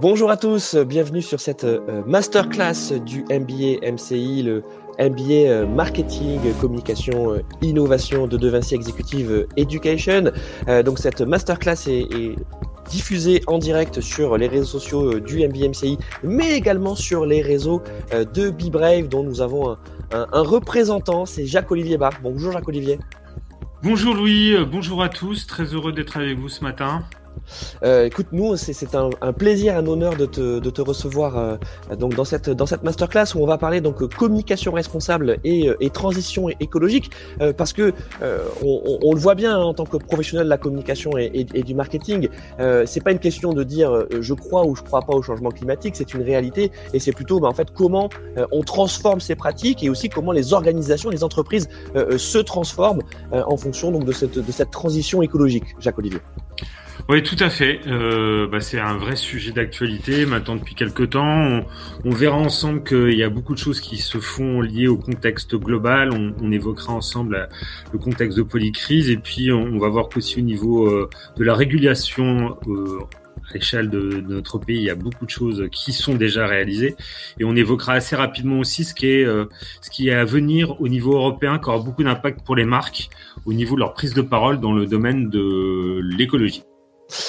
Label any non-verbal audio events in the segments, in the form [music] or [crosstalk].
Bonjour à tous, bienvenue sur cette euh, masterclass du MBA MCI, le MBA euh, Marketing, Communication, euh, Innovation de De Vinci Executive Education. Donc cette masterclass est, diffusée en direct sur les réseaux sociaux du MBA MCI, mais également sur les réseaux de Be Brave, dont nous avons un, représentant, c'est Jacques-Olivier Bar. Bonjour Jacques-Olivier. Bonjour Louis, bonjour à tous, très heureux d'être avec vous ce matin. Euh, écoute, nous, c'est un, un, plaisir, un honneur de te, de te recevoir euh, donc dans cette dans cette masterclass où on va parler donc communication responsable et, euh, et transition écologique euh, parce que euh, on, on, le voit bien hein, en tant que professionnel de la communication et, et, du marketing, c'est pas une question de dire je crois ou je crois pas au changement climatique, c'est une réalité et c'est plutôt bah, en fait comment on transforme ces pratiques et aussi comment les organisations, les entreprises se transforment en fonction donc de cette de cette transition écologique. Jacques Olivier. Oui, tout à fait. Euh, bah, c'est un vrai sujet d'actualité maintenant depuis quelques temps. On, verra ensemble qu'il y a beaucoup de choses qui se font liées au contexte global. On, évoquera ensemble la, le contexte de polycrise et puis on, va voir qu'aussi au niveau euh, de la régulation euh, à l'échelle de, notre pays, il y a beaucoup de choses qui sont déjà réalisées. Et on évoquera assez rapidement aussi ce qui est, euh, ce qui est à venir au niveau européen, qui aura beaucoup d'impact pour les marques au niveau de leur prise de parole dans le domaine de l'écologie.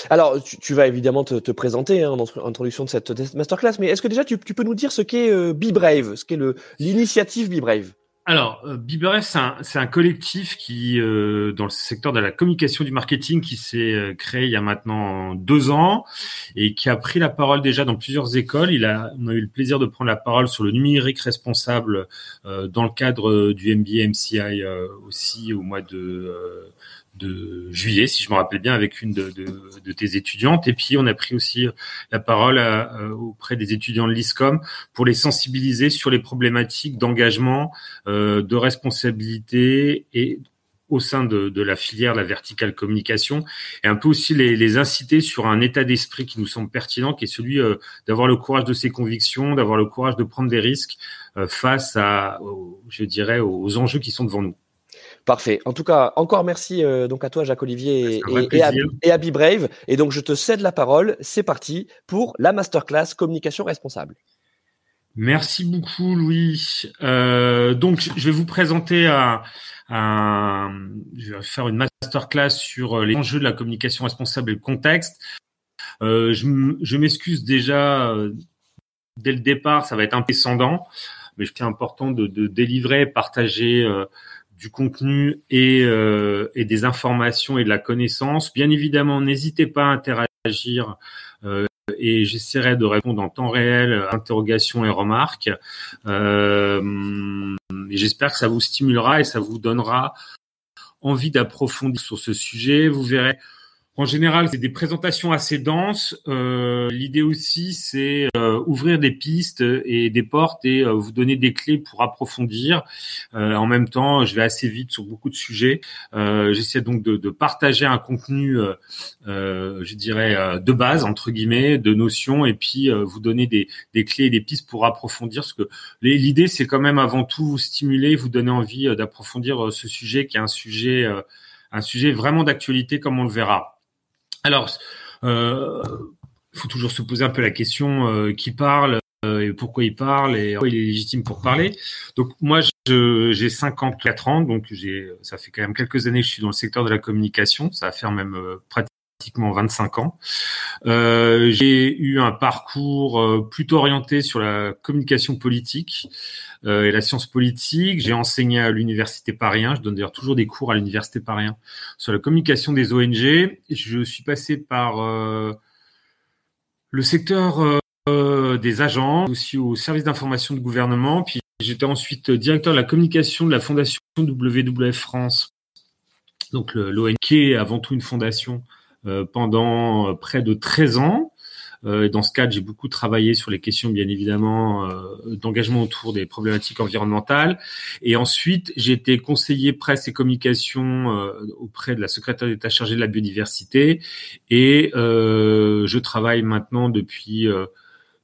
Alors, tu, vas évidemment te, te présenter hein, en introduction de cette, masterclass, mais est-ce que déjà tu, peux nous dire ce qu'est euh, ce qu'est l'initiative Be Brave? Alors, euh, Brave, c'est un, collectif qui, euh, dans le secteur de la communication du marketing, qui s'est euh, créé il y a maintenant deux ans et qui a pris la parole déjà dans plusieurs écoles. Il a, on a eu le plaisir de prendre la parole sur le numérique responsable dans le cadre du MBA MCI aussi au mois de de juillet, si je me rappelle bien, avec une de, tes étudiantes. Et puis, on a pris aussi la parole euh, auprès des étudiants de l'ISCOM pour les sensibiliser sur les problématiques d'engagement, euh, de responsabilité et au sein de, la filière, la verticale communication, et un peu aussi les, inciter sur un état d'esprit qui nous semble pertinent, qui est celui euh, d'avoir le courage de ses convictions, d'avoir le courage de prendre des risques face à, je dirais, aux enjeux qui sont devant nous. Parfait. En tout cas, encore merci euh, donc à toi, Jacques-Olivier et, et, à, et à Be Brave. Et donc, je te cède la parole. C'est parti pour la masterclass communication responsable. Merci beaucoup, Louis. Euh, donc, je vais vous présenter un, un, je vais faire une masterclass sur euh, les enjeux de la communication responsable et le contexte. Euh, je, m'excuse déjà dès le départ, ça va être un descendant, mais je tiens important de, de délivrer, partager euh, du contenu et, euh, et, des informations et de la connaissance. Bien évidemment, n'hésitez pas à interagir euh, et j'essaierai de répondre en temps réel à interrogations et remarques. Euh, J'espère que ça vous stimulera et ça vous donnera envie d'approfondir sur ce sujet. Vous verrez, en général, c'est des présentations assez denses. Euh, L'idée aussi, c'est euh, ouvrir des pistes et des portes et euh, vous donner des clés pour approfondir. Euh, en même temps, je vais assez vite sur beaucoup de sujets. Euh, j'essaie donc de, de, partager un contenu, euh, je dirais, de base entre guillemets, de notions, et puis vous donner des, des, clés et des pistes pour approfondir. Ce que l'idée, c'est quand même avant tout vous stimuler, vous donner envie d'approfondir ce sujet qui est un sujet, un sujet vraiment d'actualité, comme on le verra. Alors, euh, faut toujours se poser un peu la question euh, qui parle euh, et pourquoi il parle et pourquoi il est légitime pour parler. Donc moi, j'ai 54 ans, donc j'ai, ça fait quand même quelques années que je suis dans le secteur de la communication. Ça va faire même euh, pratiquement 25 ans. Euh, j'ai eu un parcours euh, plutôt orienté sur la communication politique euh, et la science politique. J'ai enseigné à l'université Paris 1. Je donne d'ailleurs toujours des cours à l'université Paris 1 sur la communication des ONG. Je suis passé par le secteur des agents, aussi au service d'information du gouvernement. Puis j'étais ensuite directeur de la communication de la fondation WWF France. Donc l'ONG est avant tout une fondation pendant euh, près de 13 ans. Euh, dans ce cadre, j'ai beaucoup travaillé sur les questions, bien évidemment, d'engagement autour des problématiques environnementales. Et ensuite, j'ai été conseiller presse et communication auprès de la secrétaire d'État chargée de la biodiversité. Et je travaille maintenant depuis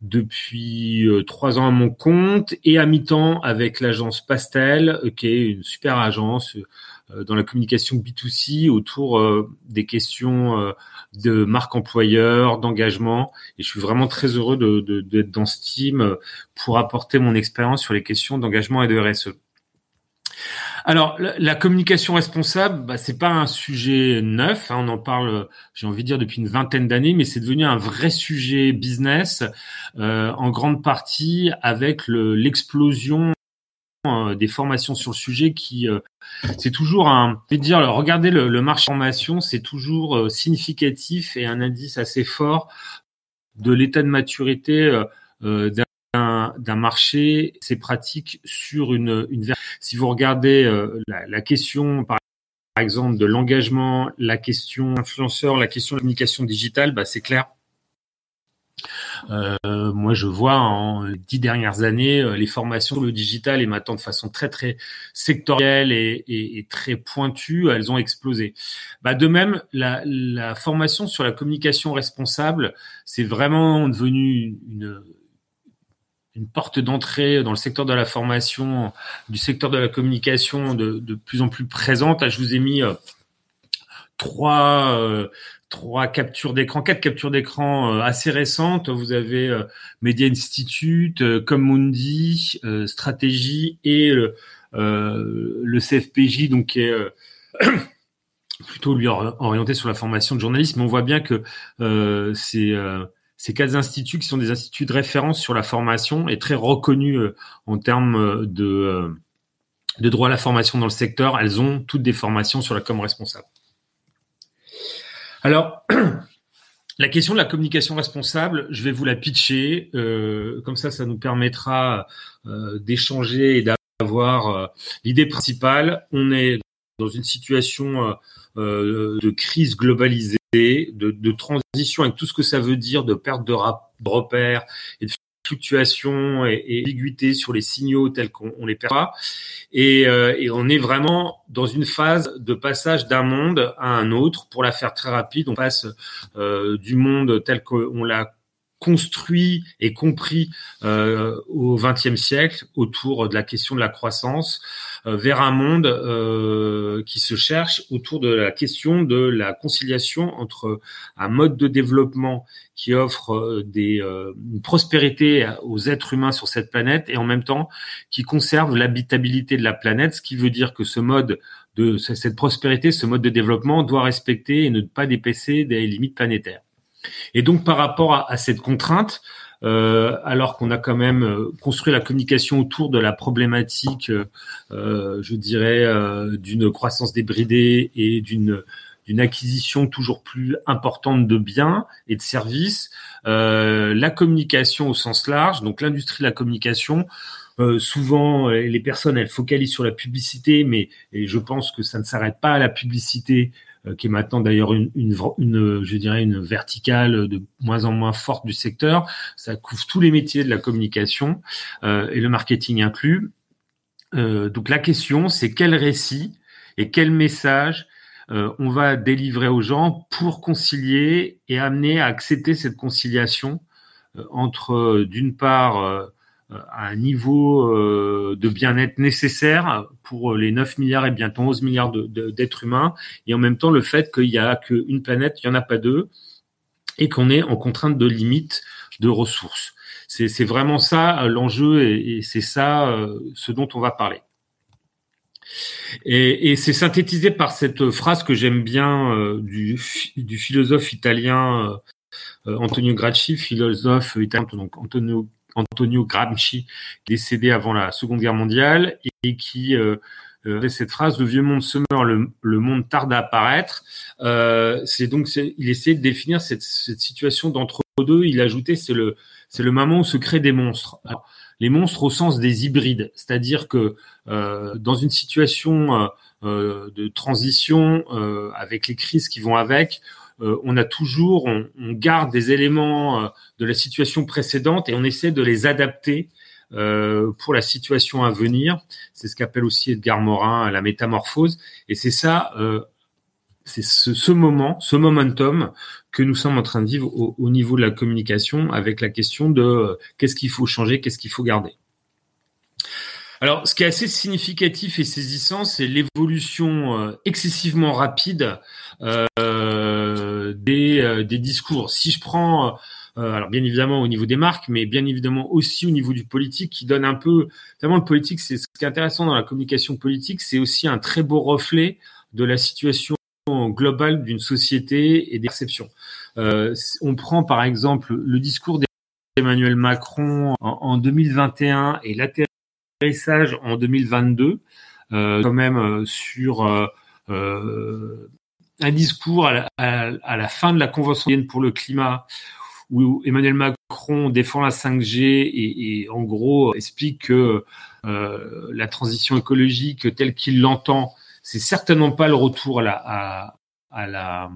depuis trois ans à mon compte et à mi-temps avec l'agence Pastel, qui est une super agence dans la communication B2C autour des questions de marque employeur, d'engagement. Et je suis vraiment très heureux d'être de, de, dans ce team pour apporter mon expérience sur les questions d'engagement et de RSE. Alors, la, communication responsable, bah, c'est pas un sujet neuf. Hein, on en parle, j'ai envie de dire, depuis une vingtaine d'années, mais c'est devenu un vrai sujet business, euh, en grande partie avec l'explosion euh, des formations sur le sujet qui euh, c'est toujours un je dire regardez le, marché formation c'est toujours significatif et un indice assez fort de l'état de maturité d'un marché, c'est pratique sur une, une si vous regardez euh, la, la, question par exemple de l'engagement, la question influenceur, la question de la communication digitale, bah, c'est clair. Euh, moi, je vois en dix dernières années euh, les formations le digital et maintenant de façon très très sectorielle et, et, et très pointue, elles ont explosé. Bah, de même, la, la formation sur la communication responsable, c'est vraiment devenu une, une porte d'entrée dans le secteur de la formation, du secteur de la communication de, de plus en plus présente. Je vous ai mis euh, trois, euh, trois captures d'écran, quatre captures d'écran euh, assez récentes. Vous avez Media Institute, Commundi, Stratégie et le CFPJ, donc qui est [clears throat] plutôt lui orienté sur la formation de journalisme. On voit bien que c'est ces quatre instituts qui sont des instituts de référence sur la formation et très reconnus euh, en termes euh, de, euh, de droit à la formation dans le secteur, elles ont toutes des formations sur la com responsable. Alors, [clears throat] la question de la communication responsable, je vais vous la pitcher. comme ça, ça nous permettra d'échanger et d'avoir l'idée principale. On est dans une situation de crise globalisée de, de, transition avec tout ce que ça veut dire de perte de, repères et de fluctuations et, et sur les signaux tels qu'on les perçoit. Et, euh, et, on est vraiment dans une phase de passage d'un monde à un autre. Pour la faire très rapide, on passe euh, du monde tel qu'on l'a construit et compris euh, au XXe siècle autour de la question de la croissance euh, vers un monde euh, qui se cherche autour de la question de la conciliation entre un mode de développement qui offre des, une prospérité aux êtres humains sur cette planète et en même temps qui conserve l'habitabilité de la planète, ce qui veut dire que ce mode de cette prospérité, ce mode de développement doit respecter et ne pas dépasser des limites planétaires. Et donc par rapport à, cette contrainte, euh, alors qu'on a quand même euh, construit la communication autour de la problématique, euh, je dirais, d'une croissance débridée et d'une d'une acquisition toujours plus importante de biens et de services, la communication au sens large, donc l'industrie de la communication. souvent, les personnes elles focalisent sur la publicité, mais et je pense que ça ne s'arrête pas à la publicité euh, qui est maintenant d'ailleurs une, une, je dirais une verticale de moins en moins forte du secteur. Ça couvre tous les métiers de la communication euh, et le marketing inclus. Euh, donc la question, c'est quel récit et quel message on va délivrer aux gens pour concilier et amener à accepter cette conciliation entre, d'une part, à un niveau euh, de bien-être nécessaire pour les 9 milliards et bientôt 11 milliards d'êtres humains, et en même temps le fait qu'il n'y a qu'une planète, il n'y en a pas deux, et qu'on est en contrainte de limite de ressources. C'est vraiment ça euh, l'enjeu, et, c'est ça euh, ce dont on va parler. Et, c'est synthétisé par cette phrase que j'aime bien du, du, philosophe italien Antonio Gracchi, philosophe italien, donc Antonio Antonio Gramsci, décédé avant la Seconde Guerre mondiale et qui euh, euh, cette phrase le vieux monde se meurt, le, monde tarde à apparaître. Euh, c'est donc il essayait de définir cette, situation d'entre deux. Il ajoutait c'est le c'est le moment où se créent des monstres. les monstres au sens des hybrides, c'est-à-dire que dans une situation de transition avec les crises qui vont avec, euh, on a toujours, on, garde des éléments euh, de la situation précédente et on essaie de les adapter euh, pour la situation à venir. C'est ce qu'appelle aussi Edgar Morin la métamorphose. Et c'est ça, c'est ce, moment, ce momentum que nous sommes en train de vivre au, niveau de la communication avec la question de qu'est-ce qu'il faut changer, qu'est-ce qu'il faut garder. Alors, ce qui est assez significatif et saisissant, c'est l'évolution excessivement rapide des, euh, des, discours. Si je prends, alors bien évidemment au niveau des marques, mais bien évidemment aussi au niveau du politique, qui donne un peu, Vraiment, le politique, c'est ce qui est intéressant dans la communication politique, c'est aussi un très beau reflet de la situation globale d'une société et des perceptions. on prend par exemple le discours d'Emmanuel Macron en, en 2021 et l'atterrissage en 2022, euh, quand même euh, sur euh, euh, un discours à la, fin de la Convention pour le climat, où Emmanuel Macron défend la 5G et, en gros explique que la transition écologique telle qu'il l'entend, c'est certainement pas le retour à la à, la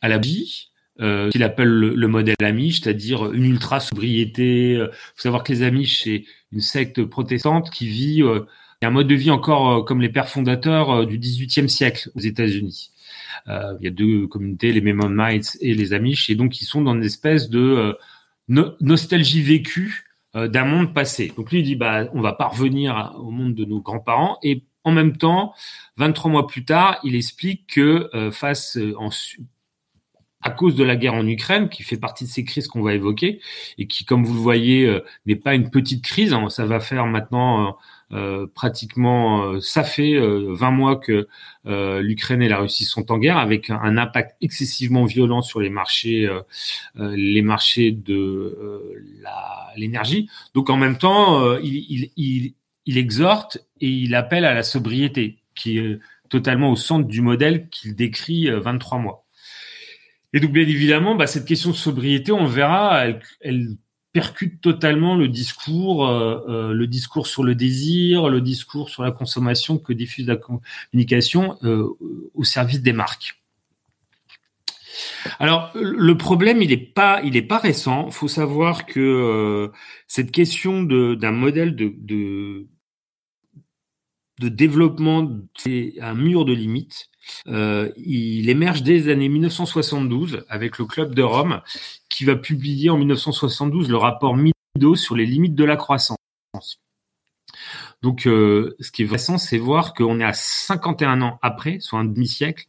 à la vie euh, qu'il appelle le, modèle Amish, c'est-à-dire une ultra sobriété. Il euh, faut savoir que les Amish c'est une secte protestante qui vit euh, un mode de vie encore euh, comme les pères fondateurs du XVIIIe siècle aux États-Unis. il y a deux communautés, les Mennonites et les Amish, et donc ils sont dans une espèce de nostalgie vécue d'un monde passé. Donc lui il dit bah on va pas revenir au monde de nos grands-parents et en même temps, 23 mois plus tard, il explique que face en, à cause de la guerre en Ukraine, qui fait partie de ces crises qu'on va évoquer, et qui, comme vous le voyez, euh, n'est pas une petite crise. Hein. Ça va faire maintenant euh, euh pratiquement, ça fait 20 mois que l'Ukraine et la Russie sont en guerre, avec un, impact excessivement violent sur les marchés, les marchés de l'énergie. Donc en même temps, il, exhorte et il appelle à la sobriété, qui est totalement au centre du modèle qu'il décrit 23 mois. Et donc, bien évidemment, bah, cette question de sobriété, on verra, elle percute totalement le discours, euh, euh, le discours sur le désir, le discours sur la consommation que diffuse la communication euh, au service des marques. Alors, le problème, il n'est pas, il est pas récent. Il faut savoir que euh, cette question d'un modèle de, de, de développement, c'est un mur de limite euh, il émerge dès les années 1972 avec le Club de Rome, qui va publier en 1972 le rapport Mido sur les limites de la croissance. Donc, euh, ce qui est intéressant, c'est voir qu'on est à 51 ans après, soit un demi-siècle,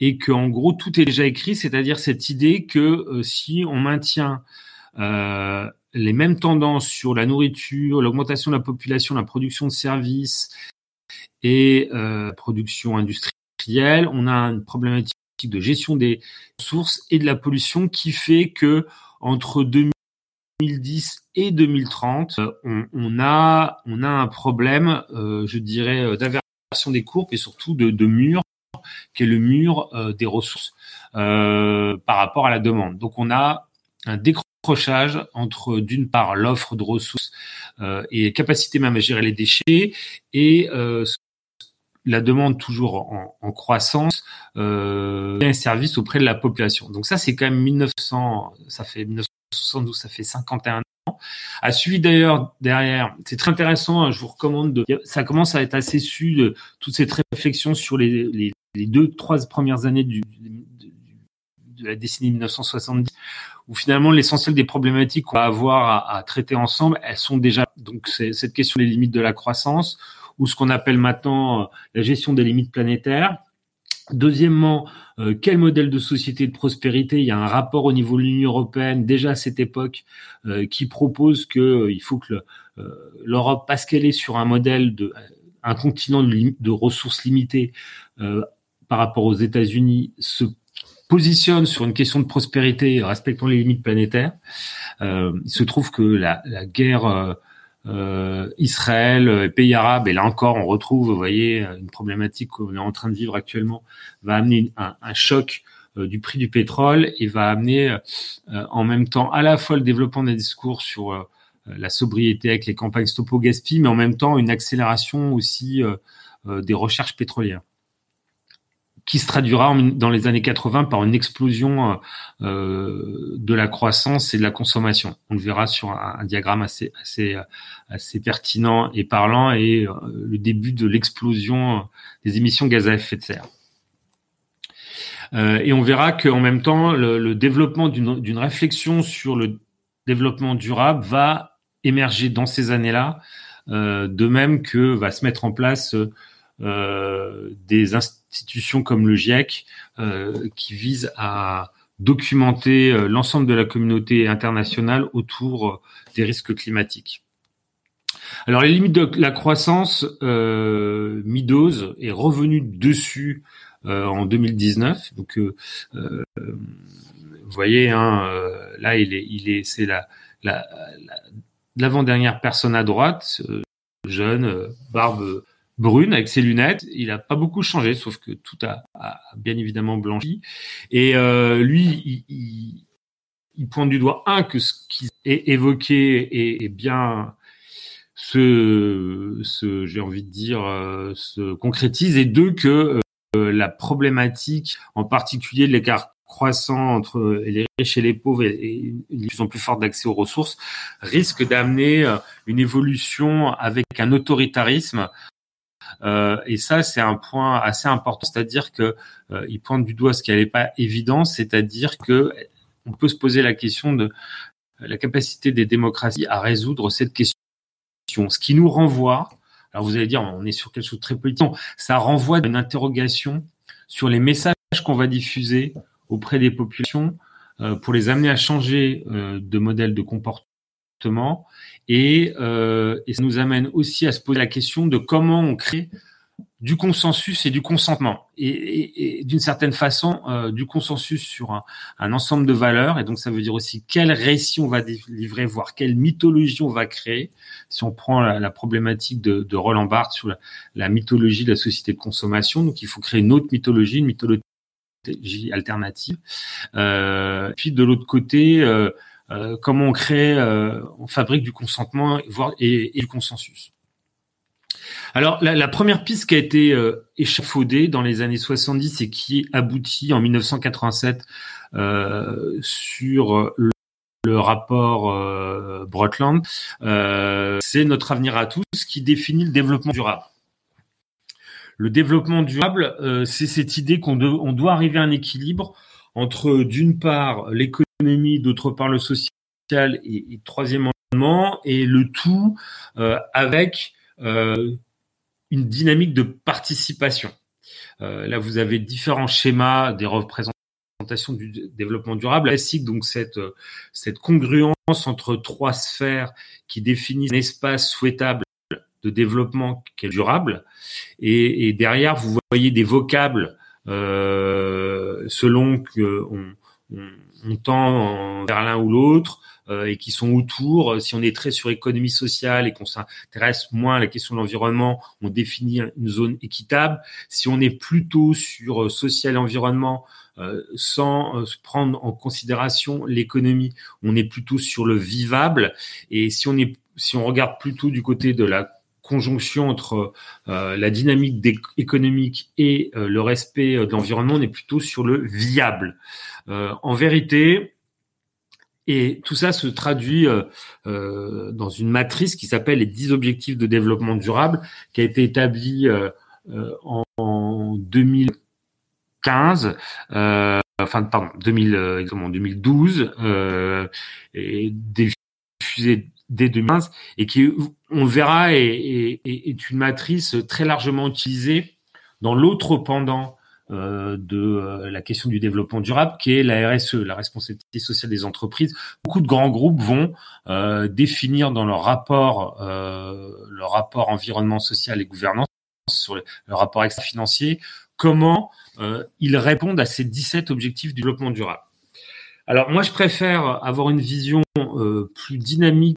et qu'en gros, tout est déjà écrit, c'est-à-dire cette idée que euh, si on maintient les mêmes tendances sur la nourriture, l'augmentation de la population, la production de services et production industrielle, on a une problématique de gestion des sources et de la pollution qui fait que entre 2010 et 2030, euh, on, a, on a un problème, euh, je dirais, euh, d'inversion des courbes et surtout de, de mur, qui est le mur des ressources par rapport à la demande. Donc on a un décrochage entre d'une part l'offre de ressources et capacité même à gérer les déchets et la demande toujours en, croissance euh, un service auprès de la population. Donc ça, c'est quand même 1900, ça fait 1972, ça fait 51 ans. A suivi d'ailleurs derrière, c'est très intéressant, hein, je vous recommande de, ça commence à être assez su de toutes ces réflexions sur les, les, les deux, trois premières années du, de la décennie 1970 où finalement l'essentiel des problématiques qu'on va avoir à, à, traiter ensemble, elles sont déjà donc cette question des limites de la croissance, ou ce qu'on appelle maintenant euh, la gestion des limites planétaires. Deuxièmement, euh, quel modèle de société de prospérité? Il y a un rapport au niveau de l'Union européenne déjà à cette époque euh, qui propose que faut que l'Europe, parce qu'elle est sur un modèle de un continent de, ressources limitées par rapport aux États-Unis, se positionne sur une question de prospérité respectant les limites planétaires. il se trouve que la, guerre Israël, euh, pays arabes, et là encore, on retrouve, vous voyez, une problématique qu'on est en train de vivre actuellement, va amener un, choc euh, du prix du pétrole et va amener en même temps à la fois le développement des discours sur la sobriété avec les campagnes Stopo Gaspi, mais en même temps une accélération aussi des recherches pétrolières qui se traduira dans les années 80 par une explosion euh, de la croissance et de la consommation. On le verra sur un, diagramme assez, assez, assez pertinent et parlant et euh, le début de l'explosion des émissions gaz à effet de serre. Euh, et on verra qu'en même temps, le, le développement d'une réflexion sur le développement durable va émerger dans ces années-là, de même que va se mettre en place des institutions comme le GIEC qui visent à documenter l'ensemble de la communauté internationale autour des risques climatiques. Alors les limites de la croissance, euh, Midos est revenu dessus euh, en 2019. Donc euh, euh, vous voyez, hein, là il est, il est, c'est la, la, l'avant-dernière personne à droite, jeune, barbe brune avec ses lunettes. Il a pas beaucoup changé, sauf que tout a, bien évidemment blanchi. Et lui, il, il, pointe du doigt un que ce qui est évoqué est bien se, se j'ai envie de dire, euh, se concrétise, et deux, que euh, la problématique, en particulier de l'écart croissant entre les riches et les pauvres et, une plus plus forte d'accès aux ressources, risque d'amener euh, une évolution avec un autoritarisme euh, et ça, c'est un point assez important, c'est-à-dire que euh, il pointe du doigt ce qui n'est pas évident, c'est-à-dire que on peut se poser la question de la capacité des démocraties à résoudre cette question. Ce qui nous renvoie, alors vous allez dire, on est sur quelque chose de très politique, ça renvoie à une interrogation sur les messages qu'on va diffuser auprès des populations euh, pour les amener à changer euh, de modèle de comportement et, euh, et ça nous amène aussi à se poser la question de comment on crée du consensus et du consentement, et, d'une certaine façon euh, du consensus sur un, ensemble de valeurs. Et donc ça veut dire aussi quel récit on va livrer, voire quelle mythologie on va créer. Si on prend la, problématique de, Roland Barthes sur la, mythologie de la société de consommation, donc il faut créer une autre mythologie, une mythologie alternative. Euh, puis de l'autre côté, euh comment on crée, euh, on fabrique du consentement, et, du consensus. Alors, la, première piste qui a été euh, échafaudée dans les années 70 et qui aboutit en 1987 euh, sur le, rapport Brotland, c'est notre avenir à tous qui définit le développement durable. Le développement durable, c'est cette idée qu'on on doit arriver à un équilibre entre, d'une part, l'économie, d'autre part, le social et, et troisièmement, et le tout euh, avec euh, une dynamique de participation. Euh, là, vous avez différents schémas des représentations du développement durable classique, donc cette cette congruence entre trois sphères qui définissent un espace souhaitable de développement qui est durable, et, derrière vous voyez des vocables selon que on, on, tend vers l'un ou l'autre, euh, et qui sont autour. Si on est très sur économie sociale et qu'on s'intéresse moins à la question de l'environnement, on définit une zone équitable. Si on est plutôt sur euh, social et environnement, euh, sans prendre en considération l'économie, on est plutôt sur le vivable. Et si on est, si on regarde plutôt du côté de la conjonction entre euh, la dynamique économique et euh, le respect de l'environnement, on est plutôt sur le viable. Euh, en vérité, et tout ça se traduit euh, euh, dans une matrice qui s'appelle les 10 objectifs de développement durable, qui a été établie euh, euh en, en, 2015, euh, enfin pardon, 2000, exactement 2012, et diffusée dès 2015, et qui, on verra, est, est, est une matrice très largement utilisée dans l'autre pendant euh, de euh, la question du développement durable, qui est la RSE, la responsabilité sociale des entreprises. Beaucoup de grands groupes vont euh, définir dans leur rapport, leur rapport environnement social et gouvernance, sur le, rapport extra-financier, comment ils répondent à ces 17 objectifs du développement durable. Alors moi, je préfère avoir une vision plus dynamique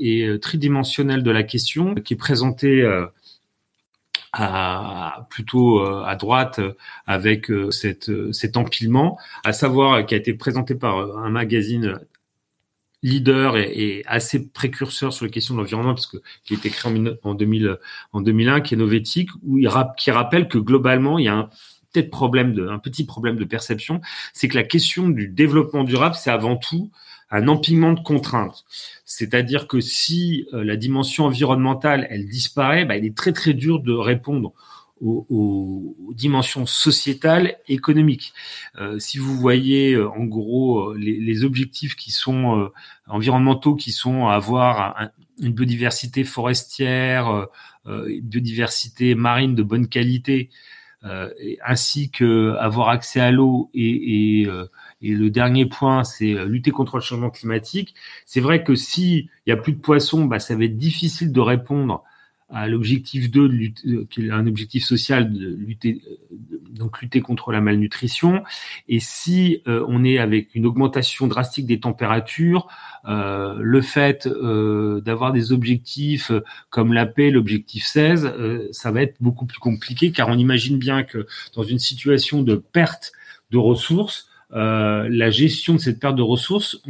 et tridimensionnelle de la question, qui est présentée à, plutôt euh, à droite euh, avec euh, cette, cet empilement, à savoir qui a été présenté par un magazine leader et, et, assez précurseur sur les questions de l'environnement, parce que qui a été créé en, en, 2000, en 2001, qui est Novetic, où il qui rappelle que globalement, il y a un peut-être problème de, un petit problème de perception, c'est que la question du développement durable, c'est avant tout un empilement de contraintes. C'est-à-dire que si euh, la dimension environnementale, elle disparaît, bah, il est très très dur de répondre aux, dimensions sociétales, économiques. Euh, si vous voyez euh, en gros euh, les, objectifs qui sont environnementaux, qui sont avoir une biodiversité forestière, une biodiversité marine de bonne qualité, ainsi que avoir accès à l'eau et, et, et, le dernier point, c'est lutter contre le changement climatique. C'est vrai que s'il y a plus de poissons, bah, ça va être difficile de répondre à l'objectif 2, euh, qui est un objectif social de lutter, euh, donc lutter contre la malnutrition. Et si euh, on est avec une augmentation drastique des températures, le fait d'avoir des objectifs comme la paix, l'objectif 16, ça va être beaucoup plus compliqué car on imagine bien que dans une situation de perte de ressources, la gestion de cette perte de ressources,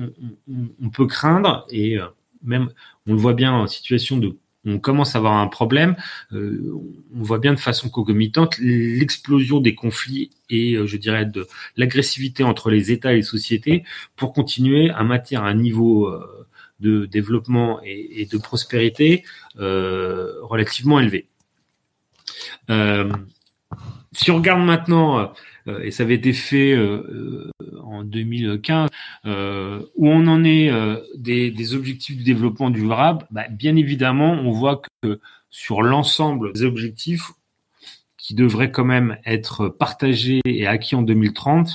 on, peut craindre et même on le voit bien en situation de on commence à avoir un problème, euh, on voit bien de façon concomitante l'explosion des conflits et euh, je dirais de l'agressivité entre les États et les sociétés pour continuer à maintenir un niveau euh, de développement et, de prospérité relativement élevé. si on regarde maintenant euh, et ça avait été fait euh, euh, en 2015, où on en est des, objectifs du développement durable, bah, bien évidemment, on voit que sur l'ensemble des objectifs qui devraient quand même être partagés et acquis en 2030,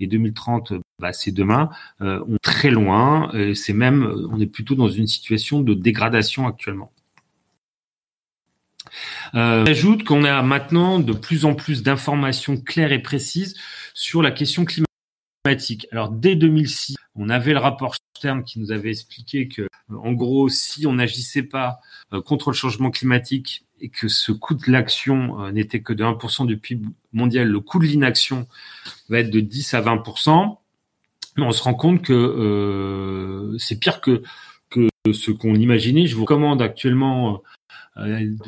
et 2030, bah, c'est demain, on est très loin, c'est même, on est plutôt dans une situation de dégradation actuellement. Euh, J'ajoute qu'on a maintenant de plus en plus d'informations claires et précises sur la question climatique. Alors dès 2006, on avait le rapport Stern qui nous avait expliqué que, en gros, si on n'agissait pas euh, contre le changement climatique et que ce coût de l'action euh, n'était que de 1% du PIB mondial, le coût de l'inaction va être de 10 à 20%. Mais on se rend compte que c'est pire que, que ce qu'on imaginait. Je vous recommande actuellement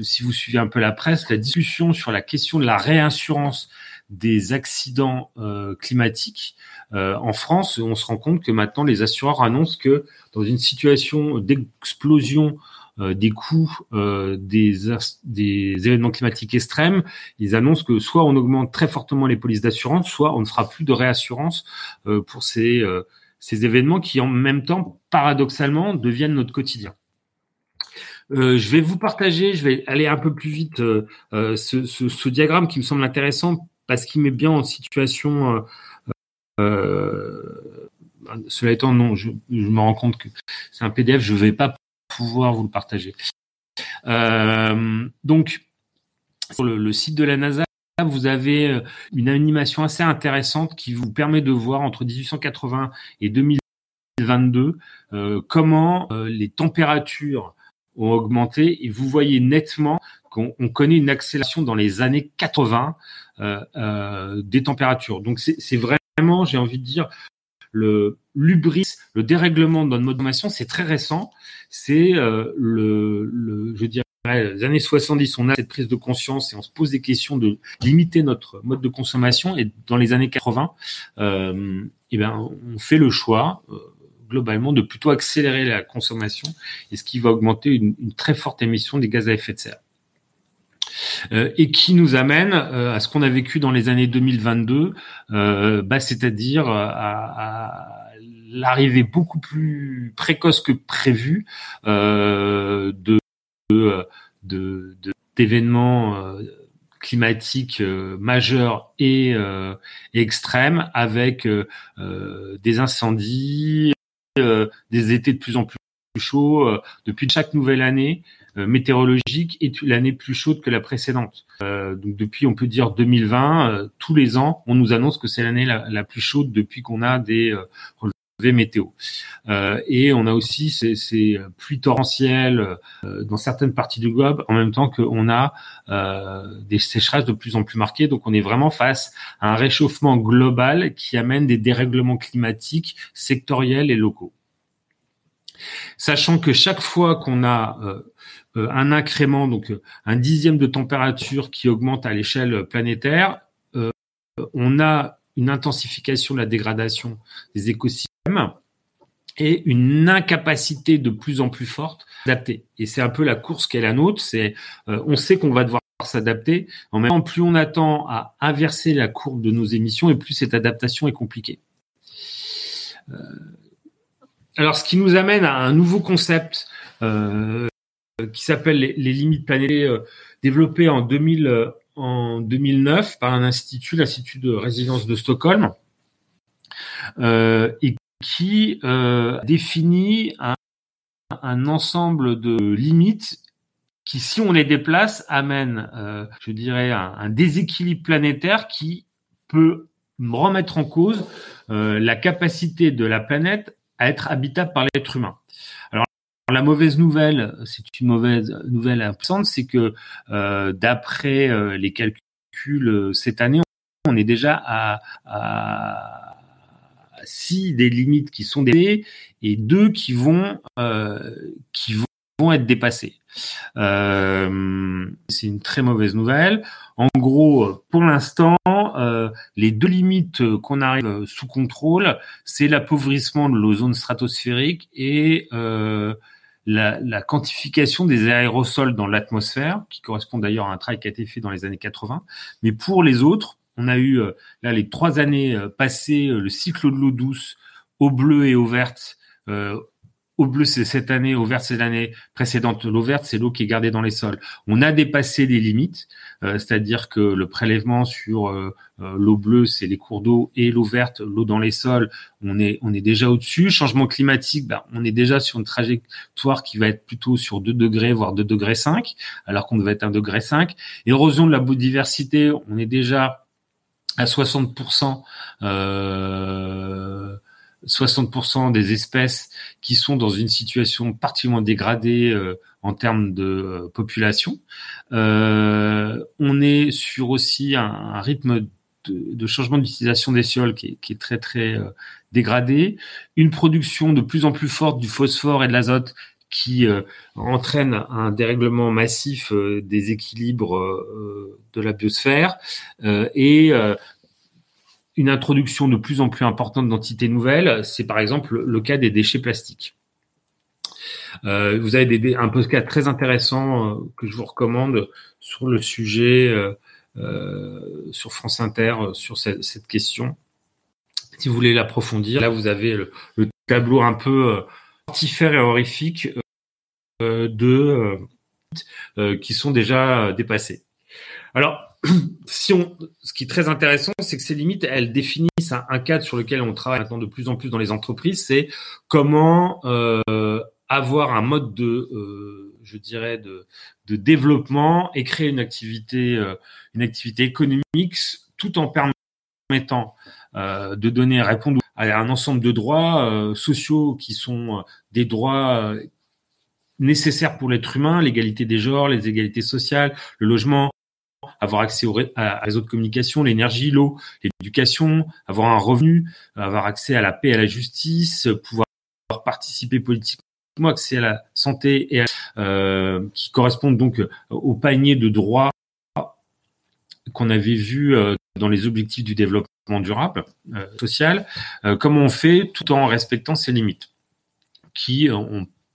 si vous suivez un peu la presse, la discussion sur la question de la réassurance des accidents euh, climatiques euh, en France, on se rend compte que maintenant les assureurs annoncent que dans une situation d'explosion des coûts des, des événements climatiques extrêmes, ils annoncent que soit on augmente très fortement les polices d'assurance, soit on ne fera plus de réassurance pour ces, ces événements qui en même temps, paradoxalement, deviennent notre quotidien. Euh, je vais vous partager, je vais aller un peu plus vite, euh, euh, ce, diagramme qui me semble intéressant parce qu'il met bien en situation. cela étant, non, je, me rends compte que c'est un PDF, je ne vais pas pouvoir vous le partager. donc, sur le, site de la NASA, vous avez une animation assez intéressante qui vous permet de voir entre 1880 et 2022 euh, comment les températures ont augmenté et vous voyez nettement qu'on connaît une accélération dans les années 80 euh, euh, des températures. Donc c'est vraiment, j'ai envie de dire, le l'ubris, le dérèglement dans notre mode de consommation, c'est très récent. C'est euh, le, le, je dirais, les années 70, on a cette prise de conscience et on se pose des questions de limiter notre mode de consommation. Et dans les années 80, euh, eh ben, on fait le choix. Globalement de plutôt accélérer la consommation et ce qui va augmenter une, très forte émission des gaz à effet de serre. Euh, et qui nous amène euh, à ce qu'on a vécu dans les années 2022, euh, bah, c'est-à-dire à, l'arrivée beaucoup plus précoce que prévu de, d'événements climatiques majeurs et, extrêmes avec des incendies, des étés de plus en plus chauds euh, depuis chaque nouvelle année euh, météorologique est l'année plus chaude que la précédente. donc depuis, on peut dire 2020, tous les ans, on nous annonce que c'est l'année la, plus chaude depuis qu'on a des relevés météo. et on a aussi ces, pluies torrentielles dans certaines parties du globe, en même temps qu'on a des sécheresses de plus en plus marquées. Donc on est vraiment face à un réchauffement global qui amène des dérèglements climatiques sectoriels et locaux. Sachant que chaque fois qu'on a euh, euh, un incrément, donc euh, un dixième de température qui augmente à l'échelle planétaire, on a une intensification de la dégradation des écosystèmes et une incapacité de plus en plus forte d'adapter. Et c'est un peu la course qu'est la nôtre. C'est, euh, on sait qu'on va devoir s'adapter. En même temps, plus on attend à inverser la courbe de nos émissions, et plus cette adaptation est compliquée. Euh, alors, ce qui nous amène à un nouveau concept euh, qui s'appelle les, limites planétaires, développé en 2000, en 2009 par un institut, l'Institut de résidence de Stockholm, et qui euh, définit un, ensemble de limites qui, si on les déplace, amènent, euh, je dirais, un, un, déséquilibre planétaire qui peut remettre en cause euh, la capacité de la planète à être habitable par l'être humain. La mauvaise nouvelle, c'est une mauvaise nouvelle importante, c'est que euh, d'après euh, les calculs euh, cette année, on est déjà à, à six des limites qui sont dépassées et deux qui vont qui vont être dépassées. C'est une très mauvaise nouvelle. En gros, pour l'instant, les deux limites qu'on arrive sous contrôle, c'est l'appauvrissement de l'ozone stratosphérique et la, la, quantification des aérosols dans l'atmosphère, qui correspond d'ailleurs à un travail qui a été fait dans les années 80. Mais pour les autres, on a eu euh, là les trois années euh, passées euh, le cycle de l'eau douce au bleu et au verte. Au bleu, c'est cette année, au vert, c'est l'année précédente. L'eau verte, c'est l'eau qui est gardée dans les sols. On a dépassé les limites, c'est-à-dire que le prélèvement sur l'eau bleue, c'est les cours d'eau, et l'eau verte, l'eau dans les sols, on est, on est déjà au-dessus. Changement climatique, ben, on est déjà sur une trajectoire qui va être plutôt sur 2 degrés, voire 2 degrés 5, alors qu'on devait être 1 degré 5. Érosion de la biodiversité, on est déjà à 60%, euh, 60% des espèces qui sont dans une situation particulièrement dégradée euh, en termes de euh, population. Euh, on est sur aussi un, rythme de, changement d'utilisation des sols qui est, qui est très très dégradé, une production de plus en plus forte du phosphore et de l'azote qui entraîne un dérèglement massif des équilibres de la biosphère et une introduction de plus en plus importante d'entités nouvelles. C'est par exemple le cas des déchets plastiques. vous avez des, un podcast très intéressant que je vous recommande sur le sujet sur France Inter sur cette, question. Si vous voulez l'approfondir, là vous avez le, le tableau un peu mortifère et horrifique euh, de euh, euh, qui sont déjà dépassés. Alors, si on, ce qui est très intéressant, c'est que ces limites, elles définissent un, cadre sur lequel on travaille maintenant de plus en plus dans les entreprises. C'est comment euh, avoir un mode de, euh, je dirais, de, de, développement et créer une activité, euh, une activité économique, tout en permettant de donner, répondre à un ensemble de droits sociaux qui sont des droits nécessaires pour l'être humain, l'égalité des genres, les égalités sociales, le logement, avoir accès au réseau de communication, l'énergie, l'eau, l'éducation, avoir un revenu, avoir accès à la paix, à la justice, pouvoir participer politiquement, accès à la santé et euh, qui correspondent donc au panier de droits qu'on avait vu euh, dans les objectifs du développement durable euh, social. Euh, comment on fait tout en respectant ces limites qui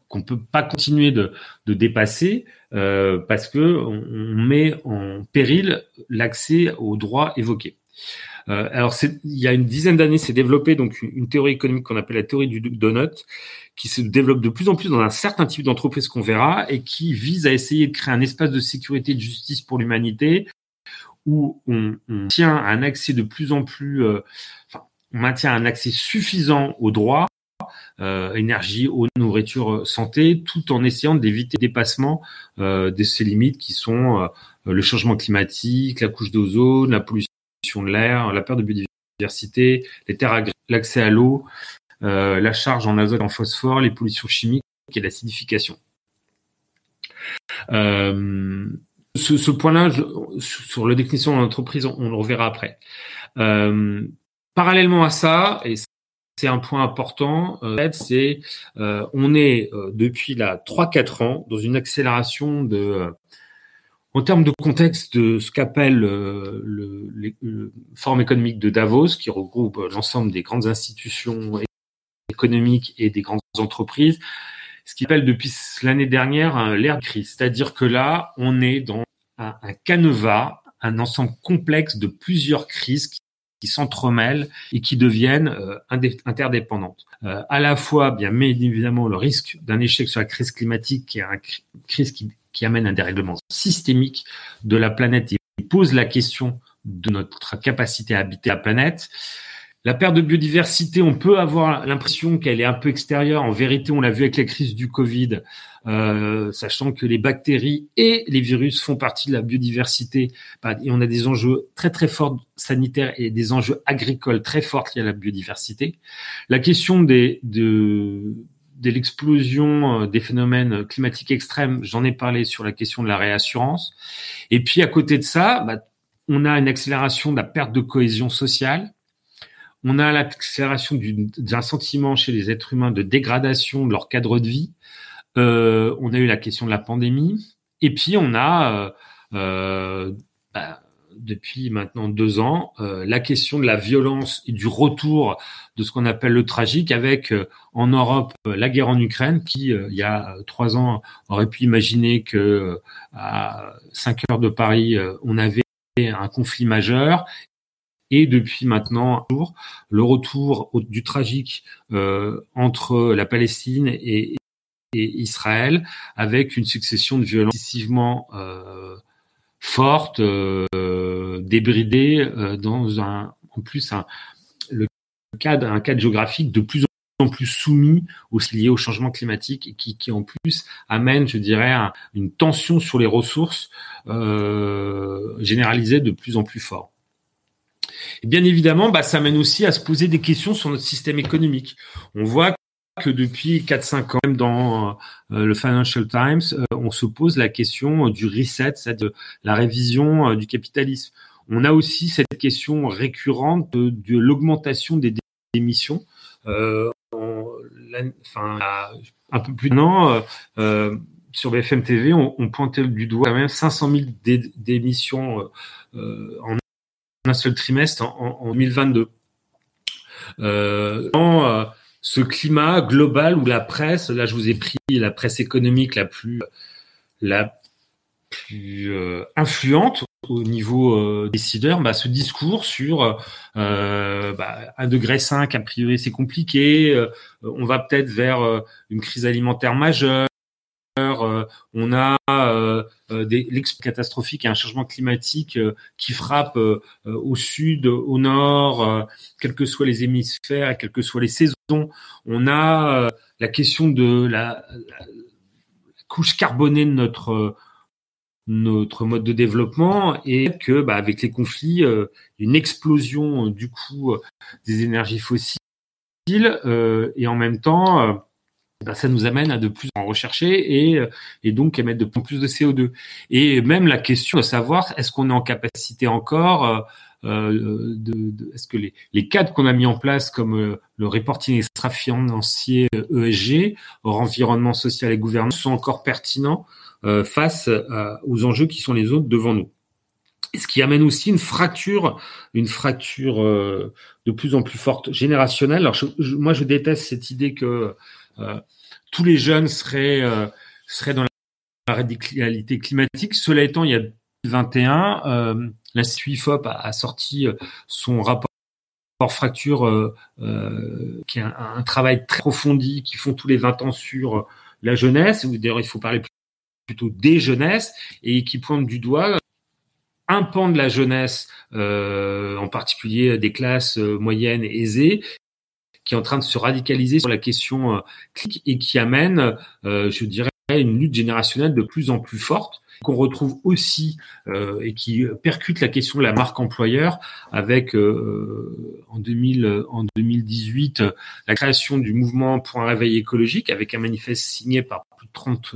qu'on peut pas continuer de dépasser euh, parce que on, met en péril l'accès aux droits évoqués. Euh, alors, il y a une dizaine d'années, s'est développé donc une, théorie économique qu'on appelle la théorie du donut, qui se développe de plus en plus dans un certain type d'entreprise qu'on verra et qui vise à essayer de créer un espace de sécurité et de justice pour l'humanité où on, on, tient un accès de plus en plus, euh, enfin, on maintient un accès suffisant aux droits euh, énergie, eau, nourriture, euh, santé, tout en essayant d'éviter le dépassement euh, de ces limites qui sont le changement climatique, la couche d'ozone, la pollution de l'air, la perte de biodiversité, les terres l'accès à l'eau, la charge en azote, en phosphore, les pollutions chimiques et l'acidification. Euh, ce, ce point-là, sur la définition de l'entreprise, on, on, le reverra après. Euh, parallèlement à ça, et c'est un point important. Euh, c'est euh, on est euh, depuis là 3-4 ans dans une accélération de en termes de contexte de ce qu'appelle le, Forum économique de Davos, qui regroupe l'ensemble des grandes institutions économiques et des grandes entreprises, ce qui appelle depuis l'année dernière l'ère crise. C'est-à-dire que là, on est dans un, un canevas, un ensemble complexe de plusieurs crises qui, s'entremêlent et qui deviennent euh, interdépendantes. Euh, à la fois, bien, évidemment, le risque d'un échec sur la crise climatique, qui est une crise qui, qui amène un dérèglement systémique de la planète et pose la question de notre capacité à habiter la planète. La perte de biodiversité, on peut avoir l'impression qu'elle est un peu extérieure. En vérité, on l'a vu avec la crise du Covid, euh, sachant que les bactéries et les virus font partie de la biodiversité. Bah, et on a des enjeux très très forts sanitaires et des enjeux agricoles très forts liés à la biodiversité. La question de l'explosion euh, des phénomènes climatiques extrêmes, j'en ai parlé sur la question de la réassurance. Et puis à côté de ça, bah, on a une accélération de la perte de cohésion sociale on a l'accélération d'un sentiment chez les êtres humains de dégradation de leur cadre de vie. Euh, on a eu la question de la pandémie. Et puis, on a, euh, euh, bah, depuis maintenant deux ans, la question de la violence et du retour de ce qu'on appelle le tragique avec, en Europe, la guerre en Ukraine qui, il y a trois ans, aurait pu imaginer que à 5 heures de Paris, on avait un conflit majeur et depuis maintenant jour, le retour du tragique euh, entre la Palestine et, Israël, avec une succession de violences excessivement euh, fortes, euh, débridées, euh, dans un, en plus un, le cadre, un cadre géographique de plus en plus soumis aussi lié au changement climatique et qui, qui en plus amène, je dirais, une tension sur les ressources euh, généralisée de plus en plus fort. Bien évidemment, bah, ça mène aussi à se poser des questions sur notre système économique. On voit que depuis 4-5 ans, même dans euh, le Financial Times, euh, on se pose la question du reset, c'est-à-dire la révision euh, du capitalisme. On a aussi cette question récurrente de, l'augmentation des émissions. enfin, un peu plus d'un sur BFM TV, on, on, pointait du doigt quand même 500 000 d'émissions en seul trimestre en, en 2022. Euh, dans euh, ce climat global où la presse, là je vous ai pris la presse économique la plus, la plus euh, influente au niveau décideur, bah, ce discours sur bah, 1 degré 5, a priori c'est compliqué, on va peut-être vers une crise alimentaire majeure, euh, on a euh, euh, des catastrophiques et un changement climatique qui frappe au sud, au nord, quels que soient les hémisphères, quelles que soient les saisons. On a la question de la, couche carbonée de notre notre mode de développement et que bah, avec les conflits, une explosion du coût des énergies fossiles et en même temps ben, ça nous amène à de plus en rechercher et, et donc émettre de plus en plus de CO2. Et même la question de savoir est-ce qu'on est en capacité encore euh, euh de, de est-ce que les, les cadres qu'on a mis en place comme euh, le reporting extra-financier ESG, euh, e hors environnement social et gouvernance, sont encore pertinents euh, face aux enjeux qui sont les autres devant nous? Ce qui amène aussi une fracture, une fracture de plus en plus forte générationnelle. Alors moi, je déteste cette idée que euh, tous les jeunes seraient, euh, seraient dans la radicalité climatique. Cela étant, il y a 2021, euh, la CIFOP a, sorti son rapport fracture, euh, qui est un, travail très approfondi, qui font tous les 20 ans sur la jeunesse, d'ailleurs il faut parler plutôt des jeunesses, et qui pointe du doigt un pan de la jeunesse, euh, en particulier des classes moyennes aisées, qui est en train de se radicaliser sur la question euh, et qui amène, euh, je dirais, une lutte générationnelle de plus en plus forte qu'on retrouve aussi euh, et qui percute la question de la marque employeur avec en, 2000, en 2018 la création du mouvement pour un réveil écologique avec un manifeste signé par plus de 30,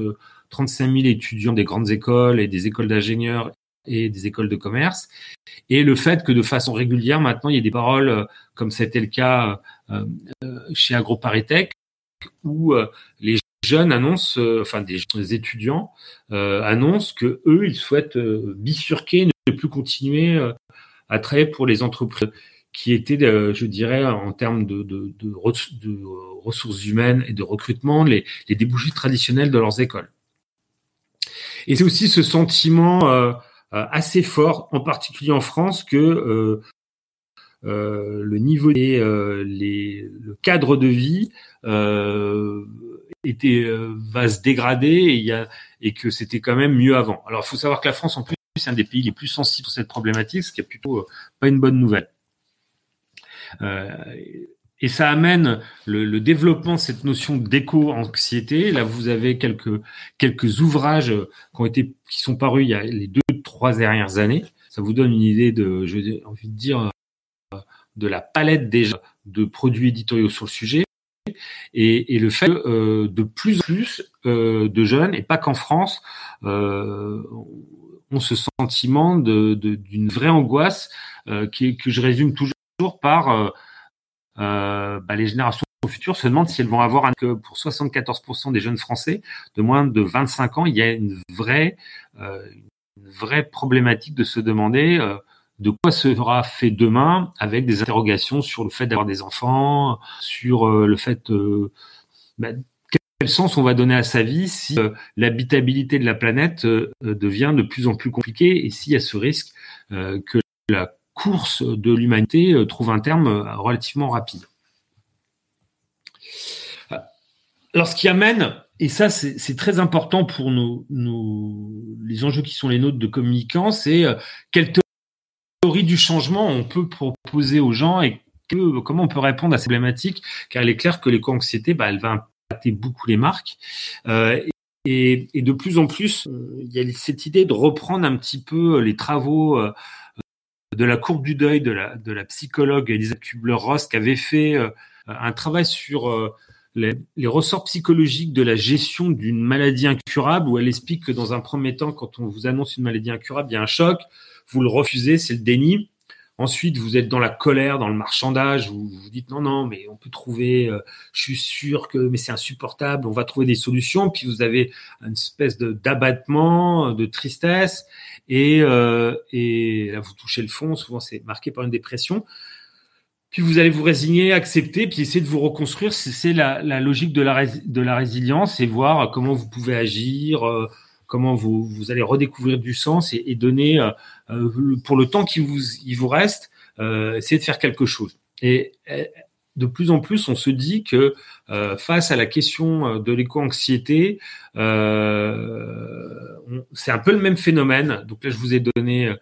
35 000 étudiants des grandes écoles et des écoles d'ingénieurs et des écoles de commerce. Et le fait que de façon régulière, maintenant, il y a des paroles, comme c'était le cas chez AgroParisTech, où les jeunes annoncent, enfin des étudiants annoncent que eux, ils souhaitent bifurquer, ne plus continuer à travailler pour les entreprises qui étaient, je dirais, en termes de, de, de, ressources humaines et de recrutement, les, les, débouchés traditionnels de leurs écoles. Et c'est aussi ce sentiment euh, assez fort, en particulier en France, que euh, euh, le niveau et les, le cadre de vie était va se dégrader et, y a, et que c'était quand même mieux avant. Alors il faut savoir que la France en plus c'est un des pays les plus sensibles sur cette problématique, ce qui est plutôt pas une bonne nouvelle. Euh, et ça amène le, le, développement de cette notion d'éco-anxiété. Là, vous avez quelques quelques ouvrages qui ont été qui sont parus il y a les deux trois dernières années. Ça vous donne une idée de, j'ai envie de dire, de la palette déjà de produits éditoriaux sur le sujet. Et, et le fait euh, de plus en plus euh, de jeunes, et pas qu'en France, euh, ont ce sentiment de, d'une vraie angoisse euh, qui, que je résume toujours par euh, euh, bah, les générations futures se demandent si elles vont avoir un que pour 74% des jeunes Français de moins de 25 ans, il y a une vraie une vraie problématique de se demander de quoi sera fait demain avec des interrogations sur le fait d'avoir des enfants, sur le fait bah, quel sens on va donner à sa vie si l'habitabilité de la planète devient de plus en plus compliquée et s'il y a ce risque que la course de l'humanité euh, trouve un terme euh, relativement rapide. Alors, ce qui amène, et ça c'est très important pour nos, les enjeux qui sont les nôtres de communicants, c'est euh, quelle théorie du changement on peut proposer aux gens et comment on peut répondre à ces problématiques, car il est clair que l'éco-anxiété, bah, elle va impacter beaucoup les marques. et, et, de plus en plus, il y a cette idée de reprendre un petit peu les travaux de la courbe du deuil de la, psychologue Elisabeth Kubler-Ross qui avait fait euh, un travail sur euh, les, ressorts psychologiques de la gestion d'une maladie incurable où elle explique que dans un premier temps, quand on vous annonce une maladie incurable, il y a un choc, vous le refusez, c'est le déni. Ensuite, vous êtes dans la colère, dans le marchandage, vous vous dites non, non, mais on peut trouver, euh, je suis sûr que, mais c'est insupportable, on va trouver des solutions. Puis vous avez une espèce de d'abattement, de tristesse, et, euh, et là vous touchez le fond. Souvent, c'est marqué par une dépression. Puis vous allez vous résigner, accepter, puis essayer de vous reconstruire. C'est la, logique de la, de la résilience et voir comment vous pouvez agir. Euh, comment vous, vous allez redécouvrir du sens et, donner, euh, pour le temps qui vous, reste, euh, essayer de faire quelque chose. Et de plus en plus, on se dit que euh, face à la question de l'éco-anxiété, euh, c'est un peu le même phénomène. Donc là, je vous ai donné euh,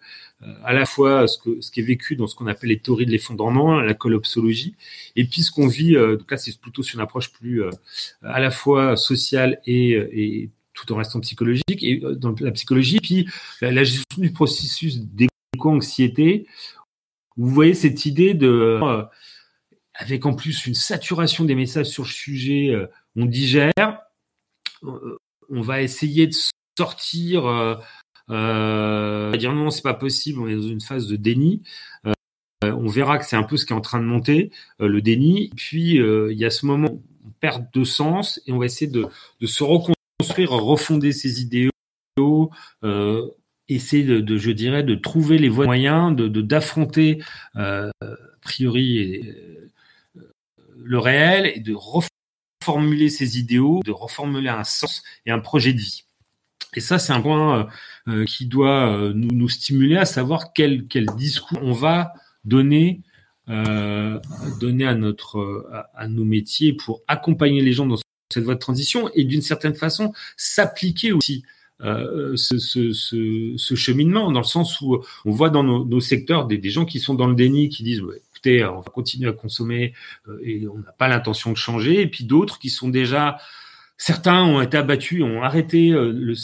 à la fois ce, qui est vécu dans ce qu'on appelle les théories de l'effondrement, la collapsologie, et puis ce qu'on vit. donc là, c'est plutôt sur une approche plus à la fois sociale et tout en restant psychologique et euh, dans la psychologie, puis la, gestion du processus d'éco-anxiété. Vous voyez cette idée de, euh, avec en plus une saturation des messages sur le sujet, euh, on digère, on va essayer de sortir, euh, dire non, c'est pas possible, on est dans une phase de déni. on verra que c'est un peu ce qui est en train de monter, le déni. Puis il y a ce moment, on perd de sens et on va essayer de, de se reconstruire construire, refonder ses idéaux, euh, essayer de, je dirais, de trouver les voies moyens de d'affronter euh, a priori euh, le réel et de reformuler ses idéaux, de reformuler un sens et un projet de vie. Et ça, c'est un point qui doit nous, stimuler à savoir quel, quel discours on va donner donner à notre à, à, nos métiers pour accompagner les gens dans cette voie de transition et d'une certaine façon s'appliquer aussi euh, ce, ce, cheminement, dans le sens où on voit dans nos, secteurs des, des, gens qui sont dans le déni, qui disent écoutez, on va continuer à consommer euh, et on n'a pas l'intention de changer, et puis d'autres qui sont déjà certains ont été abattus, ont arrêté, euh, le,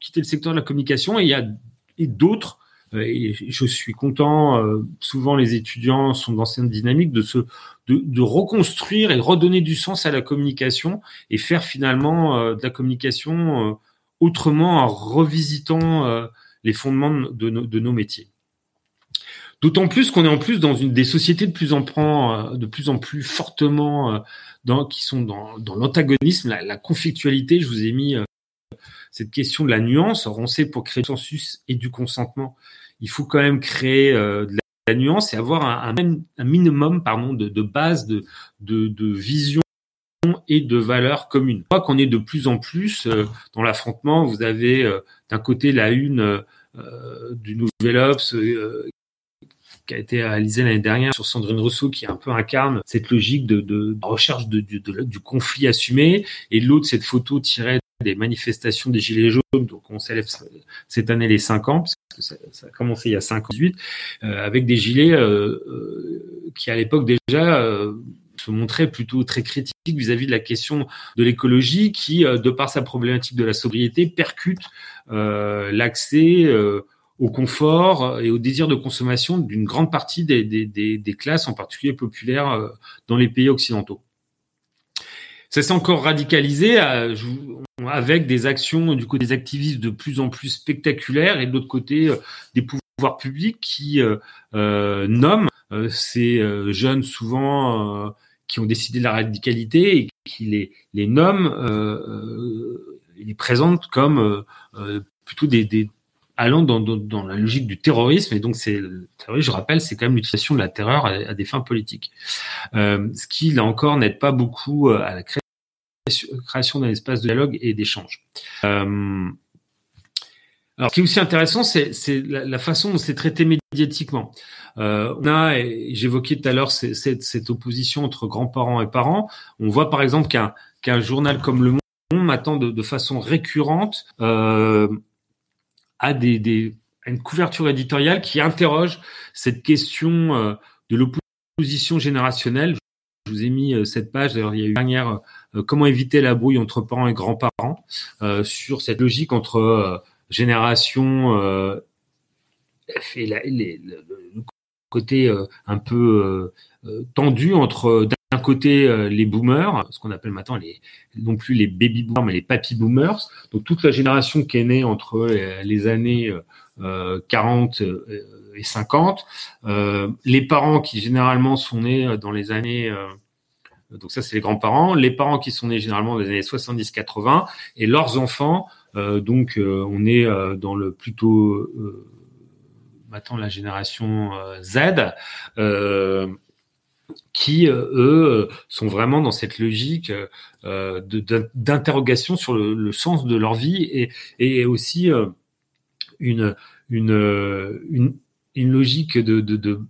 quitté le secteur de la communication, et il y a d'autres et je suis content. Euh, souvent, les étudiants sont dans cette dynamique de se de, de, reconstruire et redonner du sens à la communication et faire finalement euh, de la communication autrement en revisitant les fondements de, nos, de nos métiers. D'autant plus qu'on est en plus dans une des sociétés de plus en plus, de plus en plus fortement dans, qui sont dans, dans l'antagonisme, la, la, conflictualité. Je vous ai mis cette question de la nuance. on sait pour créer du consensus et du consentement, il faut quand même créer euh, de la nuance et avoir un, un, minimum pardon, de, de base de, de, de vision et de valeurs communes. Je crois qu'on est de plus en plus euh, dans l'affrontement. Vous avez euh, d'un côté la une euh, du Nouvel Ops qui a été réalisée l'année dernière sur Sandrine Rousseau, qui un peu incarne cette logique de, de recherche de, du conflit assumé, et l'autre cette photo tirée des manifestations des Gilets jaunes, donc on célèbre cette année les 5 ans, ça, ça a commencé il y a 5 ans, euh, avec des gilets euh, euh, qui à l'époque déjà se montraient plutôt très critiques vis-à-vis de la question de l'écologie, qui, de par sa problématique de la sobriété, percute l'accès au confort et au désir de consommation d'une grande partie des, classes, en particulier populaires, dans les pays occidentaux. Ça s'est encore radicalisé avec des actions du côté des activistes de plus en plus spectaculaires et de l'autre côté euh, des pouvoirs publics qui euh, euh, nomment ces jeunes souvent qui ont décidé de la radicalité et qui les, nomment, les présentent comme plutôt des, allant dans, la logique du terrorisme. Et donc, c'est, je rappelle, c'est quand même l'utilisation de la terreur à, des fins politiques. Euh, ce qui, là encore, n'aide pas beaucoup à la création création d'un espace de dialogue et d'échange. Euh, alors, ce qui est aussi intéressant, c'est la, façon dont c'est traité médiatiquement. Euh, on a, j'évoquais tout à l'heure cette, opposition entre grands-parents et parents. On voit par exemple qu'un journal comme Le Monde m'attend de, façon récurrente euh, à à une couverture éditoriale qui interroge cette question de l'opposition générationnelle. Je vous ai mis cette page. D'ailleurs, il y a eu une dernière comment éviter la brouille entre parents et grands-parents euh, sur cette logique entre euh, génération et le, côté un peu tendu entre d'un côté les boomers, ce qu'on appelle maintenant les non plus les baby boomers mais les papy boomers, donc toute la génération qui est née entre les années 40 et 50, les parents qui généralement sont nés dans les années donc ça, c'est les grands-parents. Les parents qui sont nés généralement dans les années 70-80 et leurs enfants. Euh, donc euh, on est euh, dans le plutôt maintenant la génération Z. qui eux sont vraiment dans cette logique d'interrogation sur le, sens de leur vie et, et aussi une, une, une, une logique de, de de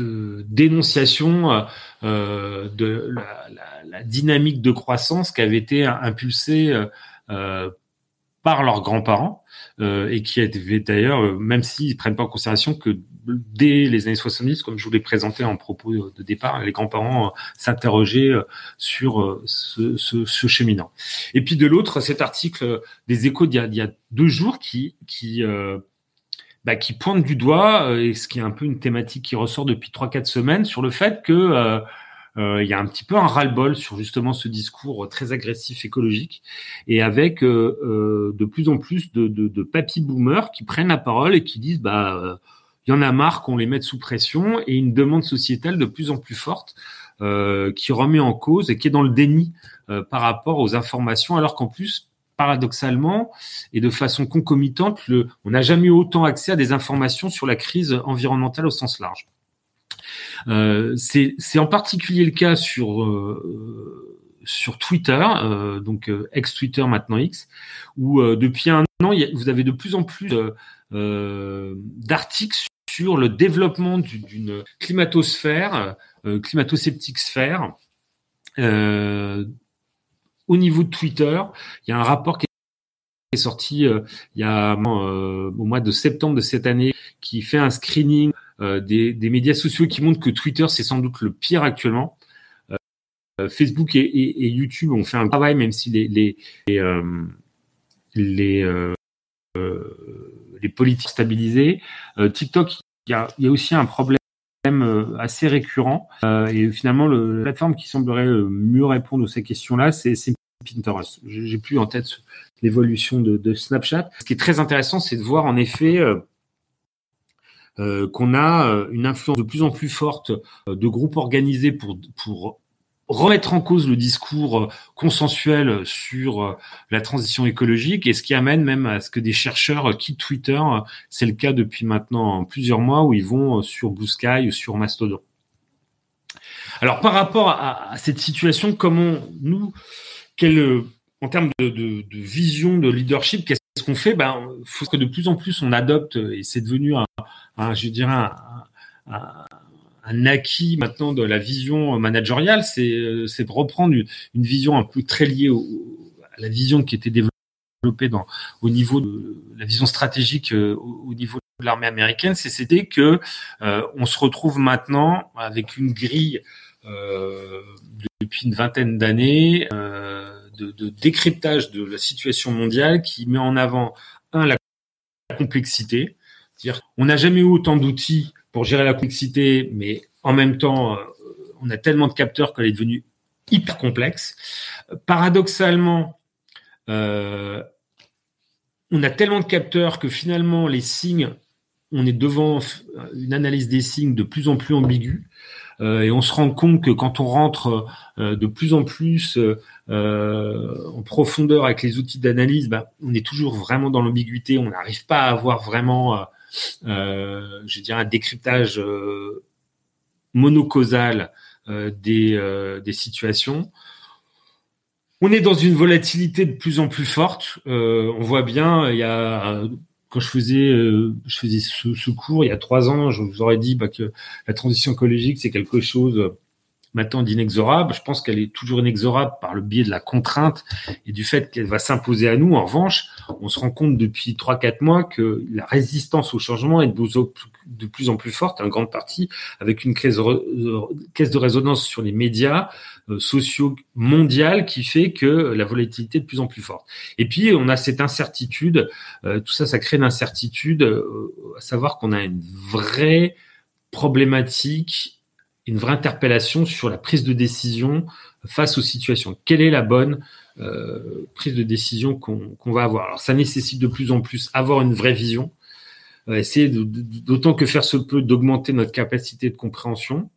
dénonciation euh, de la, la, la, dynamique de croissance qui avait été impulsée euh, par leurs grands-parents euh, et qui avait d'ailleurs, même s'ils prennent pas en considération que dès les années 70, comme je vous l'ai présenté en propos de départ, les grands-parents s'interrogeaient sur ce, ce, ce, cheminant. Et puis de l'autre, cet article des Échos d'il y, y, a deux jours qui, qui bah, qui pointe du doigt, euh, et ce qui est un peu une thématique qui ressort depuis trois quatre semaines, sur le fait que euh, euh, il y a un petit peu un ras-le-bol sur justement ce discours très agressif écologique, et avec de plus en plus de, de, de papy boomers qui prennent la parole et qui disent bah il y en a marre qu'on les mette sous pression, et une demande sociétale de plus en plus forte qui remet en cause et qui est dans le déni par rapport aux informations, alors qu'en plus paradoxalement et de façon concomitante, on n'a jamais eu autant accès à des informations sur la crise environnementale au sens large. Euh, c'est en particulier le cas sur euh, sur Twitter, euh, donc ex-Twitter maintenant X, où depuis un an, vous avez de plus en plus d'articles sur le développement d'une climatosphère, climato-sceptique sphère, au niveau de Twitter, il y a un rapport qui est sorti euh, il y a euh, au mois de septembre de cette année qui fait un screening euh, des, des, médias sociaux qui montre que Twitter c'est sans doute le pire actuellement. Facebook et, et, et, YouTube ont fait un travail même si les les les, les, les politiques stabilisées. TikTok, il y a, il y a aussi un problème assez récurrent et finalement le, la plateforme qui semblerait mieux répondre à ces questions-là, c'est Pinterest. J'ai plus en tête l'évolution de, Snapchat. Ce qui est très intéressant, c'est de voir en effet euh, euh, qu'on a euh, une influence de plus en plus forte de groupes organisés pour, pour remettre en cause le discours consensuel sur la transition écologique et ce qui amène même à ce que des chercheurs quittent Twitter. C'est le cas depuis maintenant plusieurs mois où ils vont sur Blue Sky ou sur Mastodon. Alors par rapport à, cette situation, comment nous, quel, en termes de, vision de leadership, qu'est-ce qu'on fait? Ben, faut que de plus en plus on adopte et c'est devenu un, je dirais un acquis maintenant de la vision managériale, c'est euh, c'est de reprendre une, vision un peu très liée à la vision qui était développée dans, au niveau de la vision stratégique euh, au, niveau de l'armée américaine, c'est c'était que euh, on se retrouve maintenant avec une grille depuis une vingtaine d'années de, de, décryptage de la situation mondiale qui met en avant un la complexité, on n'a jamais eu autant d'outils pour gérer la complexité, mais en même temps, euh, on a tellement de capteurs qu'elle est devenue hyper complexe. Paradoxalement, euh, on a tellement de capteurs que finalement les signes, on est devant une analyse des signes de plus en plus ambiguë. Euh, et on se rend compte que quand on rentre de plus en plus en profondeur avec les outils d'analyse, bah, on est toujours vraiment dans l'ambiguïté. On n'arrive pas à avoir vraiment je dirais, un décryptage euh, monocausal euh, des, des situations. On est dans une volatilité de plus en plus forte. on voit bien, il y a quand je faisais je faisais ce, cours il y a trois ans, je vous aurais dit bah, que la transition écologique c'est quelque chose maintenant d'inexorable. Je pense qu'elle est toujours inexorable par le biais de la contrainte et du fait qu'elle va s'imposer à nous. En revanche, on se rend compte depuis 3-4 mois que la résistance au changement est de plus en plus forte, en grande partie avec une caisse de résonance sur les médias euh, sociaux mondiales qui fait que la volatilité est de plus en plus forte. Et puis, on a cette incertitude, euh, tout ça, ça crée une euh, à savoir qu'on a une vraie problématique une vraie interpellation sur la prise de décision face aux situations. Quelle est la bonne euh, prise de décision qu'on va avoir? Alors ça nécessite de plus en plus avoir une vraie vision, euh, essayer d'autant que faire se peut d'augmenter notre capacité de compréhension,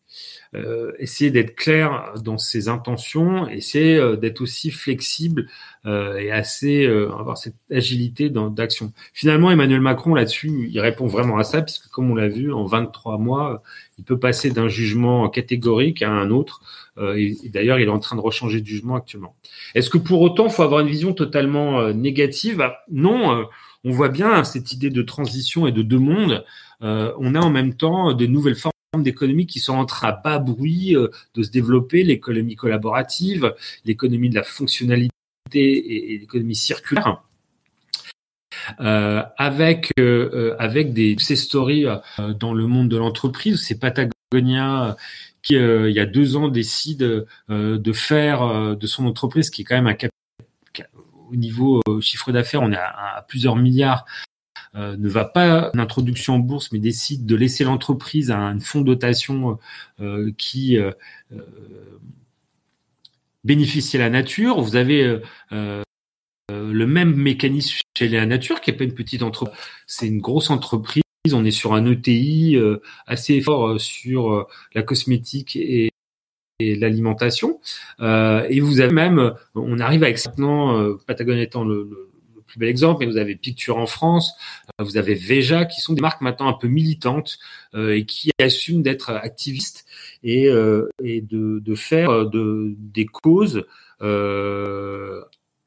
euh, essayer d'être clair dans ses intentions, essayer euh, d'être aussi flexible euh, et assez avoir cette agilité d'action. Finalement, Emmanuel Macron là-dessus, il répond vraiment à ça, puisque comme on l'a vu, en 23 mois, il peut passer d'un jugement catégorique à un autre. et, d'ailleurs, il est en train de rechanger de jugement actuellement. Est-ce que pour autant, il faut avoir une vision totalement négative? Bah, Non. on voit bien cette idée de transition et de deux mondes. on a en même temps de nouvelles formes d'économies qui sont en train à bas bruit euh, de se développer, l'économie collaborative, l'économie de la fonctionnalité et, l'économie circulaire. Euh, avec euh, avec des success stories dans le monde de l'entreprise, c'est Patagonia qui il y a deux ans décide de faire de son entreprise qui est quand même un cap au niveau chiffre d'affaires, on est à, plusieurs milliards euh, ne va pas en introduction en bourse, mais décide de laisser l'entreprise à un fonds de dotation euh, qui euh, bénéficie à la nature. Vous avez le même mécanisme chez la nature, qui est pas une petite entreprise, c'est une grosse entreprise. On est sur un ETI assez fort sur la cosmétique et, l'alimentation. et vous avez même, on arrive avec maintenant, Patagonia étant le plus bel exemple, mais vous avez Picture en France, euh, vous avez Veja, qui sont des marques maintenant un peu militantes euh, et qui assument d'être activistes et, euh, de, faire de, des causes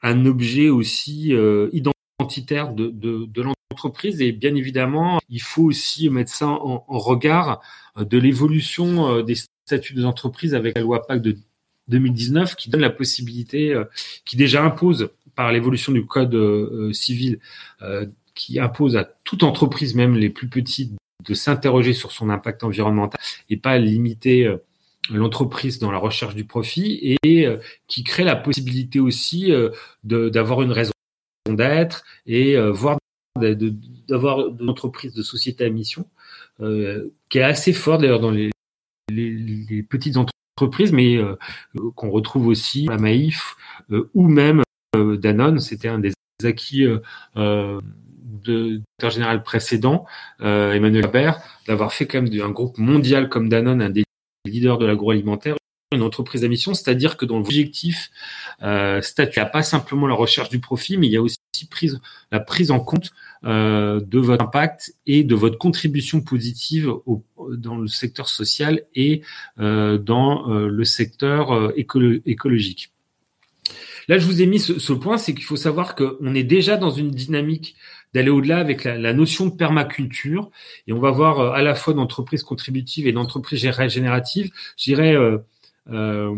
un objet aussi identitaire de, de, de l'entreprise. Et bien évidemment, il faut aussi mettre ça en, en regard de l'évolution des statuts des entreprises avec la loi PAC de 2019 qui donne la possibilité, qui déjà impose par l'évolution du code euh, civil euh, qui impose à toute entreprise, même les plus petites, de s'interroger sur son impact environnemental et pas limiter euh, l'entreprise dans la recherche du profit et qui crée la possibilité aussi d'avoir une raison d'être et voire d'avoir une entreprise de société à mission qui est assez fort d'ailleurs dans les, les, petites entreprises mais qu'on retrouve aussi à Maïf ou même euh, Danone, c'était un des acquis euh, euh, de général précédent, Emmanuel Herbert, d'avoir fait quand même un groupe mondial comme Danone, un des leaders de l'agroalimentaire, une entreprise à mission, c'est-à-dire que dans l'objectif euh, statut, il n'y a pas simplement la recherche du profit, mais il y a aussi prise, la prise en compte euh, de votre impact et de votre contribution positive au, dans le secteur social et euh, dans euh, le secteur euh, écolo écologique. Là, je vous ai mis ce, ce point, c'est qu'il faut savoir qu'on est déjà dans une dynamique d'aller au-delà avec la, la, notion de permaculture. Et on va voir euh, à la fois d'entreprises contributives et d'entreprises régénératives. Je dirais euh, euh,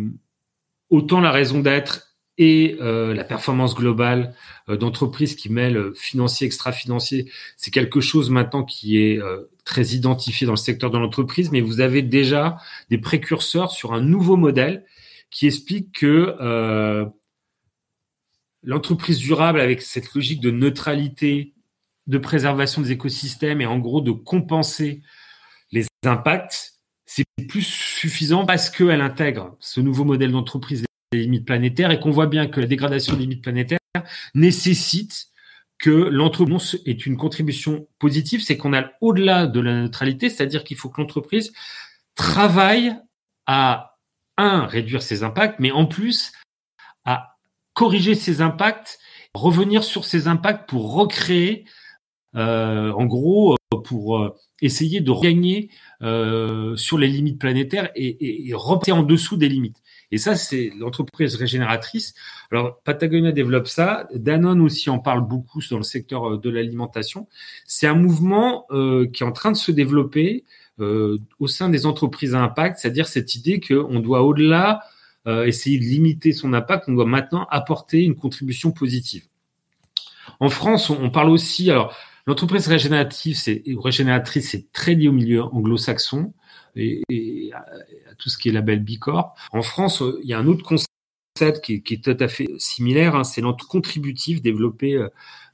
autant la raison d'être et euh, la performance globale euh, d'entreprises qui mêlent financier, extra-financier, c'est quelque chose maintenant qui est euh, très identifié dans le secteur de l'entreprise, mais vous avez déjà des précurseurs sur un nouveau modèle qui explique que euh, l'entreprise durable avec cette logique de neutralité, de préservation des écosystèmes et en gros de compenser les impacts, c'est plus suffisant parce qu'elle intègre ce nouveau modèle d'entreprise des limites planétaires et qu'on voit bien que la dégradation des limites planétaires nécessite que l'entreprise est une contribution positive, c'est qu'on a au-delà de la neutralité, c'est-à-dire qu'il faut que l'entreprise travaille à, un, réduire ses impacts, mais en plus, corriger ses impacts, revenir sur ses impacts pour recréer, euh, en gros, pour euh, essayer de regagner euh, sur les limites planétaires et, et, et repartir en dessous des limites. Et ça, c'est l'entreprise régénératrice. Alors, Patagonia développe ça. Danone aussi en parle beaucoup dans le secteur euh, de l'alimentation. C'est un mouvement euh, qui est en train de se développer euh, au sein des entreprises à impact, c'est-à-dire cette idée qu'on doit au-delà euh, essayer de limiter son impact, on doit maintenant apporter une contribution positive. En France, on, on parle aussi, alors l'entreprise régénérative, c'est régénératrice, c'est très lié au milieu anglo-saxon et, et à, à, tout ce qui est label B Corp. En France, il y a un autre concept qui est, qui est tout à fait similaire, hein, c'est l'entre contributif développé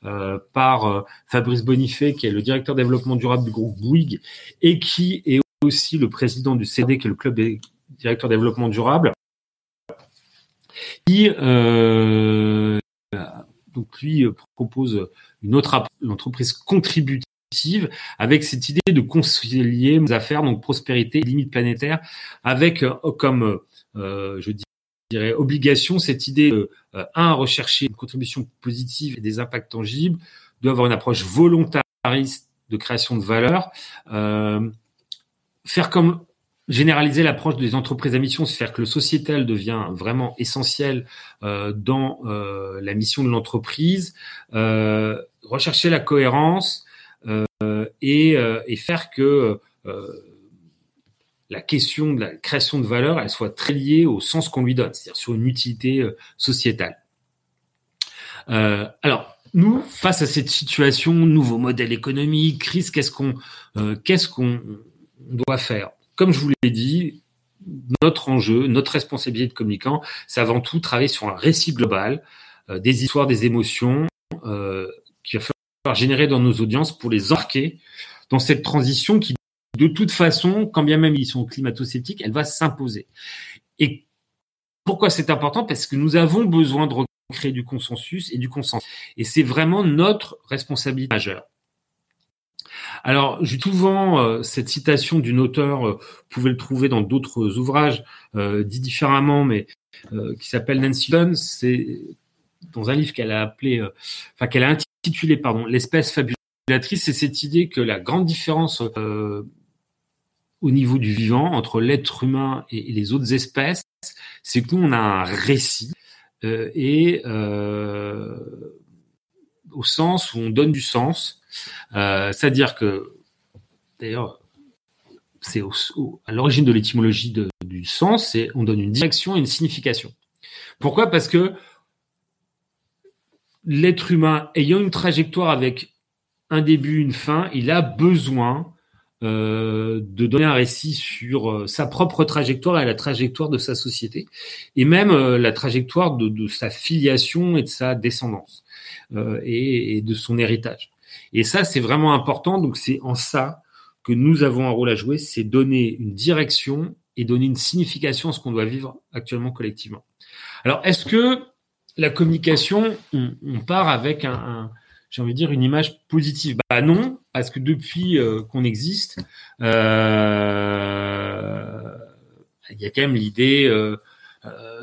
euh, par euh, Fabrice Bonifay, qui est le directeur développement durable du groupe Bouygues et qui est aussi le président du CD, qui est le club des directeurs développement durable, qui euh, donc lui propose une autre l'entreprise contributive avec cette idée de concilier nos affaires, donc prospérité, limites planétaires, avec euh, comme, euh, je dirais, obligation cette idée de, euh, un, rechercher une contribution positive et des impacts tangibles, deux, avoir une approche volontariste de création de valeur, euh, faire comme généraliser l'approche des entreprises à mission, c'est faire que le sociétal devient vraiment essentiel euh, dans euh, la mission de l'entreprise, euh, rechercher la cohérence, euh, et, euh, et, faire que euh, la question de la création de valeur, elle soit très liée au sens qu'on lui donne, c'est-à-dire sur une utilité sociétale. alors, nous, face à cette situation, nouveau modèle économique, crise, qu'est-ce qu'on qu'est-ce qu'on doit faire? Comme je vous l'ai dit, notre enjeu, notre responsabilité de communicant, c'est avant tout travailler sur un récit global, des histoires, des émotions, qui va générer dans nos audiences pour les embarquer dans cette transition qui, de toute façon, quand bien même ils sont climato-sceptiques, elle va s'imposer. Et pourquoi c'est important? Parce que nous avons besoin de recréer du consensus et du consensus. Et c'est vraiment notre responsabilité majeure. Alors, j'ai souvent euh, cette citation d'une auteure, euh, vous pouvez le trouver dans d'autres ouvrages, euh, dit différemment, mais euh, qui s'appelle Nancy Dunn. C'est dans un livre qu'elle a appelé, euh, enfin qu'elle a intitulé pardon l'espèce fabulatrice, c'est cette idée que la grande différence euh, au niveau du vivant entre l'être humain et, les autres espèces, c'est que nous on a un récit et au sens où on donne du sens, euh, c'est-à-dire que d'ailleurs c'est à l'origine de l'étymologie du sens, c'est on donne une direction et une signification. Pourquoi? Parce que l'être humain ayant une trajectoire avec un début, une fin, il a besoin euh, de donner un récit sur euh, sa propre trajectoire et la trajectoire de sa société, et même la trajectoire de, sa filiation et de sa descendance et, de son héritage. Et ça, c'est vraiment important. Donc, c'est en ça que nous avons un rôle à jouer, c'est donner une direction et donner une signification à ce qu'on doit vivre actuellement collectivement. Alors, est-ce que la communication, on, part avec un, un j'ai envie de dire, une image positive? Bah non, parce que depuis euh, qu'on existe, euh, il y a quand même l'idée euh,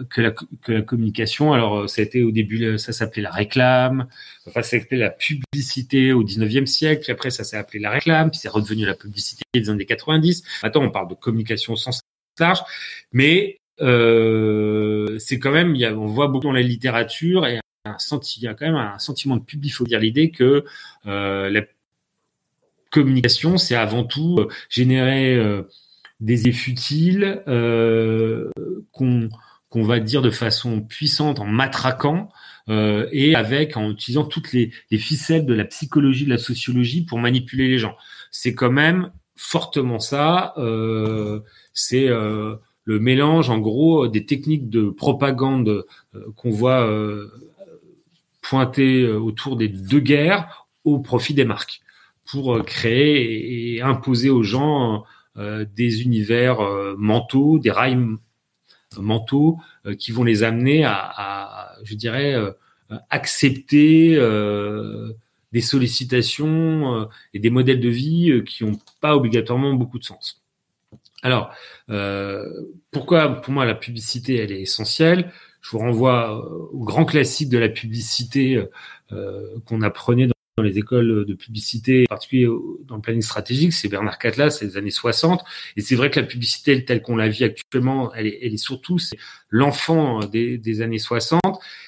que, la, que la communication, alors ça a été au début, ça s'appelait la réclame, enfin ça s'appelait la publicité au 19e siècle, puis après ça s'est appelé la réclame, puis c'est redevenu la publicité des années 90. Maintenant on parle de communication au sens large, mais euh, c'est quand même, il y a, on voit beaucoup dans la littérature et un senti, il y a quand même un sentiment de public. Il faut dire l'idée que euh, la communication, c'est avant tout euh, générer euh, des effets futiles euh, qu'on qu'on va dire de façon puissante en matraquant euh, et avec en utilisant toutes les, les, ficelles de la psychologie, de la sociologie pour manipuler les gens. C'est quand même fortement ça. Euh, c'est euh, le mélange, en gros, des techniques de propagande euh, qu'on voit pointer autour des deux guerres au profit des marques pour créer et imposer aux gens des univers mentaux, des rails mentaux euh, qui vont les amener à, je dirais, euh, accepter euh, des sollicitations et des modèles de vie qui n'ont pas obligatoirement beaucoup de sens. Alors, pourquoi pour moi la publicité elle est essentielle? Je vous renvoie au grand classique de la publicité qu'on apprenait dans dans les écoles de publicité, en particulier dans le planning stratégique, c'est Bernard Catlas, c'est les années 60. Et c'est vrai que la publicité telle qu'on la vit actuellement, elle est, elle surtout l'enfant des, années 60.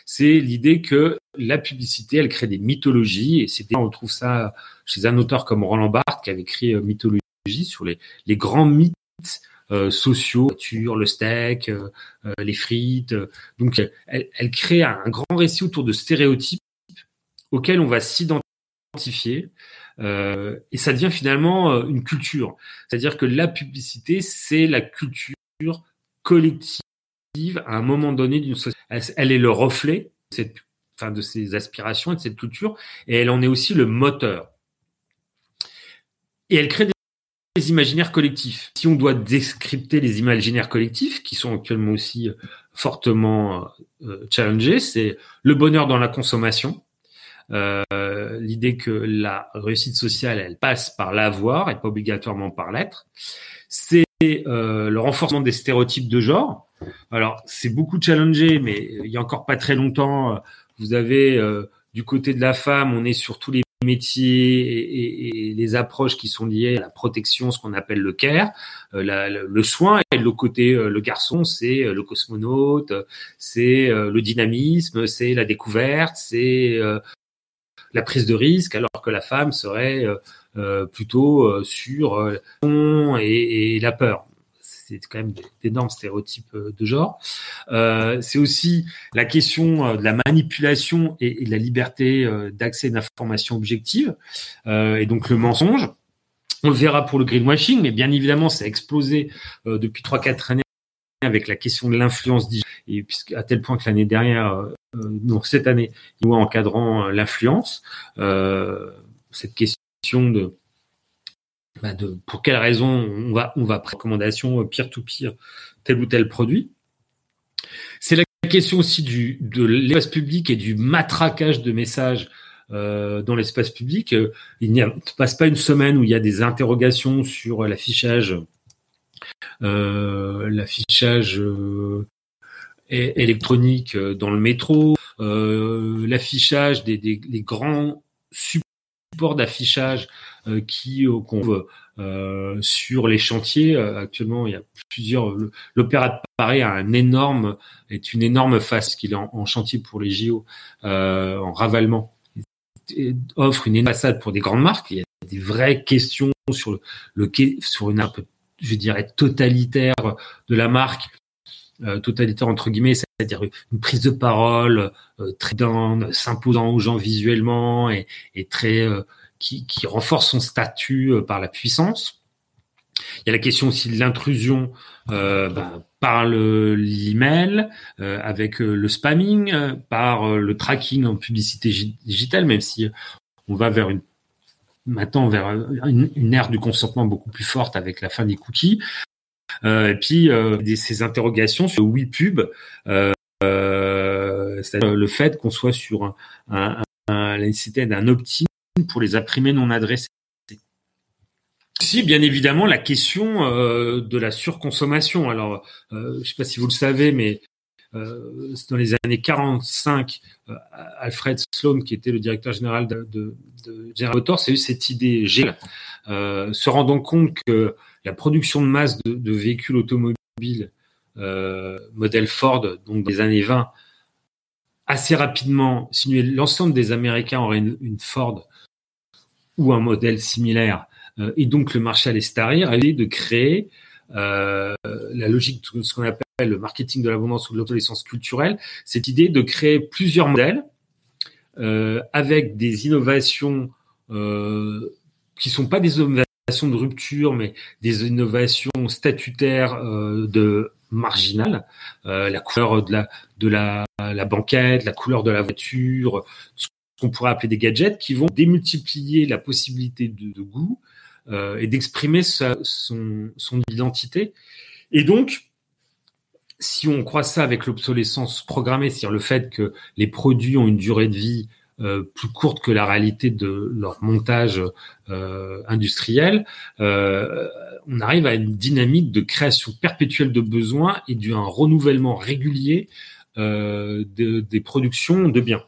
C'est l'idée que la publicité, elle crée des mythologies. Et c'est on retrouve ça chez un auteur comme Roland Barthes qui avait écrit euh, Mythologie sur les, grands mythes euh, sociaux, le steak, euh, euh, les frites. Donc, elle crée un grand récit autour de stéréotypes auxquels on va s'identifier euh, et ça devient finalement euh, une culture. C'est-à-dire que la publicité, c'est la culture collective à un moment donné d'une société. Elle, est le reflet de, cette, ces aspirations et de cette culture, et elle en est aussi le moteur. Et elle crée des imaginaires collectifs. Si on doit décrypter les imaginaires collectifs, qui sont actuellement aussi fortement euh, challengés, c'est le bonheur dans la consommation, l'idée que la réussite sociale, elle passe par l'avoir et pas obligatoirement par l'être. C'est euh, le renforcement des stéréotypes de genre. Alors, c'est beaucoup challengé, mais il y a encore pas très longtemps, vous avez euh, du côté de la femme, on est sur tous les métiers et, et, les approches qui sont liées à la protection, ce qu'on appelle le care, euh, le, le, soin, et le côté euh, le garçon, c'est le cosmonaute, c'est le dynamisme, c'est la découverte, c'est la prise de risque, alors que la femme serait euh, euh, plutôt euh, sur et, et la peur c'est quand même d'énormes stéréotypes de genre. C'est aussi la question de la manipulation et, de la liberté d'accès à une information objective, et donc le mensonge. On le verra pour le greenwashing, mais bien évidemment, ça a explosé depuis 3-4 années avec la question de l'influence digitale, à tel point que l'année dernière, donc cette année, il voit encadrant l'influence, euh, cette question de, bah pour quelle raison on va on va recommandation peer to peer tel ou tel produit. C'est la question aussi de l'espace public et du matraquage de messages euh, dans l'espace public. Il n'y passe pas une semaine où il y a des interrogations sur l'affichage, euh, l'affichage euh, électronique euh, dans le métro, euh, l'affichage des, grands supports d'affichage euh, qui qu'on voit sur les chantiers. actuellement, il y a plusieurs. L'Opéra de Paris a un est une énorme face qu'il est en, chantier pour les JO en ravalement offre une façade pour des grandes marques. Il y a des vraies questions sur une je dirais totalitaire de la marque euh, totalitaire entre guillemets, c'est-à-dire une prise de parole euh, très dense, s'imposant aux gens visuellement et, et très euh, qui, qui, renforce son statut par la puissance. Il y a la question aussi de l'intrusion ben, par l'email, avec le spamming, par le tracking en publicité digitale, même si on va vers une maintenant vers une, une, ère du consentement beaucoup plus forte avec la fin des cookies. Euh, et puis euh, ces interrogations sur oui pub, euh, c'est-à-dire le fait qu'on soit sur un, un, un la nécessité d'un opt-in pour les imprimés non adressés. aussi, bien évidemment, la question euh, de la surconsommation. Alors, euh, je ne sais pas si vous le savez, mais euh, dans les années 45, euh, Alfred Sloan, qui était le directeur général de, de, de General Motors, a eu cette idée géniale, euh, se rendant compte que la production de masse de, véhicules automobiles modèle Ford, donc des années 20, assez rapidement, si l'ensemble des Américains auraient une, Ford ou un modèle similaire, euh, et donc le marché allait se allait de créer euh, la logique de ce qu'on appelle le marketing de l'abondance ou de l'obsolescence culturelle, cette idée de créer plusieurs modèles euh, avec des innovations euh, qui sont pas des innovations de rupture, mais des innovations statutaires euh, de marginales, la couleur de la de la, la banquette, la couleur de la voiture, ce qu'on pourrait appeler des gadgets, qui vont démultiplier la possibilité de, goût et d'exprimer son, son identité. Et donc, si on croit ça avec l'obsolescence programmée, c'est-à-dire le fait que les produits ont une durée de vie euh, plus courte que la réalité de leur montage euh, industriel, euh, on arrive à une dynamique de création perpétuelle de besoins et d'un renouvellement régulier euh, de, des productions de biens.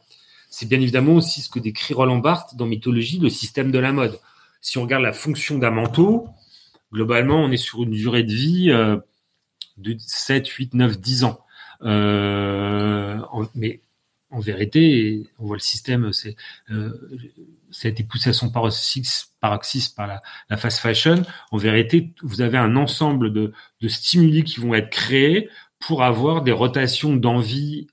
C'est bien évidemment aussi ce que décrit Roland Barthes dans Mythologie, le système de la mode. Si on regarde la fonction d'un manteau, globalement, on est sur une durée de vie euh, de 7, 8, 9, 10 ans. Euh, mais en vérité, on voit le système, c'est, euh, ça a été poussé à son paroxysme, par la, fast fashion. En vérité, vous avez un ensemble de, de stimuli qui vont être créés pour avoir des rotations d'envie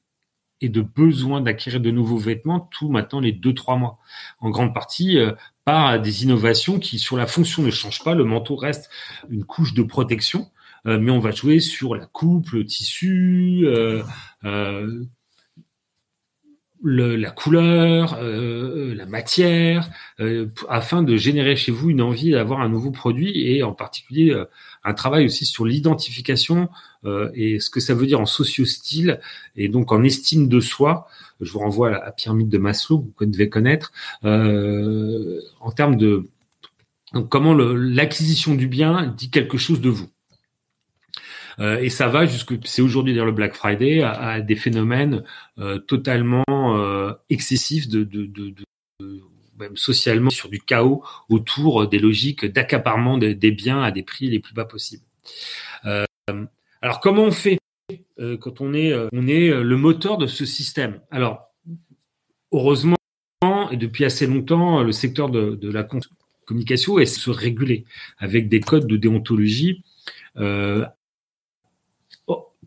et de besoin d'acquérir de nouveaux vêtements tout maintenant les deux trois mois. En grande partie euh, par des innovations qui sur la fonction ne changent pas. Le manteau reste une couche de protection, euh, mais on va jouer sur la coupe, le tissu, euh, euh, le, la couleur, euh, la matière, euh, afin de générer chez vous une envie d'avoir un nouveau produit et en particulier euh, un travail aussi sur l'identification et ce que ça veut dire en socio-style et donc en estime de soi. Je vous renvoie à la pyramide de Maslow, que vous devez connaître, en termes de donc comment l'acquisition du bien dit quelque chose de vous. Euh, et ça va jusque, c'est aujourd'hui d'ailleurs le Black Friday, à, des phénomènes euh, totalement euh, excessifs de, de, de, de, même socialement sur du chaos autour des logiques d'accaparement des, biens à des prix les plus bas possibles. alors comment on fait quand on est on est le moteur de ce système? Alors heureusement et depuis assez longtemps, le secteur de, de la communication est se réguler avec des codes de déontologie euh,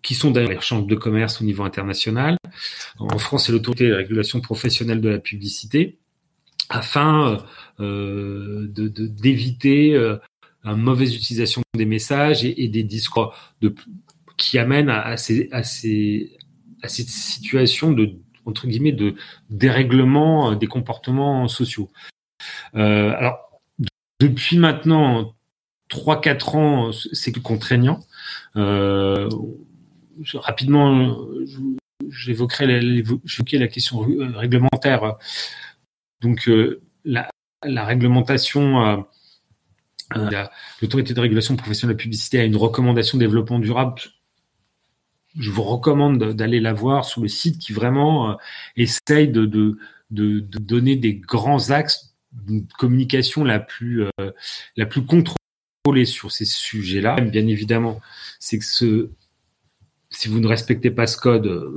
qui sont d'ailleurs les chambres de commerce au niveau international. En France, c'est l'autorité de régulation professionnelle de la publicité, afin euh, d'éviter de, euh, une mauvaise utilisation des messages et, des discours de, qui amènent à, à, ces, à, ces, à cette situation de entre guillemets de dérèglement des comportements sociaux. Euh, alors depuis maintenant 3-4 ans, c'est contraignant. Euh, rapidement, j'évoquerai la, question réglementaire. Donc, euh, la, la, réglementation, euh, l'autorité de régulation professionnelle de la publicité a une recommandation développement durable. Je vous recommande d'aller la voir sur le site qui vraiment euh, essaye de, de, donner des grands axes de communication la plus, euh, la plus contrôlée sur ces sujets-là. Bien évidemment, c'est que ce, si vous ne respectez pas ce code, euh,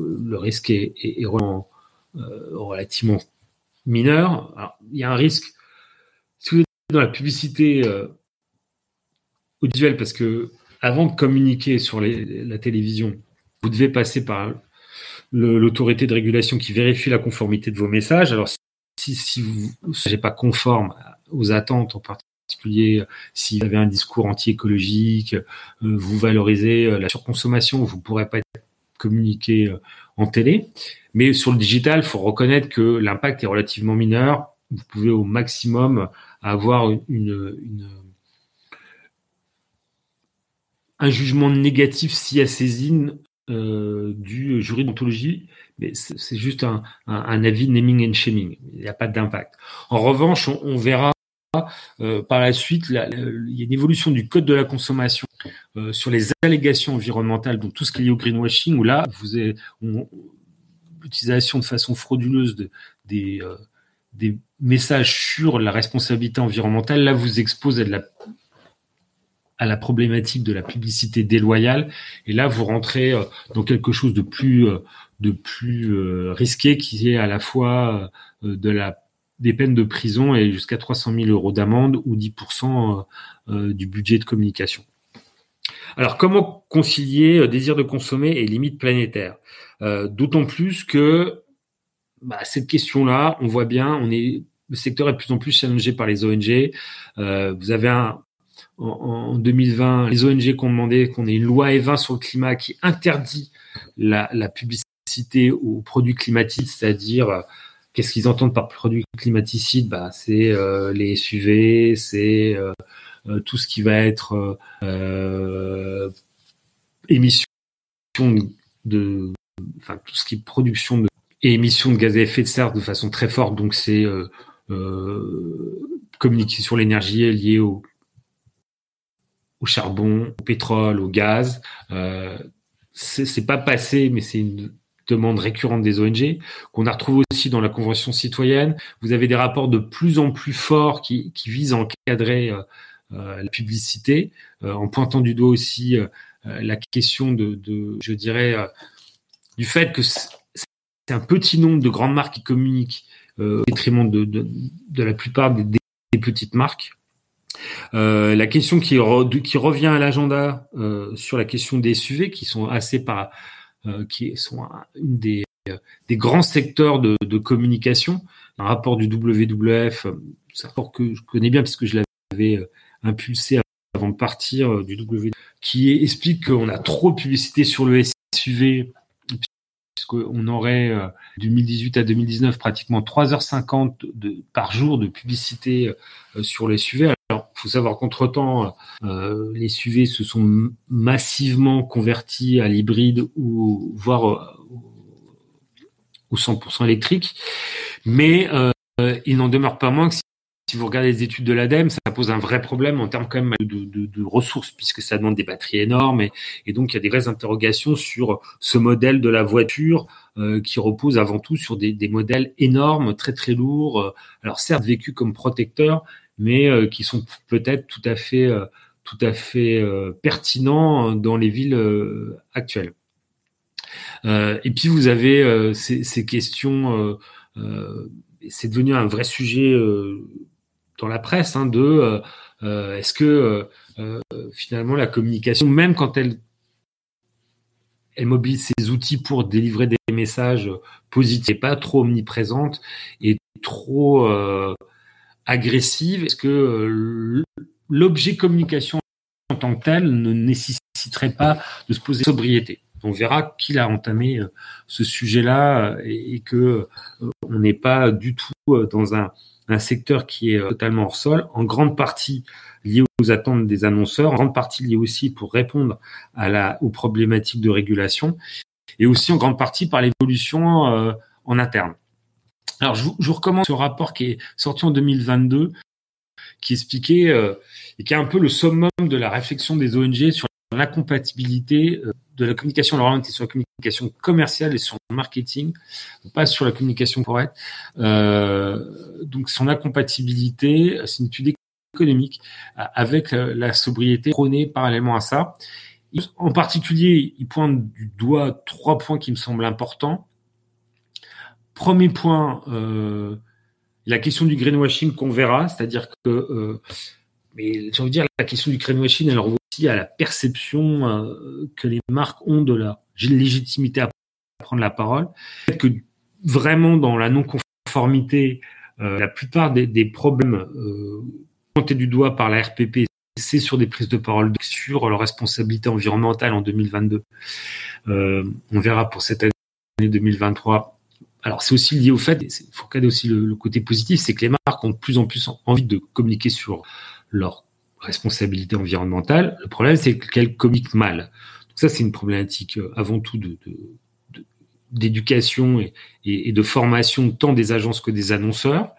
le risque est, euh, relativement mineur. Alors, il y a un risque, si vous êtes dans la publicité euh, audiovisuelle, parce que avant de communiquer sur la télévision, vous devez passer par l'autorité de régulation qui vérifie la conformité de vos messages. Alors, si, vous ne pas conforme aux attentes en particulier, particulier si vous avez un discours anti-écologique, euh, vous valorisez euh, la surconsommation, vous ne pourrez pas être communiqué euh, en télé. Mais sur le digital, il faut reconnaître que l'impact est relativement mineur. Vous pouvez au maximum avoir un jugement négatif si à saisine du jury d'ontologie, mais c'est juste un, avis naming and shaming. Il n'y a pas d'impact. En revanche, on verra euh, par la suite, il y a une évolution du code de la consommation euh, sur les allégations environnementales, donc tout ce qui est lié au greenwashing, où là, vous avez l'utilisation de façon frauduleuse euh, des messages sur la responsabilité environnementale, là, vous expose à la à la problématique de la publicité déloyale. Et là, vous rentrez dans quelque chose de plus, de plus risqué, qui est à la fois de la des peines de prison et jusqu'à 300 000 euros d'amende ou 10% euh, euh, du budget de communication. Alors, comment concilier euh, désir de consommer et limites planétaires? D'autant plus que bah, cette question-là, on voit bien, on est, le secteur est de plus en plus challengé par les ONG. vous avez un, en, 2020, les ONG qui ont demandé qu'on ait une loi E20 sur le climat qui interdit la, la publicité aux produits climatiques, c'est-à-dire Qu'est-ce qu'ils entendent par produits climaticides bah, C'est euh, les SUV, c'est euh, euh, tout ce qui va être émission de, enfin tout ce qui est production de et émission de gaz à effet de serre de façon très forte. Donc c'est communiquer sur l'énergie liée au, au charbon, au pétrole, au gaz. C'est pas passé, mais c'est une demande récurrente des ONG, qu'on a retrouvé aussi dans la Convention citoyenne. Vous avez des rapports de plus en plus forts qui, visent à encadrer euh, euh la publicité, euh, en pointant du doigt aussi la question de, je dirais, du fait que c'est un petit nombre de grandes marques qui communiquent au détriment de, de, la plupart des, petites marques. La question qui, re, qui revient à l'agenda sur la question des SUV, qui sont assez par, qui sont une des, euh, des grands secteurs de, de, communication. Un rapport du WWF, euh, un rapport que je connais bien puisque je l'avais impulsé avant de partir du WWF, qui explique qu'on a trop de publicité sur le SUV puisqu'on aurait de 2018 à 2019 pratiquement 3h50 de, par jour de publicité sur les SUV. Alors, faut savoir qu'entre-temps, euh, les SUV se sont massivement convertis à l'hybride ou voire euh, au 100% électrique, mais euh, il n'en demeure pas moins que si vous regardez les études de l'ADEME, ça pose un vrai problème en termes quand même de, de, de ressources, puisque ça demande des batteries énormes, et, et, donc il y a des vraies interrogations sur ce modèle de la voiture euh, qui repose avant tout sur des, des, modèles énormes, très très lourds, alors certes vécus comme protecteurs, mais euh, qui sont peut-être tout à fait, euh, tout à fait euh, pertinents dans les villes actuelles. et puis vous avez ces, ces, questions, c'est devenu un vrai sujet dans la presse hein, de est-ce que finalement la communication, même quand elle elle mobilise ses outils pour délivrer des messages positifs, pas trop omniprésente et trop agressive Est-ce que euh, l'objet communication en tant que tel ne nécessiterait pas de se poser sobriété? On verra qu'il a entamé euh, ce sujet-là euh, et que on n'est pas du tout dans un, secteur qui est totalement hors sol, en grande partie lié aux attentes des annonceurs, en grande partie lié aussi pour répondre à la, aux problématiques de régulation, et aussi en grande partie par l'évolution en interne. Alors, je vous, je vous, recommande ce rapport qui est sorti en 2022, qui expliquait euh, et qui est un peu le summum de la réflexion des ONG sur l'incompatibilité euh, de la communication. On était sur la communication commerciale et sur le marketing, pas sur la communication pour être. Euh, donc, son incompatibilité, c'est une étude économique avec la sobriété prônée parallèlement à ça. En particulier, il pointe du doigt trois points qui me semblent importants. Premier point, euh, la question du greenwashing qu'on verra, c'est-à-dire que, euh, mais j'ai envie de dire, la question du greenwashing, elle renvoie aussi à la perception euh, que les marques ont de la légitimité à prendre la parole. Que vraiment dans la non-conformité, euh, la plupart des, problèmes euh, pointés du doigt par la RPP, c'est sur des prises de parole sur leur responsabilité environnementale en 2022. Euh, on verra pour cette année 2023 alors c'est aussi lié au fait, il faut regarder aussi le, côté positif, c'est que les marques ont de plus en plus envie de communiquer sur leur responsabilité environnementale. Le problème, c'est qu'elles communiquent mal. Donc ça, c'est une problématique euh, avant tout de, d'éducation et, et, de formation tant des agences que des annonceurs.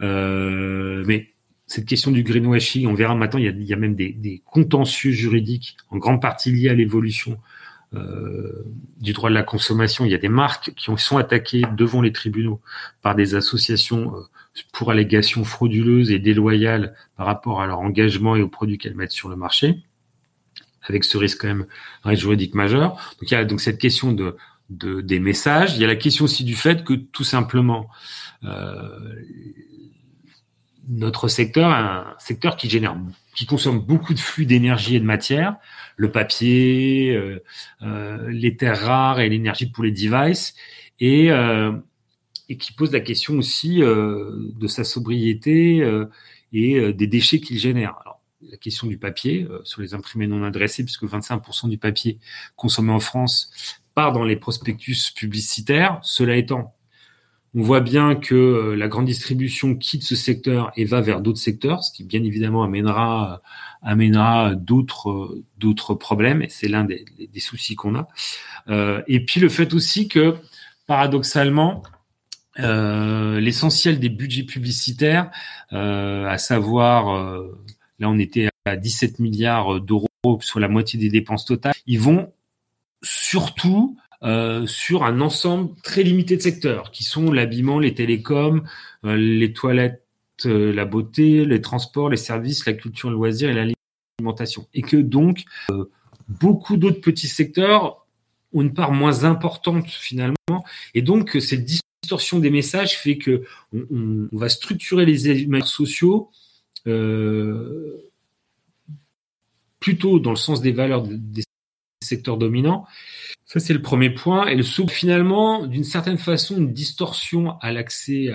Euh, mais cette question du greenwashing, on verra maintenant, il y a, il y a même des, des, contentieux juridiques, en grande partie liés à l'évolution euh, du droit de la consommation. Il y a des marques qui sont attaquées devant les tribunaux par des associations euh, pour allégations frauduleuses et déloyales par rapport à leur engagement et aux produits qu'elles mettent sur le marché, avec ce risque quand même un risque juridique majeur. Donc il y a donc cette question de, de des messages. Il y a la question aussi du fait que tout simplement euh, notre secteur, un secteur qui génère, qui consomme beaucoup de flux d'énergie et de matière, le papier, euh, euh, les terres rares et l'énergie pour les devices, et, euh, et qui pose la question aussi euh, de sa sobriété euh, et euh, des déchets qu'il génère. Alors, la question du papier sur les imprimés non adressés, puisque 25% du papier consommé en France part dans les prospectus publicitaires. Cela étant, on voit bien que la grande distribution quitte ce secteur et va vers d'autres secteurs, ce qui bien évidemment amènera amènera d'autres d'autres problèmes et c'est l'un des, soucis qu'on a. Et puis le fait aussi que paradoxalement euh, l'essentiel des budgets publicitaires, euh, à savoir euh, là on était à 17 milliards d'euros, soit la moitié des dépenses totales, ils vont surtout euh, sur un ensemble très limité de secteurs, qui sont l'habillement, les télécoms, euh, les toilettes, la beauté, les transports, les services, la culture, le loisir et l'alimentation. Et que donc, beaucoup d'autres petits secteurs ont une part moins importante finalement. Et donc, cette distorsion des messages fait que on, va structurer les éléments sociaux plutôt dans le sens des valeurs des secteurs dominants ça, c'est le premier point. Et le second, finalement, d'une certaine façon, une distorsion à l'accès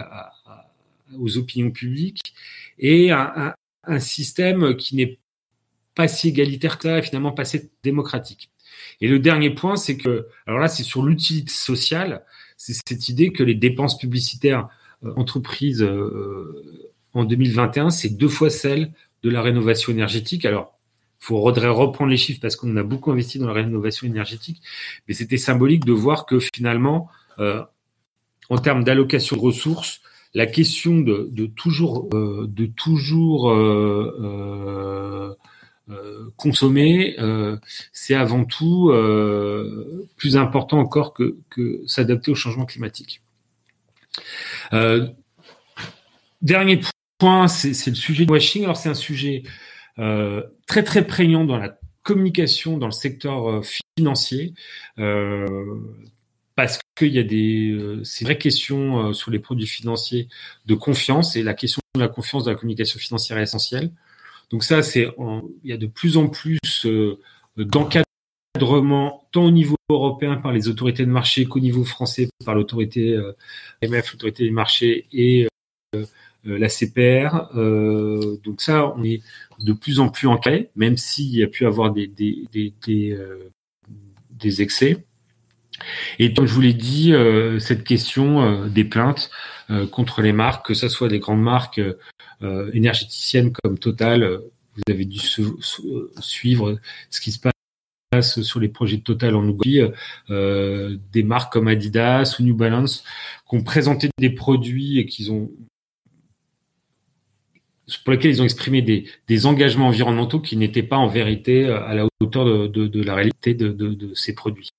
aux opinions publiques et un, un, système qui n'est pas si égalitaire que ça et finalement pas si démocratique. Et le dernier point, c'est que, alors là, c'est sur l'utilité sociale, c'est cette idée que les dépenses publicitaires euh, entreprises euh, en 2021, c'est deux fois celle de la rénovation énergétique. Alors, faudrait reprendre les chiffres parce qu'on a beaucoup investi dans la rénovation énergétique, mais c'était symbolique de voir que finalement, euh, en termes d'allocation de ressources, la question de, toujours, de toujours consommer, euh, c'est avant tout plus important encore que, que s'adapter au changement climatique. dernier point, c'est le sujet du washing. Alors c'est un sujet euh, très très prégnant dans la communication dans le secteur euh, financier. Euh, parce qu'il y a des euh, ces vraies questions sur les produits financiers de confiance et la question de la confiance dans la communication financière est essentielle. Donc ça, c'est il y a de plus en plus d'encadrement tant au niveau européen par les autorités de marché qu'au niveau français par l'autorité euh, MF, l'autorité des marchés et euh, la CPR. Euh, donc ça, on est de plus en plus encadré, même s'il y a pu avoir des, des, des, des, euh, des excès. Et comme je vous l'ai dit, cette question des plaintes contre les marques, que ce soit des grandes marques énergéticiennes comme Total, vous avez dû suivre ce qui se passe sur les projets de Total en Ouganda, euh, des marques comme Adidas ou New Balance qui ont présenté des produits et qu'ils ont pour lesquels ils ont exprimé des, des engagements environnementaux qui n'étaient pas en vérité euh, à la hauteur de, de, de la réalité de, de, ces produits.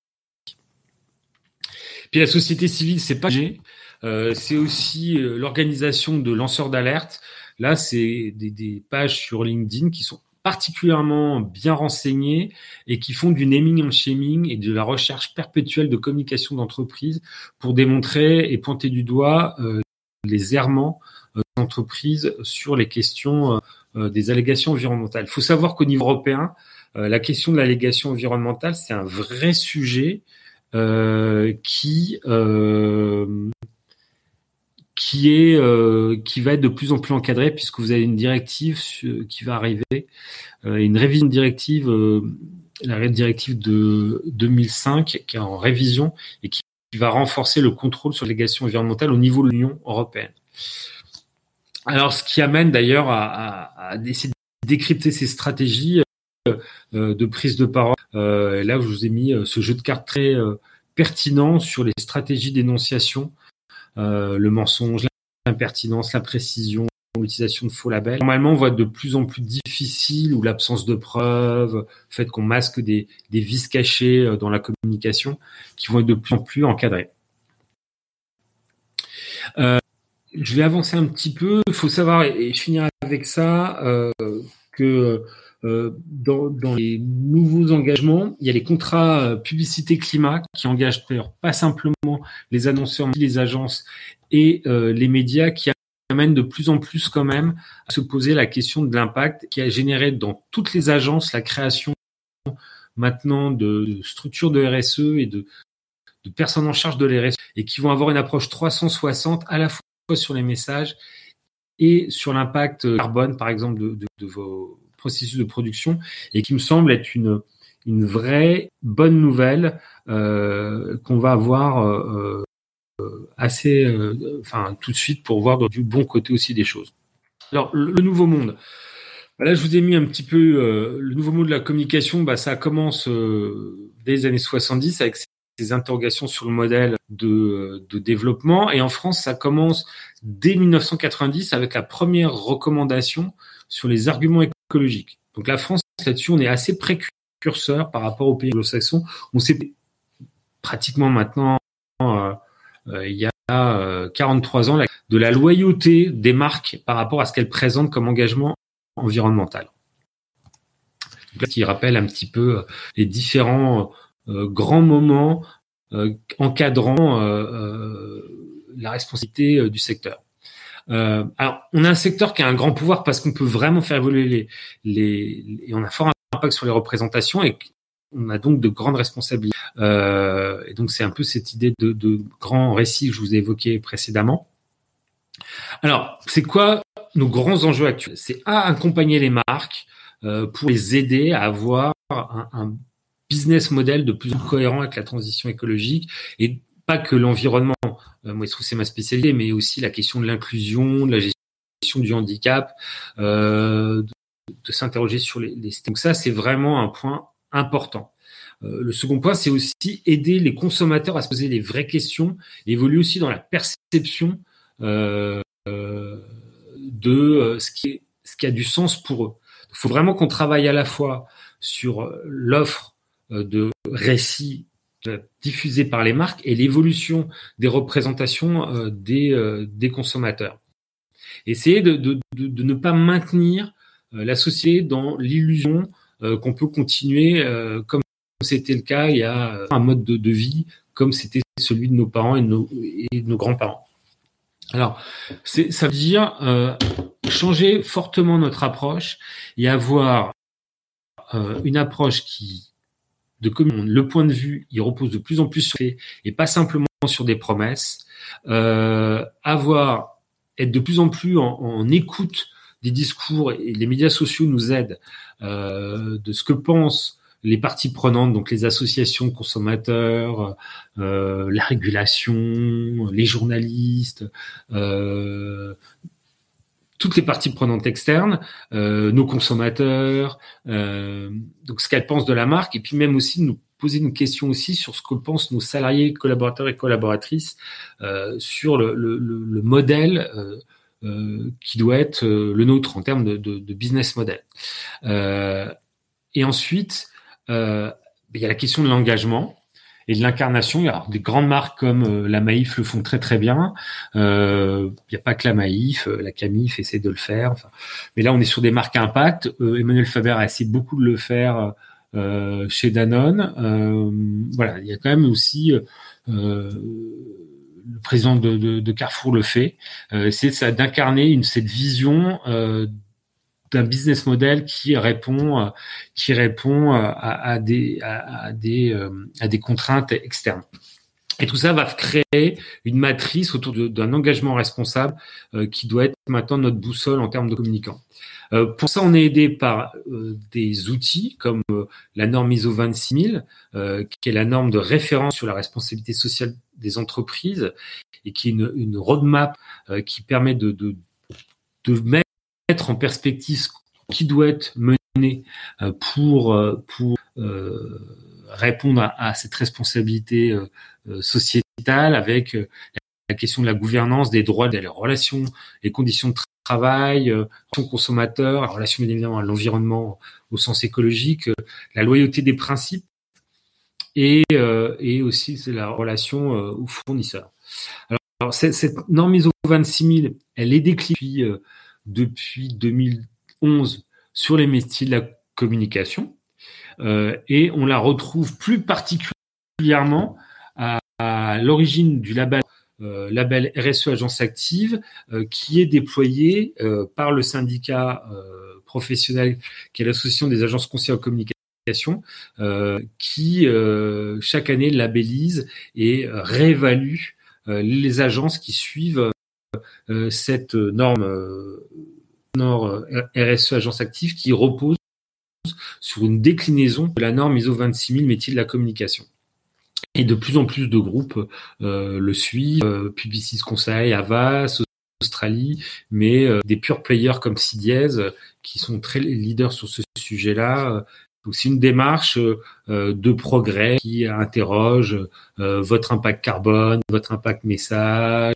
Puis la société civile, c'est pas euh, c'est aussi euh, l'organisation de lanceurs d'alerte. Là, c'est des, pages sur LinkedIn qui sont particulièrement bien renseignées et qui font du naming and shaming et de la recherche perpétuelle de communication d'entreprise pour démontrer et pointer du doigt euh, les errements entreprises sur les questions euh, des allégations environnementales. Il faut savoir qu'au niveau européen, euh, la question de l'allégation environnementale, c'est un vrai sujet euh, qui qui est qui va être de plus en plus encadré puisque vous avez une directive qui va arriver, une révision directive, la directive de 2005 qui est en révision et qui va renforcer le contrôle sur l'allégation environnementale au niveau de l'Union européenne. Alors, ce qui amène d'ailleurs à, à, à essayer de décrypter ces stratégies euh, euh, de prise de parole. Euh, là, je vous ai mis ce jeu de cartes très pertinent sur les stratégies d'énonciation, le mensonge, l'impertinence, la précision, l'utilisation de faux labels, normalement, on voit de plus en plus difficile ou l'absence de preuves, le fait qu'on masque des, des vices cachés euh, dans la communication, qui vont être de plus en plus encadrés. Euh, je vais avancer un petit peu. Il faut savoir, et je finirai avec ça, euh, que euh, dans, dans, les nouveaux engagements, il y a les contrats euh, publicité climat qui engagent d'ailleurs pas simplement les annonceurs, mais les agences et euh, les médias qui amènent de plus en plus quand même à se poser la question de l'impact qui a généré dans toutes les agences la création maintenant de structures de RSE et de, de personnes en charge de l'RSE et qui vont avoir une approche 360 à la fois sur les messages et sur l'impact carbone, par exemple, de, de, vos processus de production, et qui me semble être une, une vraie bonne nouvelle euh, qu'on va avoir euh, euh, assez, enfin, tout de suite pour voir du bon côté aussi des choses. Alors, le, nouveau monde. Là, je vous ai mis un petit peu le nouveau monde de la communication. Bah, ça commence dès les années 70 avec ces interrogations sur le modèle de, de, développement. Et en France, ça commence dès 1990 avec la première recommandation sur les arguments Donc la France, là-dessus, on est assez précurseur par rapport aux pays anglo-saxons. On sait pratiquement maintenant, euh, euh, il y a euh, 43 ans, de la loyauté des marques par rapport à ce qu'elles présentent comme engagement environnemental. Donc là, qui rappelle un petit peu les différents euh, grands moments euh, encadrant euh, la responsabilité du secteur. Alors, on a un secteur qui a un grand pouvoir parce qu'on peut vraiment faire évoluer les, les, et on a fort impact sur les représentations et on a donc de grandes responsabilités. Euh, et donc c'est un peu cette idée de, de grand récit que je vous ai évoqué précédemment. Alors, c'est quoi nos grands enjeux actuels? C'est à accompagner les marques euh, pour les aider à avoir un, un business model de plus en plus cohérent avec la transition écologique et pas que l'environnement. Euh, moi, je trouve c'est ma spécialité, mais aussi la question de l'inclusion, de la gestion du handicap, euh, de, s'interroger sur les, les. Donc ça, c'est vraiment un point important. Euh, le second point, c'est aussi aider les consommateurs à se poser les vraies questions, évoluer aussi dans la perception euh, de ce qui, est, ce qui a du sens pour eux. Il faut vraiment qu'on travaille à la fois sur l'offre de récits diffusés par les marques et l'évolution des représentations des, des consommateurs. Essayer de, de, de, de, ne pas maintenir la société dans l'illusion qu'on peut continuer comme c'était le cas il y a un mode de, vie comme c'était celui de nos parents et de nos, nos grands-parents. Alors, ça veut dire euh, changer fortement notre approche et avoir euh, une approche qui de. Le point de vue, il repose de plus en plus sur les et pas simplement sur des promesses. Euh, avoir, être de plus en plus en, écoute des discours et les médias sociaux nous aident euh, de ce que pensent les parties prenantes, donc les associations consommateurs, euh, la régulation, les journalistes, toutes les parties prenantes externes, euh, nos consommateurs, euh, donc ce qu'elles pensent de la marque, et puis même aussi nous poser une question aussi sur ce que pensent nos salariés, collaborateurs et collaboratrices euh, sur le, le, le modèle euh, euh, qui doit être le nôtre en termes de, de, de business model. et ensuite, il y a la question de l'engagement et de l'incarnation. Alors des grandes marques comme euh, la Maïf le font très très bien. Il euh, n'y a pas que la Maïf, euh, la Camif essaie de le faire. Enfin, mais là, on est sur des marques à impact. Euh, Emmanuel Faber a essayé beaucoup de le faire euh, chez Danone. voilà, il y a quand même aussi le président de, de, de, Carrefour le fait. c'est d'incarner une cette vision d'un business model qui répond euh, qui répond euh, à, des à, des euh, à des contraintes externes. Et tout ça va créer une matrice autour d'un engagement responsable qui doit être maintenant notre boussole en termes de communicants. Pour ça, on est aidé par des outils comme la norme ISO 26000, qui est la norme de référence sur la responsabilité sociale des entreprises et qui est une, une roadmap qui permet de, de, de mettre mettre en perspective ce qui doit être mené euh, pour, euh, pour euh, répondre à, cette responsabilité sociétale avec la question de la gouvernance, des droits, des relations, les conditions de travail, relation consommateur, relation bien évidemment à l'environnement au sens écologique, la loyauté des principes et, et aussi la relation aux fournisseurs. Alors, cette, cette, norme ISO 26000, elle est déclinée depuis 2011 sur les métiers de la communication euh, et on la retrouve plus particulièrement à, l'origine du label euh, label RSE Agence Active, euh, qui est déployé par le syndicat professionnel qui est l'Association des agences conseillères en communication, qui chaque année labellise et réévalue les agences qui suivent cette norme, norme RSE Agence Active qui repose sur une déclinaison de la norme ISO 26000 métier de la communication. Et de plus en plus de groupes euh, le suivent, euh, Publicis Conseil, Avas, Australie, mais euh, des pure players comme CDS qui sont très leaders sur ce sujet-là. Donc c'est une démarche de progrès qui interroge votre impact carbone, votre impact message,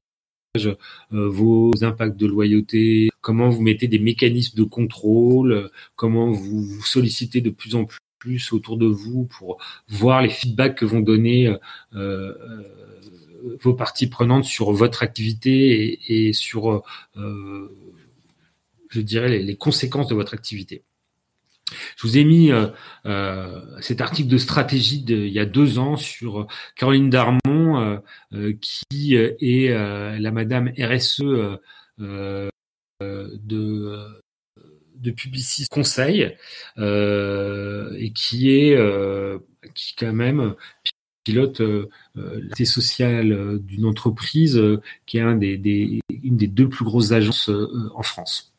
vos impacts de loyauté, comment vous mettez des mécanismes de contrôle, comment vous, vous sollicitez de plus en plus autour de vous pour voir les feedbacks que vont donner euh, euh, vos parties prenantes sur votre activité et, sur, euh, je dirais, les, conséquences de votre activité. Je vous ai mis cet article de stratégie de, il y a deux ans sur Caroline Darmon, qui est la Madame RSE de de Publicis Conseil euh, et qui est euh, qui quand même pilote euh, l'activité sociale d'une entreprise qui est un des, des, une des deux plus grosses agences en France.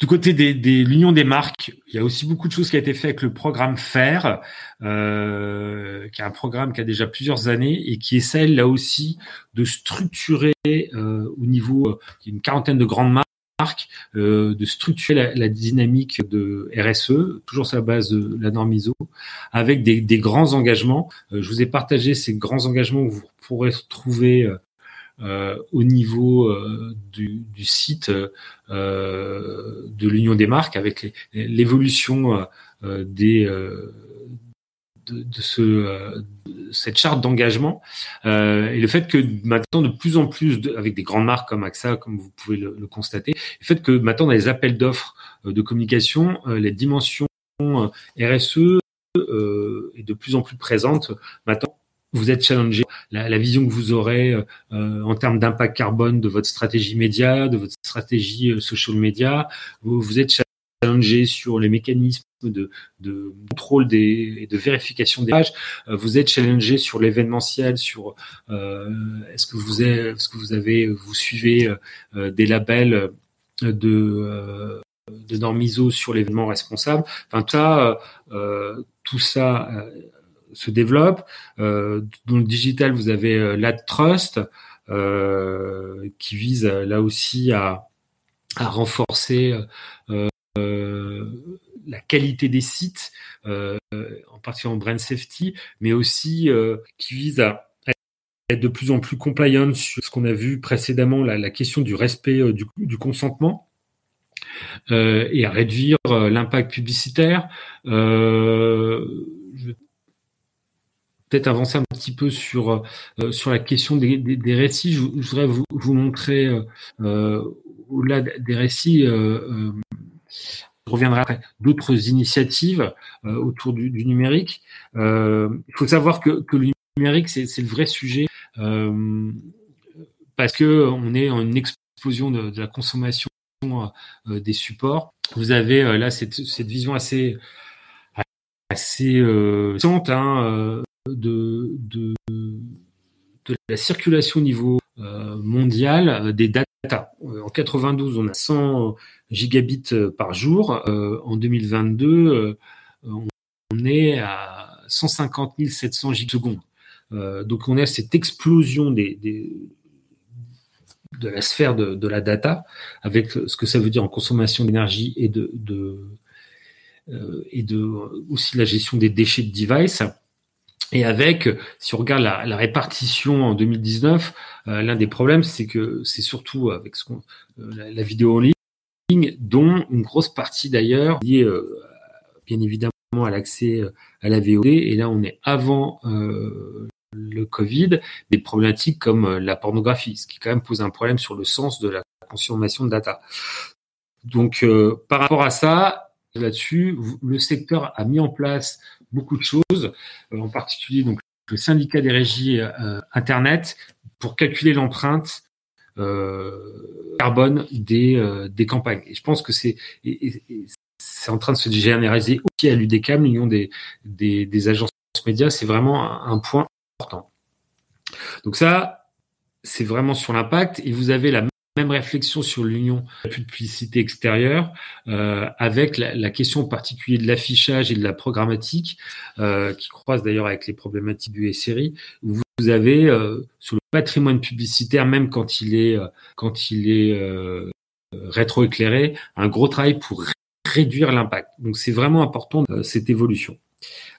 Du côté des, des l'union des marques, il y a aussi beaucoup de choses qui a été fait avec le programme FAIR, euh, qui est un programme qui a déjà plusieurs années et qui essaie là aussi de structurer euh, au niveau euh, une quarantaine de grandes marques, euh, de structurer la, la, dynamique de RSE, toujours sur la base de la norme ISO, avec des, des grands engagements. Euh, je vous ai partagé ces grands engagements que vous pourrez trouver euh, au niveau euh, du, du, site euh, de l'Union des marques avec l'évolution des de, de, ce, cette charte d'engagement euh, et le fait que maintenant de plus en plus de, avec des grandes marques comme AXA comme vous pouvez le, le constater le fait que maintenant dans les appels d'offres de communication euh, les dimensions RSE euh, est de plus en plus présente maintenant vous êtes challengé. La, la, vision que vous aurez euh, en termes d'impact carbone de votre stratégie média, de votre stratégie euh, social media, vous, vous êtes challengé sur les mécanismes de, de contrôle des, et de vérification des pages. Euh, vous êtes challengé sur l'événementiel, sur euh, est-ce que vous avez, est-ce que vous avez, vous suivez euh, des labels de de normes ISO sur l'événement responsable. Enfin, ça, tout ça se développe. Euh, dans le digital, vous avez euh, l'AdTrust euh, qui vise là aussi à, renforcer la qualité des sites, en particulier en brand safety, mais aussi qui vise à être de plus en plus compliant sur ce qu'on a vu précédemment, la, question du respect du, du consentement. Et à réduire l'impact publicitaire. Je peut-être avancer un petit peu sur euh, sur la question des, récits. Je, voudrais vous, montrer euh, euh au-delà des récits. Je reviendrai après d'autres initiatives autour du, numérique. il faut savoir que, le numérique c'est le vrai sujet parce que on est en une explosion de, la consommation des supports. Vous avez là cette, vision assez assez hein, de, de, de la circulation au niveau euh, mondial euh, des data. Euh, en 92, on a 100 gigabits par jour. en 2022, on est à 150 700 gigasecondes. donc on a cette explosion de la sphère de, la data, avec ce que ça veut dire en consommation d'énergie et de, de et de aussi la gestion des déchets de device. Et avec, si on regarde la, répartition en 2019, l'un des problèmes, c'est que c'est surtout avec ce la, la, vidéo en ligne, dont une grosse partie d'ailleurs liée bien évidemment à l'accès à la VOD. Et là, on est avant le Covid, des problématiques comme la pornographie, ce qui quand même pose un problème sur le sens de la consommation de data. Donc, euh, par rapport à ça, là-dessus, le secteur a mis en place beaucoup de choses, euh, en particulier donc le syndicat des régies euh, Internet pour calculer l'empreinte carbone des, des campagnes. Et je pense que c'est c'est en train de se généraliser aussi à l'UDECAM, l'Union des, des, des, agences médias. C'est vraiment un, point important. Donc ça, c'est vraiment sur l'impact. Et vous avez la même réflexion sur l'union de la publicité extérieure, euh, avec la, la, question particulière de l'affichage et de la programmatique, euh, qui croise d'ailleurs avec les problématiques du SRI. Où vous avez euh, sur le patrimoine publicitaire, même quand il est euh, quand il est euh, rétroéclairé, un gros travail pour réduire l'impact. Donc c'est vraiment important euh, cette évolution.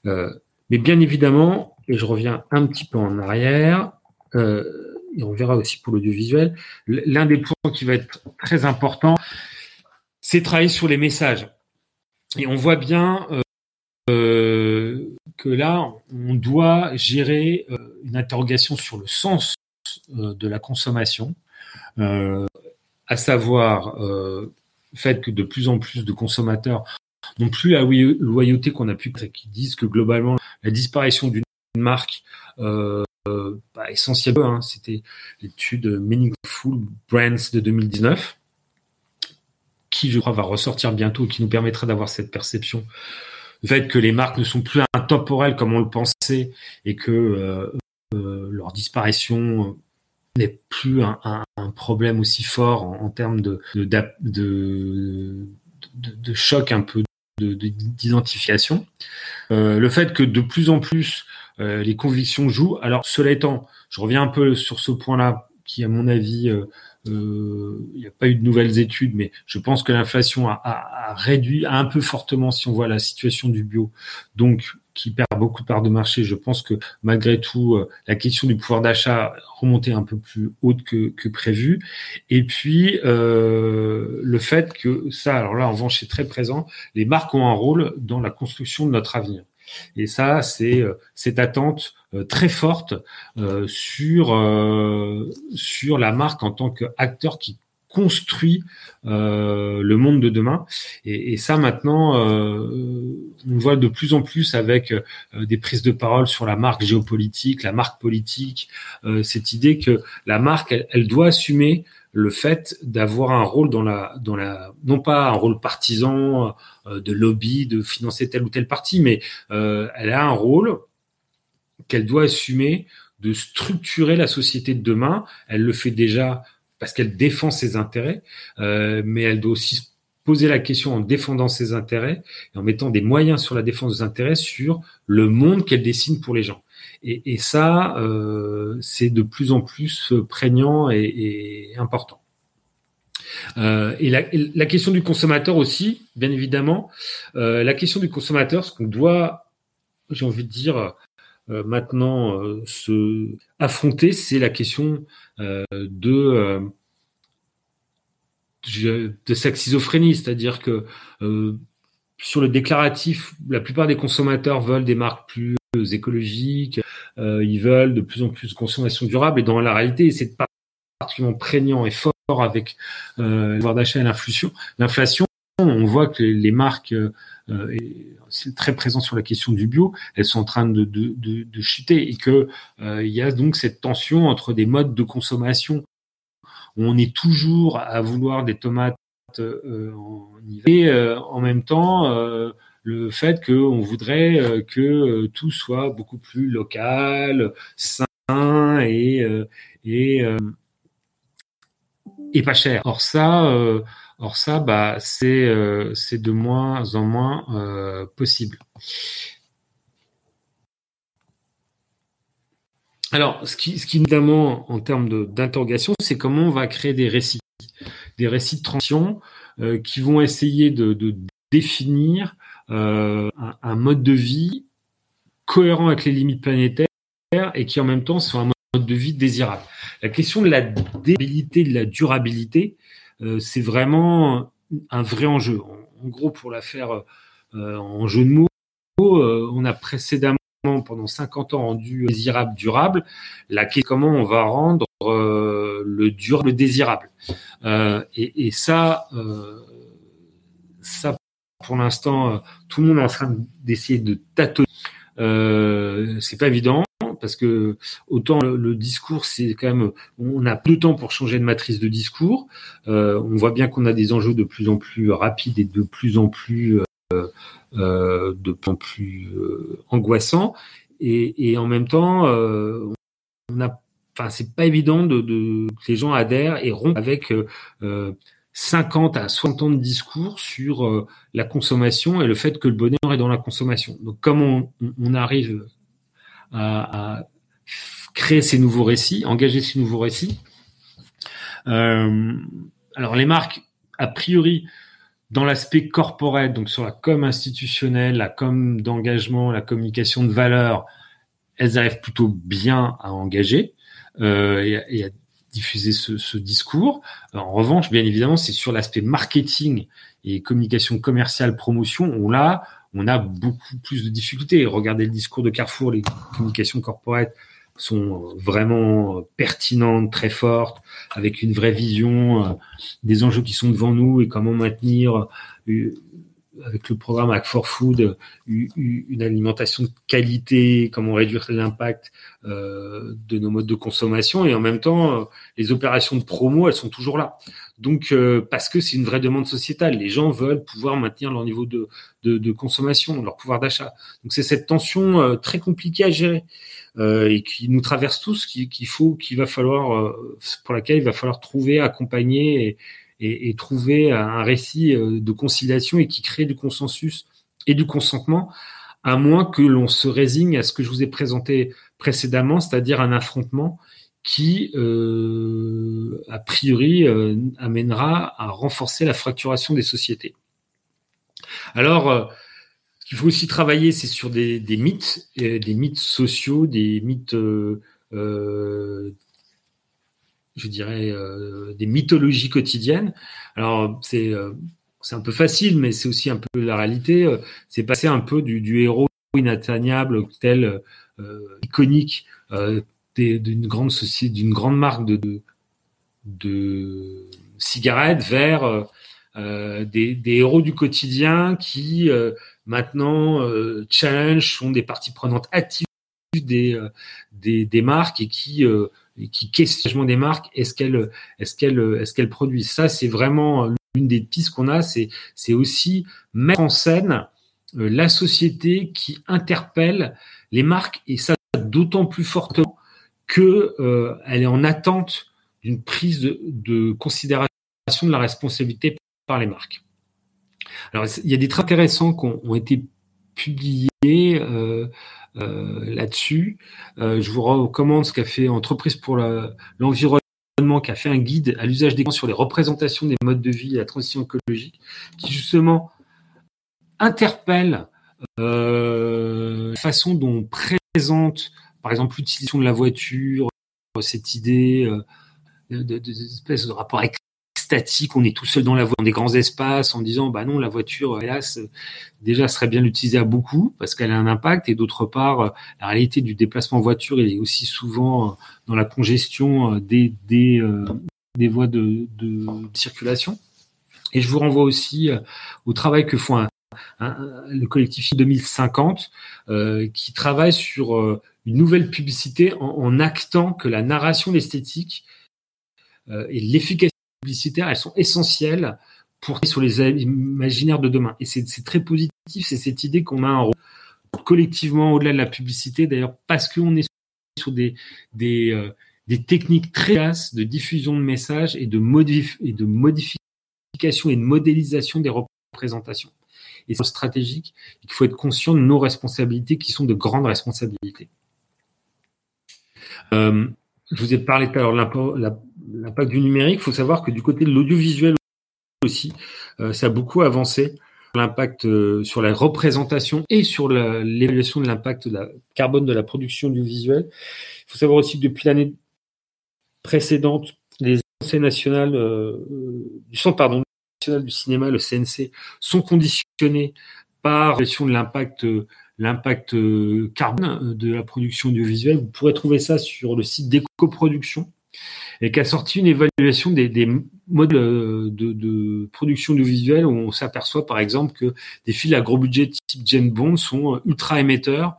mais bien évidemment, et je reviens un petit peu en arrière. Euh, et on verra aussi pour l'audiovisuel, l'un des points qui va être très important, c'est travailler sur les messages. Et on voit bien euh, euh, que là, on doit gérer euh, une interrogation sur le sens de la consommation, à savoir le fait que de plus en plus de consommateurs n'ont plus la loyauté qu'on a pu, qui disent que globalement, la disparition d'une marque euh, bah. Hein, C'était l'étude Meaningful Brands de 2019, qui je crois va ressortir bientôt, qui nous permettra d'avoir cette perception du fait que les marques ne sont plus intemporelles comme on le pensait et que euh, euh, leur disparition n'est plus un, problème aussi fort en, termes de de, choc un peu d'identification. Euh, le fait que de plus en plus euh, les convictions jouent. Alors, cela étant, je reviens un peu sur ce point-là, qui, à mon avis, euh, euh, il n'y a pas eu de nouvelles études, mais je pense que l'inflation a, réduit un peu fortement, si on voit la situation du bio, donc qui perd beaucoup de parts de marché. Je pense que malgré tout, la question du pouvoir d'achat remontait un peu plus haute que, prévu. Et puis le fait que ça, alors là, en revanche, c'est très présent. Les marques ont un rôle dans la construction de notre avenir. Et ça, c'est euh, cette attente euh, très forte euh, sur sur la marque en tant qu'acteur qui construit le monde de demain. Et, et ça, maintenant, on voit de plus en plus avec des prises de parole sur la marque géopolitique, la marque politique, cette idée que la marque, elle, elle doit assumer le fait d'avoir un rôle dans la, dans la, non pas un rôle partisan euh, de lobby, de financer tel ou tel parti, mais euh, elle a un rôle qu'elle doit assumer de structurer la société de demain. Elle le fait déjà parce qu'elle défend ses intérêts, euh, mais elle doit aussi poser la question en défendant ses intérêts et en mettant des moyens sur la défense des intérêts sur le monde qu'elle dessine pour les gens. Et, et ça, euh, c'est de plus en plus prégnant et, et important. Euh, et, la, la, question du consommateur aussi, bien évidemment, euh, la question du consommateur, ce qu'on doit, j'ai envie de dire, euh, maintenant euh, se affronter, c'est la question euh, de de sa schizophrénie, c'est-à-dire que sur le déclaratif, la plupart des consommateurs veulent des marques plus écologiques, euh, ils veulent de plus en plus de consommation durable, et dans la réalité, c'est particulièrement prégnant et fort avec euh, le pouvoir d'achat et l'inflation. L'inflation, on voit que les marques, euh, c'est très présent sur la question du bio, elles sont en train de, de, de, chuter et que il y a donc cette tension entre des modes de consommation on est toujours à vouloir des tomates en hiver et en même temps le fait qu'on voudrait euh, que euh, tout soit beaucoup plus local, sain et et et pas cher. Or ça, or ça, bah c'est de moins en moins possible. Alors, ce qui, ce qui notamment en termes d'interrogation, c'est comment on va créer des récits, des récits de transition euh, qui vont essayer de, définir euh, un, un, mode de vie cohérents avec les limites planétaires et qui en même temps sont un mode de vie désirable. La question de la débilité, de la durabilité, euh, c'est vraiment un vrai enjeu. En, gros, pour la faire euh, en jeu de mots, euh, on a précédemment pendant 50 ans rendu désirable durable. La question comment on va rendre le durable désirable? Et, et, ça, ça pour l'instant, tout le monde est en train d'essayer de tâtonner. Euh, c'est pas évident parce que autant le, discours, c'est quand même, on a peu de temps pour changer de matrice de discours. Euh, on voit bien qu'on a des enjeux de plus en plus rapides et de plus en plus, euh, euh de plus en plus euh, angoissants. Et, et, en même temps, euh, on a, enfin, c'est pas évident de, de, que les gens adhèrent et rompent avec 50 à 60 ans de discours sur la consommation et le fait que le bonheur est dans la consommation. Donc, comme on, arrive à, créer ces nouveaux récits, engager ces nouveaux récits. Euh, alors les marques, a priori, dans l'aspect corporate, donc sur la com institutionnelle, la com d'engagement, la communication de valeur, elles arrivent plutôt bien à engager euh, diffuser ce, discours. en revanche, bien évidemment, c'est sur l'aspect marketing et communication commerciale, promotion, on l'a, on a beaucoup plus de difficultés. Regardez le discours de Carrefour, les communications corporate sont vraiment pertinentes, très fortes, avec une vraie vision euh, des enjeux qui sont devant nous et comment maintenir euh, avec le programme Act for Food une alimentation de qualité, comment réduire l'impact euh, de nos modes de consommation et en même temps les opérations de promo elles sont toujours là. Donc, euh, parce que c'est une vraie demande sociétale. Les gens veulent pouvoir maintenir leur niveau de, de, de consommation, leur pouvoir d'achat. Donc, c'est cette tension euh, très compliquée à gérer euh, et qui nous traverse tous, qu'il faut, qu'il va falloir, pour laquelle il va falloir trouver, accompagner et, et, et trouver un récit de conciliation et qui crée du consensus et du consentement, à moins que l'on se résigne à ce que je vous ai présenté précédemment, c'est-à-dire un affrontement qui, euh, a priori, euh, amènera à renforcer la fracturation des sociétés. Alors, euh, ce qu'il faut aussi travailler, c'est sur des, des, mythes, des mythes sociaux, des mythes, euh, je dirais, des mythologies quotidiennes. Alors, c'est c'est un peu facile, mais c'est aussi un peu la réalité. C'est passer un peu du, héros inatteignable tel iconique d'une grande société, d'une grande marque de, de, cigarettes vers euh, euh, des, héros du quotidien qui euh, maintenant challenge sont des parties prenantes actives des, des, des marques et qui qui questionnent des marques est-ce qu'elles est-ce est-ce produisent ça c'est vraiment l'une des pistes qu'on a c'est c'est aussi mettre en scène la société qui interpelle les marques et ça d'autant plus fortement qu'elle euh, est en attente d'une prise de, considération de la responsabilité par les marques. Alors, il y a des traits intéressants qui ont, été publiés euh, euh, là-dessus. je vous recommande ce qu'a fait Entreprise pour l'environnement, qui a fait un guide à l'usage des gants sur les représentations des modes de vie et la transition écologique, qui justement interpelle la façon dont on présente par exemple l'utilisation de la voiture, cette idée euh, de, de, rapport extatique, on est tout seul dans la voie, dans des grands espaces, en disant bah non, la voiture, hélas, déjà serait bien l'utiliser à beaucoup parce qu'elle a un impact, et d'autre part, la réalité du déplacement voiture, il est aussi souvent euh, dans la congestion euh, des, voies de, circulation. Et je vous renvoie aussi au travail que font le collectif 2050, qui travaille sur une nouvelle publicité en, actant que la narration, l'esthétique euh, et l'efficacité publicitaire, elles sont essentielles pour sur les imaginaires de demain. Et c'est très positif, c'est cette idée qu'on a un rôle collectivement au-delà de la publicité, d'ailleurs parce qu'on est sur des, euh, techniques très basses de diffusion de messages et de, modif et de modification et de modélisation des représentations. Et c'est stratégique, il faut être conscient de nos responsabilités qui sont de grandes responsabilités. Euh, je vous ai parlé tout à l'heure de l'impact du numérique. Il faut savoir que du côté de l'audiovisuel aussi, euh, ça a beaucoup avancé. l'impact, euh, sur la représentation et sur l'évaluation de l'impact carbone de la production du visuel. Il faut savoir aussi que depuis l'année précédente, les conseils nationales euh, du centre pardon national du cinéma, le CNC, sont conditionnés par l'évaluation de l'impact l'impact carbone de la production audiovisuelle. Vous pourrez trouver ça sur le site d'Ecoproduction et qui a sorti une évaluation des, des modes de, de production audiovisuelle où on s'aperçoit par exemple que des films à gros budget type James Bond sont ultra émetteurs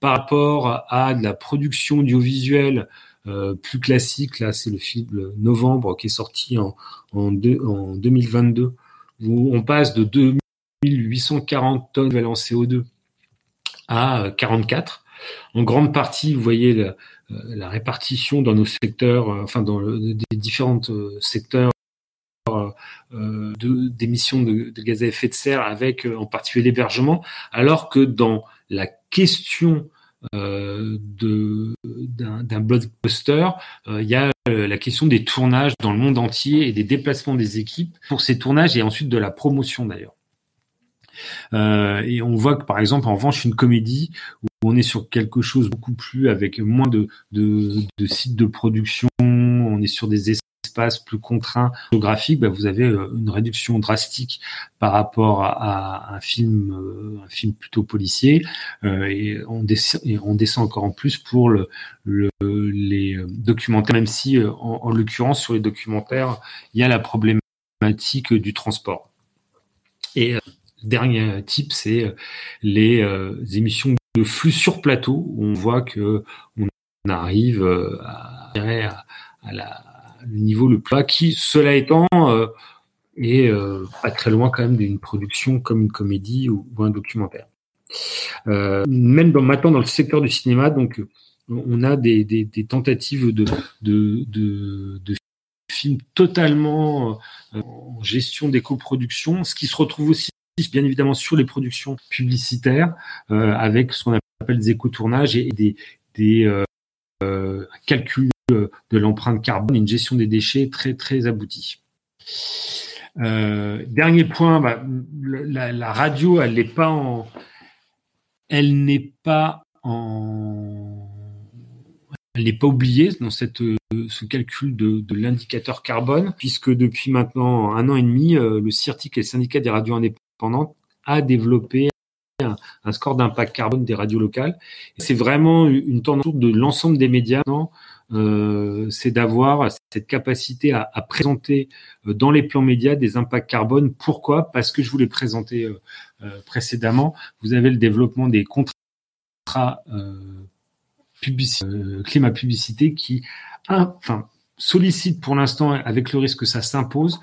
par rapport à de la production audiovisuelle euh, plus classique. Là, c'est le film Novembre qui est sorti en, en, en 2022 où on passe de 2840 tonnes de CO2 à 44. En grande partie, vous voyez euh, la répartition dans nos secteurs, euh, enfin dans les différents euh, secteurs d'émissions de, de, gaz à effet de serre, avec en particulier l'hébergement, alors que dans la question euh, d'un blockbuster, il y a la question des tournages dans le monde entier et des déplacements des équipes pour ces tournages et ensuite de la promotion d'ailleurs. Euh, et on voit que par exemple en revanche une comédie on est sur quelque chose beaucoup plus avec moins de, sites de production, on est sur des espaces plus contraints géographiques, bah vous avez euh, une réduction drastique par rapport à, un film, euh, un film plutôt policier, et, on descend, et on descend encore en plus pour le, le, les documentaires, même si en, en l'occurrence sur les documentaires, il y a la problématique du transport. Et dernier type, c'est euh, les euh, émissions flux sur plateau on voit que on arrive euh, à, la, niveau le plus qui, cela étant, est pas très loin quand même d'une production comme une comédie ou, un documentaire. même dans, maintenant dans le secteur du cinéma, donc on a des, tentatives de, de films totalement en gestion des coproductions, ce qui se retrouve aussi bien évidemment sur les productions publicitaires euh, avec ce qu'on appelle des éco-tournages et des, euh, euh calculs de l'empreinte carbone une gestion des déchets très très aboutie. Dernier point, bah, la, radio, elle n'est pas en, elle n'est pas en, elle n'est pas oubliée dans cette, ce calcul de, de l'indicateur carbone, puisque depuis maintenant un an et demi, le CIRTIC et le syndicat des radios indépendantes pendant à développer un, score d'impact carbone des radios locales. C'est vraiment une tendance de l'ensemble des médias. Euh, c'est d'avoir cette capacité à, présenter euh, dans les plans médias des impacts carbone. Pourquoi? Parce que je vous l'ai présenté euh, précédemment. Vous avez le développement des contrats climat publicité qui, enfin, sollicite pour l'instant, avec le risque que ça s'impose,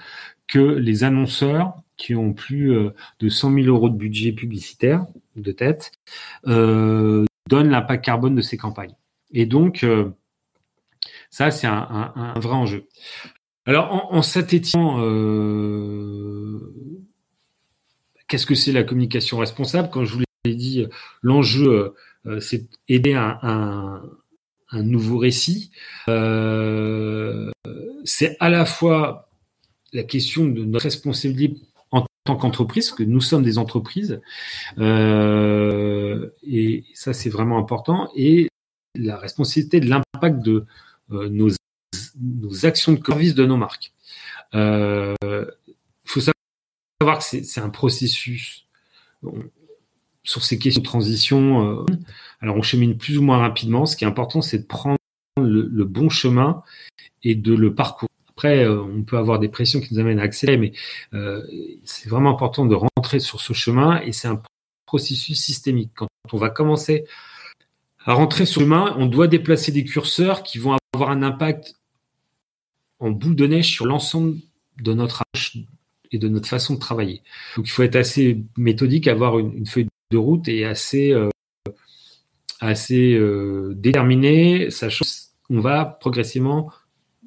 que les annonceurs qui ont plus euh, de 100 000 euros de budget publicitaire de tête euh, donnent l'impact carbone de ces campagnes. Et donc, euh, ça, c'est un, vrai enjeu. Alors, en, en euh, qu'est-ce que c'est la communication responsable? Quand je vous l'ai dit, l'enjeu, c'est aider un, nouveau récit. c'est à la fois la question de notre responsabilité tant qu'entreprise, que nous sommes des entreprises, euh, et ça c'est vraiment important, et la responsabilité de l'impact de euh, nos, actions de service de nos marques. Il euh, faut savoir que c'est un processus sur ces questions de transition. Alors on chemine plus ou moins rapidement. Ce qui est important, c'est de prendre le bon chemin et de le parcourir. Après, euh, on peut avoir des pressions qui nous amènent à accélérer, mais euh, c'est vraiment important de rentrer sur ce chemin et c'est un processus systémique. Quand on va commencer à rentrer sur le chemin, on doit déplacer des curseurs qui vont avoir un impact en boule de neige sur l'ensemble de notre approche et de notre façon de travailler. Donc il faut être assez méthodique, avoir une, feuille de route et assez euh, assez déterminé, sachant qu'on va progressivement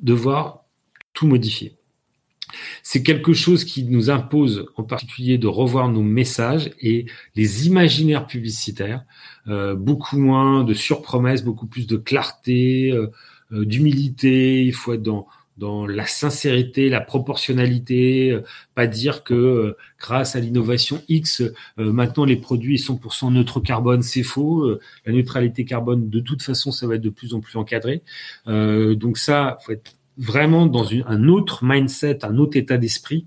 devoir tout modifier. C'est quelque chose qui nous impose en particulier de revoir nos messages et les imaginaires publicitaires, euh, beaucoup moins de surpromesses, beaucoup plus de clarté, euh, euh, d'humilité. Il faut être dans, dans la sincérité, la proportionnalité, euh, pas dire que euh, grâce à l'innovation X, euh, maintenant les produits sont 100% neutre carbone, c'est faux. la neutralité carbone, de toute façon, ça va être de plus en plus encadré. donc ça, faut être vraiment dans un autre mindset, un autre état d'esprit.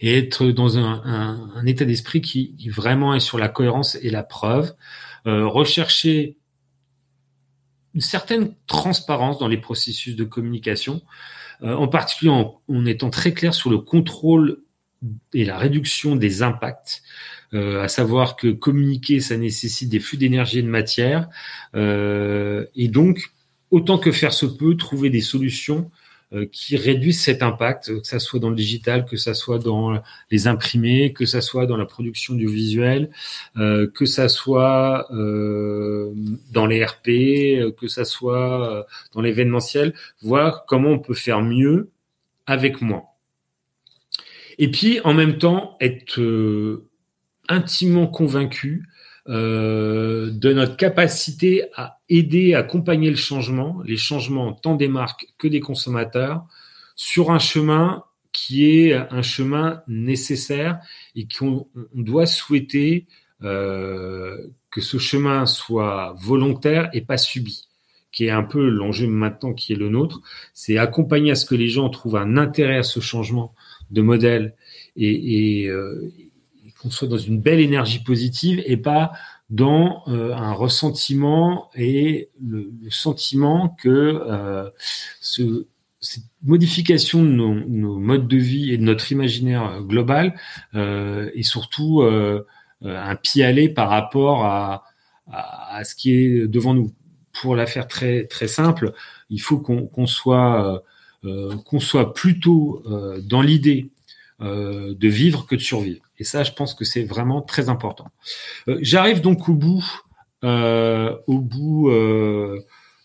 Et être dans un, état d'esprit qui, vraiment est sur la cohérence et la preuve. rechercher une certaine transparence dans les processus de communication, euh, en particulier en, étant très clair sur le contrôle et la réduction des impacts, euh, à savoir que communiquer, ça nécessite des flux d'énergie et de matière, euh, et donc, autant que faire se peut, trouver des solutions euh, qui réduisent cet impact, que ça soit dans le digital, que ça soit dans les imprimés, que ça soit dans la production du visuel, euh, que ça soit euh, dans les RP, que ça soit dans l'événementiel, voir comment on peut faire mieux avec moins. Et puis en même temps être intimement convaincu euh, de notre capacité à aider, à accompagner le changement, les changements tant des marques que des consommateurs, sur un chemin qui est un chemin nécessaire et qu'on doit souhaiter euh, que ce chemin soit volontaire et pas subi, qui est un peu l'enjeu maintenant qui est le nôtre, c'est accompagner à ce que les gens trouvent un intérêt à ce changement de modèle et, et, euh, qu'on soit dans une belle énergie positive et pas dans euh, un ressentiment et le, sentiment que euh, ce, cette modification de nos, modes de vie et de notre imaginaire global euh, est surtout un pis-aller par rapport à, ce qui est devant nous. Pour la faire très très simple, il faut qu'on soit qu'on soit plutôt dans l'idée de vivre que de survivre. Et ça, je pense que c'est vraiment très important. Euh, j'arrive donc au bout, euh, au bout euh,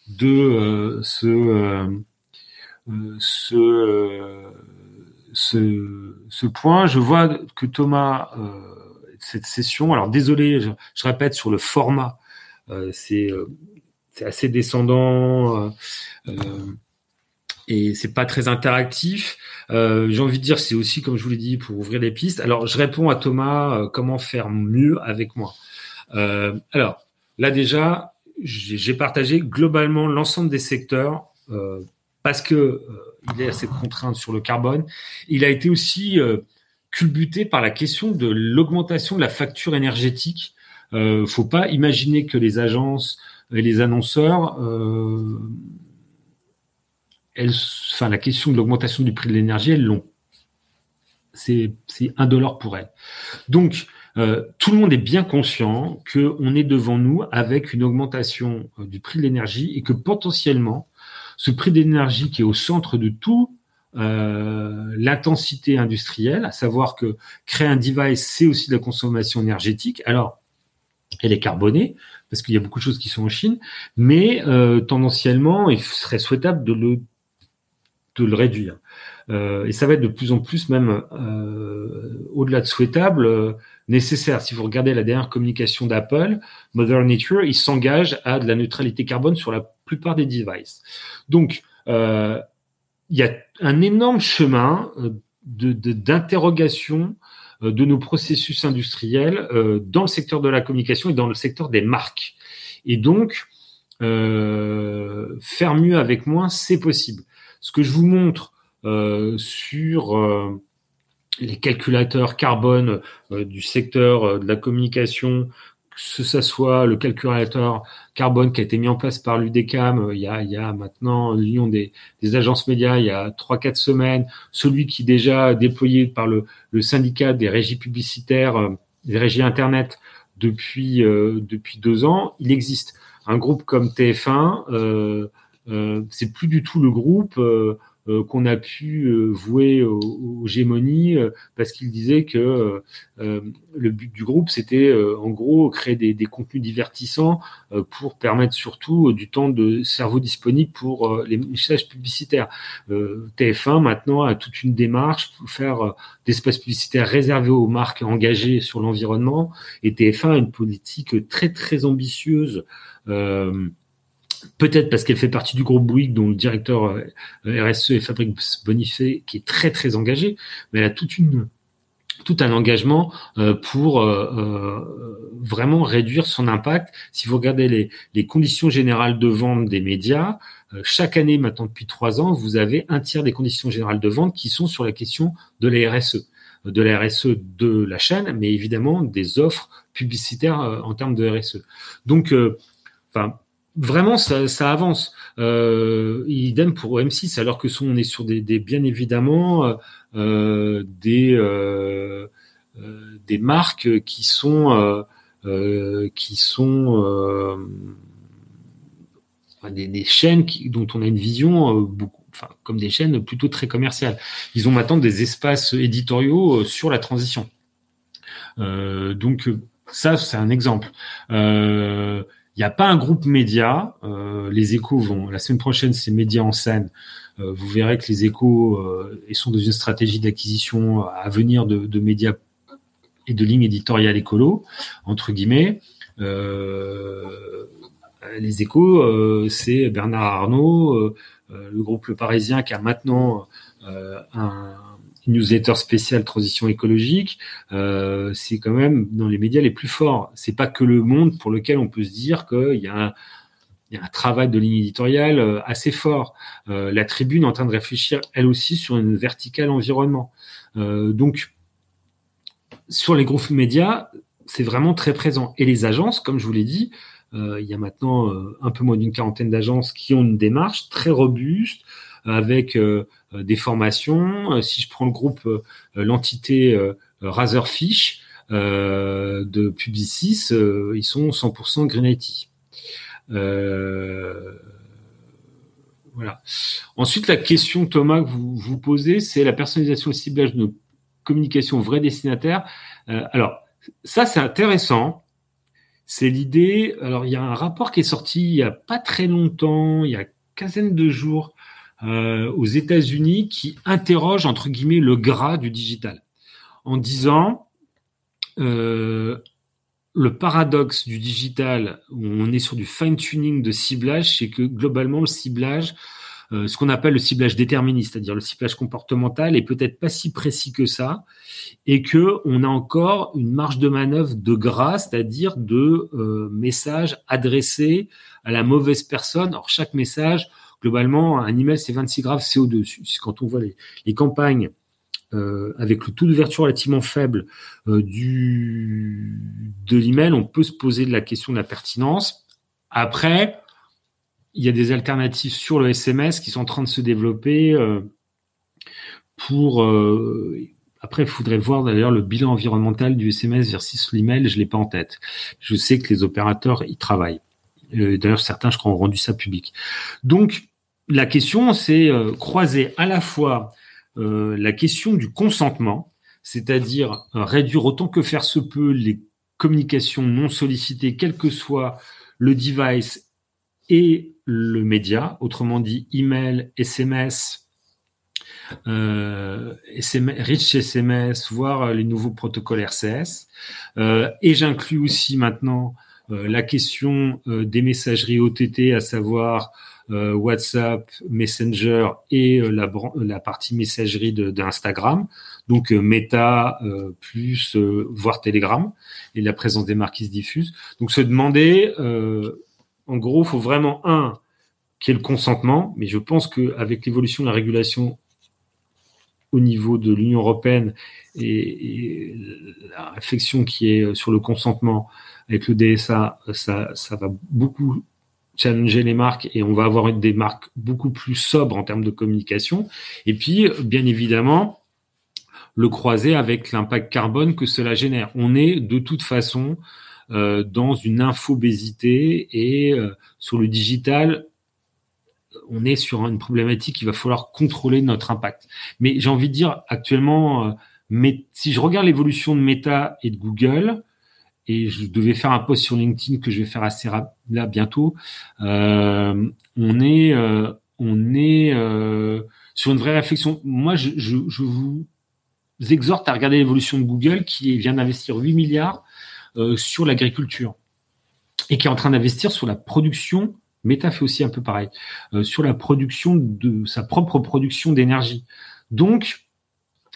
de ce, ce, ce, ce, point. Je vois que Thomas, cette session, alors désolé, je, je, répète sur le format, c'est assez descendant et c'est pas très interactif. Euh, J'ai envie de dire, c'est aussi, comme je vous l'ai dit, pour ouvrir des pistes. Alors, je réponds à Thomas, euh, comment faire mieux avec moi. Euh, alors, là déjà, j'ai partagé globalement l'ensemble des secteurs parce que il a cette contrainte sur le carbone. Il a été aussi culbuté par la question de l'augmentation de la facture énergétique. Euh, faut pas imaginer que les agences et les annonceurs enfin, la question de l'augmentation du prix de l'énergie, elles l'ont. C'est, un dollar pour elles. Donc, euh, tout le monde est bien conscient qu'on est devant nous avec une augmentation euh, du prix de l'énergie et que potentiellement, ce prix d'énergie qui est au centre de tout euh, l'intensité industrielle, à savoir que créer un device, c'est aussi de la consommation énergétique. Alors, elle est carbonée, parce qu'il y a beaucoup de choses qui sont en Chine, mais tendanciellement, il serait souhaitable de le de le réduire. Euh, et ça va être de plus en plus même euh, au-delà de souhaitable, euh, nécessaire. Si vous regardez la dernière communication d'Apple, Mother Nature, il s'engage à de la neutralité carbone sur la plupart des devices. Donc, il y a un énorme chemin d'interrogation de, de, nos processus industriels dans le secteur de la communication et dans le secteur des marques. Et donc, faire mieux avec moins, c'est possible. Ce que je vous montre euh, sur euh, les calculateurs carbone euh, du secteur de la communication, que ce soit le calculateur carbone qui a été mis en place par l'UDECAM il, y a, il y a maintenant l'Union des, des, agences médias il y a trois quatre semaines, celui qui est déjà déployé par le, le syndicat des régies publicitaires, des régies internet depuis depuis deux ans, il existe. Un groupe comme TF1 euh, c'est plus du tout le groupe euh, euh, qu'on a pu vouer aux, gémonies parce qu'il disait que le but du groupe c'était en gros créer des, des contenus divertissants pour permettre surtout du temps de cerveau disponible pour les messages publicitaires. TF1 maintenant a toute une démarche pour faire d'espaces publicitaires réservés aux marques engagées sur l'environnement et TF1 a une politique très très ambitieuse peut-être parce qu'elle fait partie du groupe Bouygues, dont le directeur RSE est Fabrice Bonifay, qui est très très engagé, mais elle a toute une tout un engagement pour vraiment réduire son impact. Si vous regardez les, les conditions générales de vente des médias, chaque année maintenant depuis trois ans, vous avez un tiers des conditions générales de vente qui sont sur la question de la RSE de la RSE de la chaîne, mais évidemment des offres publicitaires euh, en termes de RSE. Donc, euh, enfin, vraiment, ça, ça avance. Euh, idem pour M6, alors que sont, on est sur des, des bien évidemment euh, des euh, des marques qui sont qui sont des, des, chaînes qui, dont on a une vision beaucoup enfin, comme des chaînes plutôt très commerciales. Ils ont maintenant des espaces éditoriaux euh, sur la transition. Euh, donc ça, c'est un exemple. Euh, il n'y a pas un groupe média. les échos vont la semaine prochaine, c'est médias en scène. vous verrez que les échos ils sont dans une stratégie d'acquisition à venir de, médias et de lignes éditoriales écolo entre guillemets. les échos, c'est Bernard Arnault, euh, le groupe Parisien qui a maintenant euh, un newsletter spécial transition écologique, euh, c'est quand même dans les médias les plus forts. C'est pas que le Monde pour lequel on peut se dire qu'il y a un, travail de ligne éditoriale assez fort. la Tribune est en train de réfléchir, elle aussi, sur une verticale environnement. donc, sur les groupes médias, c'est vraiment très présent. Et les agences, comme je vous l'ai dit, euh, il y a maintenant euh, un peu moins d'une quarantaine d'agences qui ont une démarche très robuste avec euh, des formations. si je prends le groupe, l'entité Razorfish de Publicis, ils sont 100% Green IT. Voilà. Ensuite, la question, Thomas, que vous vous posez, c'est la personnalisation et ciblage de nos communications vrais destinataires. alors, ça, c'est intéressant c'est l'idée. Alors, il y a un rapport qui est sorti il y a pas très longtemps, il y a quinzaine de jours, euh, aux États-Unis, qui interroge entre guillemets le gras du digital, en disant euh, le paradoxe du digital, où on est sur du fine-tuning de ciblage, c'est que globalement le ciblage euh, ce qu'on appelle le ciblage déterministe, c'est-à-dire le ciblage comportemental, est peut-être pas si précis que ça, et que on a encore une marge de manœuvre de gras, c'est-à-dire de euh, messages adressés à la mauvaise personne. Alors chaque message, globalement, un email c'est 26 grammes CO2. Quand on voit les, campagnes euh, avec le taux d'ouverture relativement faible euh, de l'email, on peut se poser de la question de la pertinence. Après, il y a des alternatives sur le SMS qui sont en train de se développer euh, pour. Après, il faudrait voir d'ailleurs le bilan environnemental du SMS versus l'email. Je l'ai pas en tête. Je sais que les opérateurs y travaillent. Euh, d'ailleurs, certains, je crois, ont rendu ça public. Donc, la question, c'est croiser à la fois la question du consentement, c'est-à-dire réduire autant que faire se peut les communications non sollicitées, quel que soit le device et le média, autrement dit email, SMS, euh, SMS, rich SMS, voire les nouveaux protocoles RCS. Euh, et j'inclus aussi maintenant euh, la question euh, des messageries OTT, à savoir euh, WhatsApp, Messenger et la, partie messagerie d'Instagram. Donc Meta plus voire Telegram et la présence des marques qui se diffusent. Donc se demander en gros, faut vraiment, un, qu'il y ait le consentement, mais je pense qu'avec l'évolution de la régulation au niveau de l'Union européenne et, la réflexion qui est sur le consentement avec le DSA, ça, ça va beaucoup challenger les marques et on va avoir des marques beaucoup plus sobres en termes de communication. Et puis, bien évidemment, le croiser avec l'impact carbone que cela génère. On est de toute façon euh, dans une infobésité et euh, sur le digital, on est sur une problématique qu'il va falloir contrôler notre impact. Mais j'ai envie de dire actuellement, euh, mais si je regarde l'évolution de Meta et de Google, et je devais faire un post sur LinkedIn que je vais faire assez là bientôt, euh, on est, euh, on est euh, sur une vraie réflexion. Moi, je, je, vous exhorte à regarder l'évolution de Google qui vient d'investir 8 milliards sur l'agriculture et qui est en train d'investir sur la production Meta fait aussi un peu pareil sur la production de sa propre production d'énergie. Donc,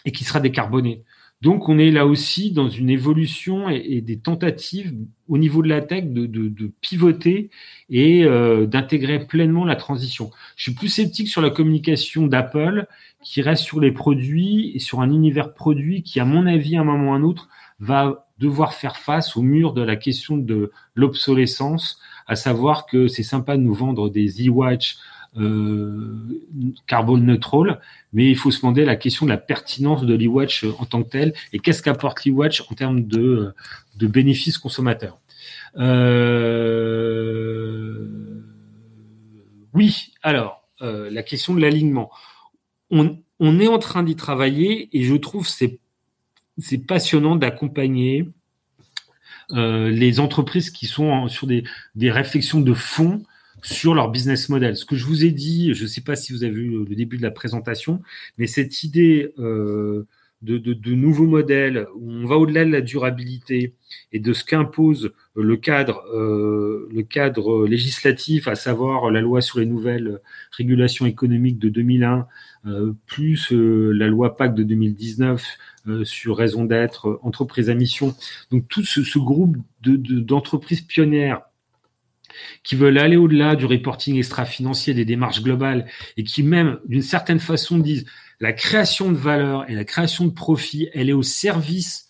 et qui sera décarboné. Donc, on est là aussi dans une évolution et, des tentatives au niveau de la tech de, pivoter et euh, d'intégrer pleinement la transition. Je suis plus sceptique sur la communication d'Apple, qui reste sur les produits et sur un univers produit qui, à mon avis, à un moment ou à un autre, va devoir faire face au mur de la question de l'obsolescence, à savoir que c'est sympa de nous vendre des e-watch euh, carbone neutral, mais il faut se demander la question de la pertinence de l'e-watch en tant que tel et qu'est-ce qu'apporte l'e-watch en termes de, de bénéfices consommateurs. Euh, oui, alors euh, la question de l'alignement. On, est en train d'y travailler et je trouve c'est c'est passionnant d'accompagner les entreprises qui sont sur des, des réflexions de fond sur leur business model. Ce que je vous ai dit, je ne sais pas si vous avez vu le début de la présentation, mais cette idée euh, de, de, de, nouveaux modèles où on va au-delà de la durabilité et de ce qu'impose le cadre, euh, le cadre législatif, à savoir la loi sur les nouvelles régulations économiques de 2001, euh, plus euh, la loi PAC de 2019 euh, sur raison d'être, entreprise à mission. Donc tout ce, ce groupe d'entreprises de, pionnières qui veulent aller au-delà du reporting extra-financier, des démarches globales, et qui même, d'une certaine façon, disent la création de valeur et la création de profit, elle est au service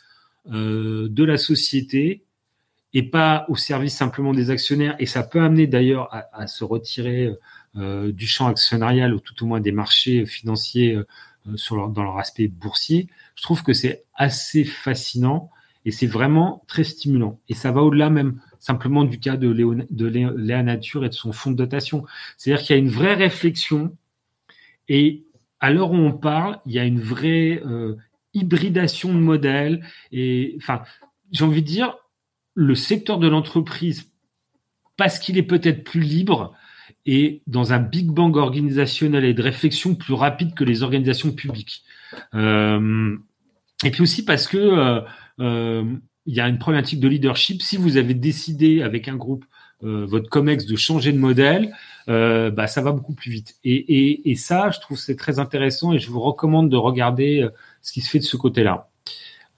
euh, de la société et pas au service simplement des actionnaires. Et ça peut amener d'ailleurs à, se retirer euh, du champ actionnarial ou tout au moins des marchés financiers euh, dans leur aspect boursier. Je trouve que c'est assez fascinant et c'est vraiment très stimulant. Et ça va au-delà même simplement du cas de, de Léa Nature et de son fonds de dotation. C'est-à-dire qu'il y a une vraie réflexion et à l'heure où on parle, il y a une vraie euh, hybridation de modèles. Et enfin, j'ai envie de dire, le secteur de l'entreprise, parce qu'il est peut-être plus libre, et dans un big bang organisationnel et de réflexion plus rapide que les organisations publiques. Euh, et puis aussi parce que euh, il y a une problématique de leadership. Si vous avez décidé avec un groupe, euh, votre COMEX, de changer de modèle, euh, bah, ça va beaucoup plus vite. Et, et, et ça, je trouve c'est très intéressant et je vous recommande de regarder euh, ce qui se fait de ce côté-là.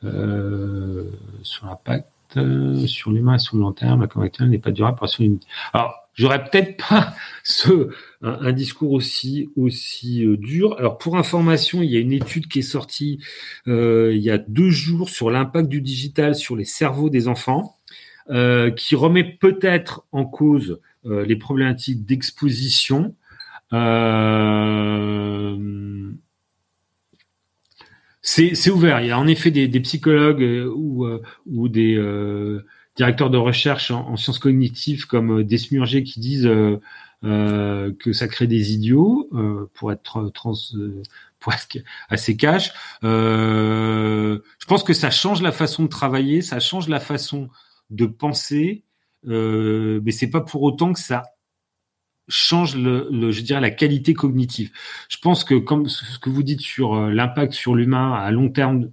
Euh, sur l'impact, euh, sur l'humain et sur le long terme, la actuelle n'est pas durable pour. Alors, j'aurais peut-être pas [laughs] ce un, discours aussi aussi euh, dur. Alors pour information, il y a une étude qui est sortie euh, il y a deux jours sur l'impact du digital sur les cerveaux des enfants, euh, qui remet peut-être en cause euh, les problématiques d'exposition. Euh, c'est ouvert. Il y a en effet des, des psychologues ou, ou des directeurs de recherche en, en sciences cognitives comme Desmurger qui disent euh, que ça crée des idiots euh, pour être trans, euh, assez cash. je pense que ça change la façon de travailler, ça change la façon de penser, mais c'est pas pour autant que ça change le, le, je dirais la qualité cognitive. Je pense que comme ce que vous dites sur l'impact sur l'humain à long terme,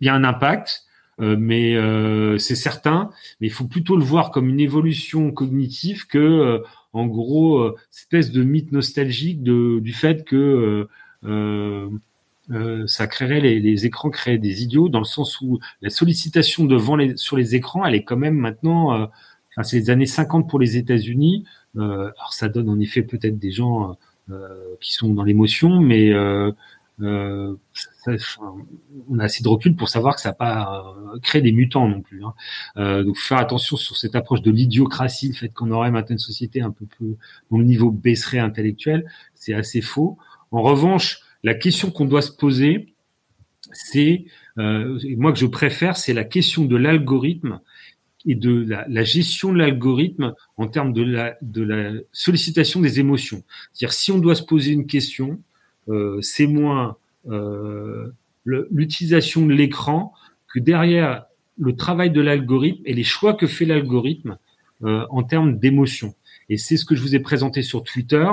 il y a un impact, euh, mais euh, c'est certain. Mais il faut plutôt le voir comme une évolution cognitive que en gros, euh, espèce de mythe nostalgique de, du fait que euh, euh, ça créerait les, les, écrans créeraient des idiots dans le sens où la sollicitation devant les, sur les écrans, elle est quand même maintenant, euh, enfin, c'est les années 50 pour les États-Unis. Euh, alors ça donne en effet peut-être des gens qui sont dans l'émotion, mais euh, on a assez de recul pour savoir que ça n'a pas euh, créé des mutants non plus. Hein. Euh, donc faire attention sur cette approche de l'idiocratie, le fait qu'on aurait maintenant une société un peu plus dont le niveau baisserait intellectuel, c'est assez faux. En revanche, la question qu'on doit se poser, c'est euh, moi que je préfère, c'est la question de l'algorithme et de la, gestion de l'algorithme en termes de la, de la sollicitation des émotions. C'est-à-dire si on doit se poser une question, c'est moins euh, l'utilisation de l'écran que derrière le travail de l'algorithme et les choix que fait l'algorithme euh, en termes d'émotion. Et c'est ce que je vous ai présenté sur Twitter.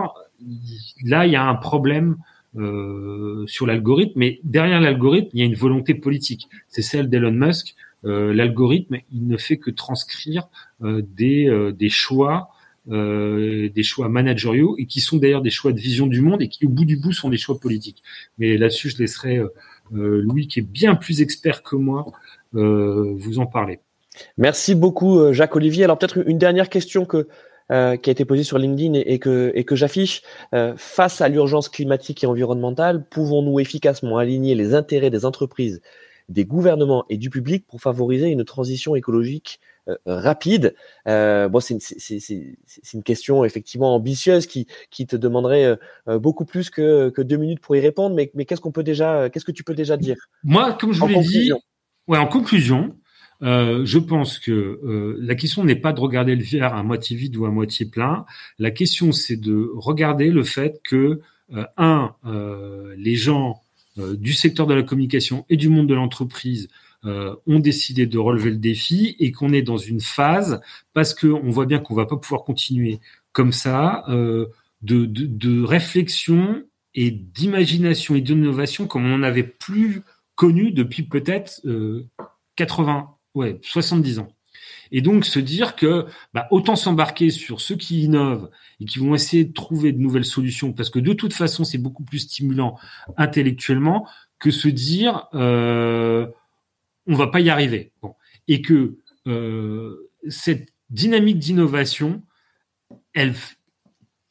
Là, il y a un problème euh, sur l'algorithme, mais derrière l'algorithme, il y a une volonté politique. C'est celle d'Elon Musk. Euh, l'algorithme, il ne fait que transcrire euh, des, des choix des choix managériaux et qui sont d'ailleurs des choix de vision du monde et qui au bout du bout sont des choix politiques. Mais là-dessus, je laisserai Louis qui est bien plus expert que moi vous en parler. Merci beaucoup Jacques Olivier. Alors peut-être une dernière question que euh, qui a été posé sur LinkedIn et, que, j'affiche. Euh, face à l'urgence climatique et environnementale, pouvons-nous efficacement aligner les intérêts des entreprises, des gouvernements et du public pour favoriser une transition écologique euh, rapide Bon, c'est une, une, question effectivement ambitieuse qui, qui te demanderait beaucoup plus que, que deux minutes pour y répondre. Mais, mais qu'est-ce qu'on peut déjà, qu'est-ce que tu peux déjà dire? Moi, comme je vous l'ai dit, ouais, en conclusion, euh, je pense que euh, la question n'est pas de regarder le verre à moitié vide ou à moitié plein. La question, c'est de regarder le fait que, euh, un, les gens du secteur de la communication et du monde de l'entreprise ont décidé de relever le défi et qu'on est dans une phase, parce qu'on voit bien qu'on va pas pouvoir continuer comme ça, de, de, de réflexion et d'imagination et d'innovation comme on n'avait plus connu depuis peut-être 80 ouais, 70 ans. Et donc se dire que bah, autant s'embarquer sur ceux qui innovent et qui vont essayer de trouver de nouvelles solutions, parce que de toute façon c'est beaucoup plus stimulant intellectuellement que se dire euh, on va pas y arriver. Et que euh, cette dynamique d'innovation, elle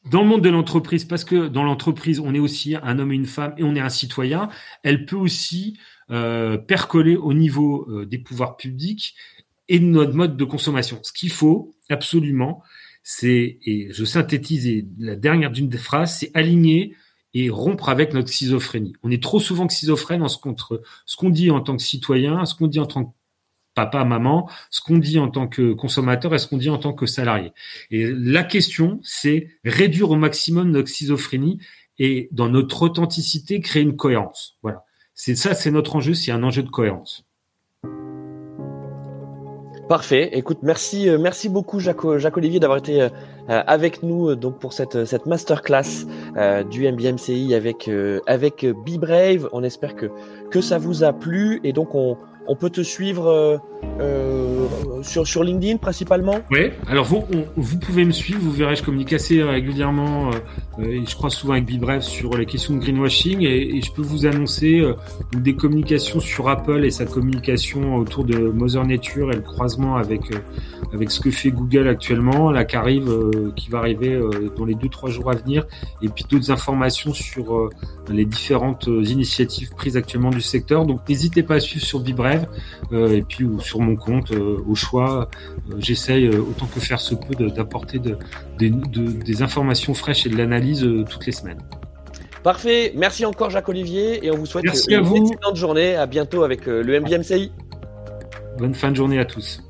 dans le monde de l'entreprise, parce que dans l'entreprise, on est aussi un homme et une femme et on est un citoyen, elle peut aussi euh, percoler au niveau euh, des pouvoirs publics et de notre mode de consommation. Ce qu'il faut absolument, c'est, et je synthétise la dernière d'une des phrases, c'est aligner et rompre avec notre schizophrénie. On est trop souvent schizophrène en ce qu'on dit en tant que citoyen, ce qu'on dit en tant que papa, maman, ce qu'on dit en tant que consommateur et ce qu'on dit en tant que salarié. Et la question, c'est réduire au maximum notre schizophrénie et dans notre authenticité, créer une cohérence. Voilà. C'est ça, c'est notre enjeu, c'est un enjeu de cohérence. Parfait. Écoute, merci, euh, merci beaucoup Jacques Olivier d'avoir été euh, avec nous euh, donc pour cette cette masterclass du MBMCI avec avec Be Brave. On espère que que ça vous a plu et donc on on peut te suivre euh, euh, sur, LinkedIn principalement? Oui, alors vous, vous pouvez me suivre, vous verrez, je communique assez régulièrement, euh, et je crois souvent avec BiBref sur les questions de greenwashing, et, je peux vous annoncer des communications sur Apple et sa communication autour de Mother Nature et le croisement avec, avec ce que fait Google actuellement, là qui arrive, qui va arriver dans les deux trois jours à venir, et puis d'autres informations sur les différentes initiatives prises actuellement du secteur. Donc n'hésitez pas à suivre sur BiBref euh, et puis sur mon compte, euh, au choix, euh, j'essaye autant que faire se peut d'apporter des informations fraîches et de l'analyse toutes les semaines. Parfait, merci encore Jacques Olivier et on vous souhaite une excellente journée. À bientôt avec le MBMCI. Bonne fin de journée à tous.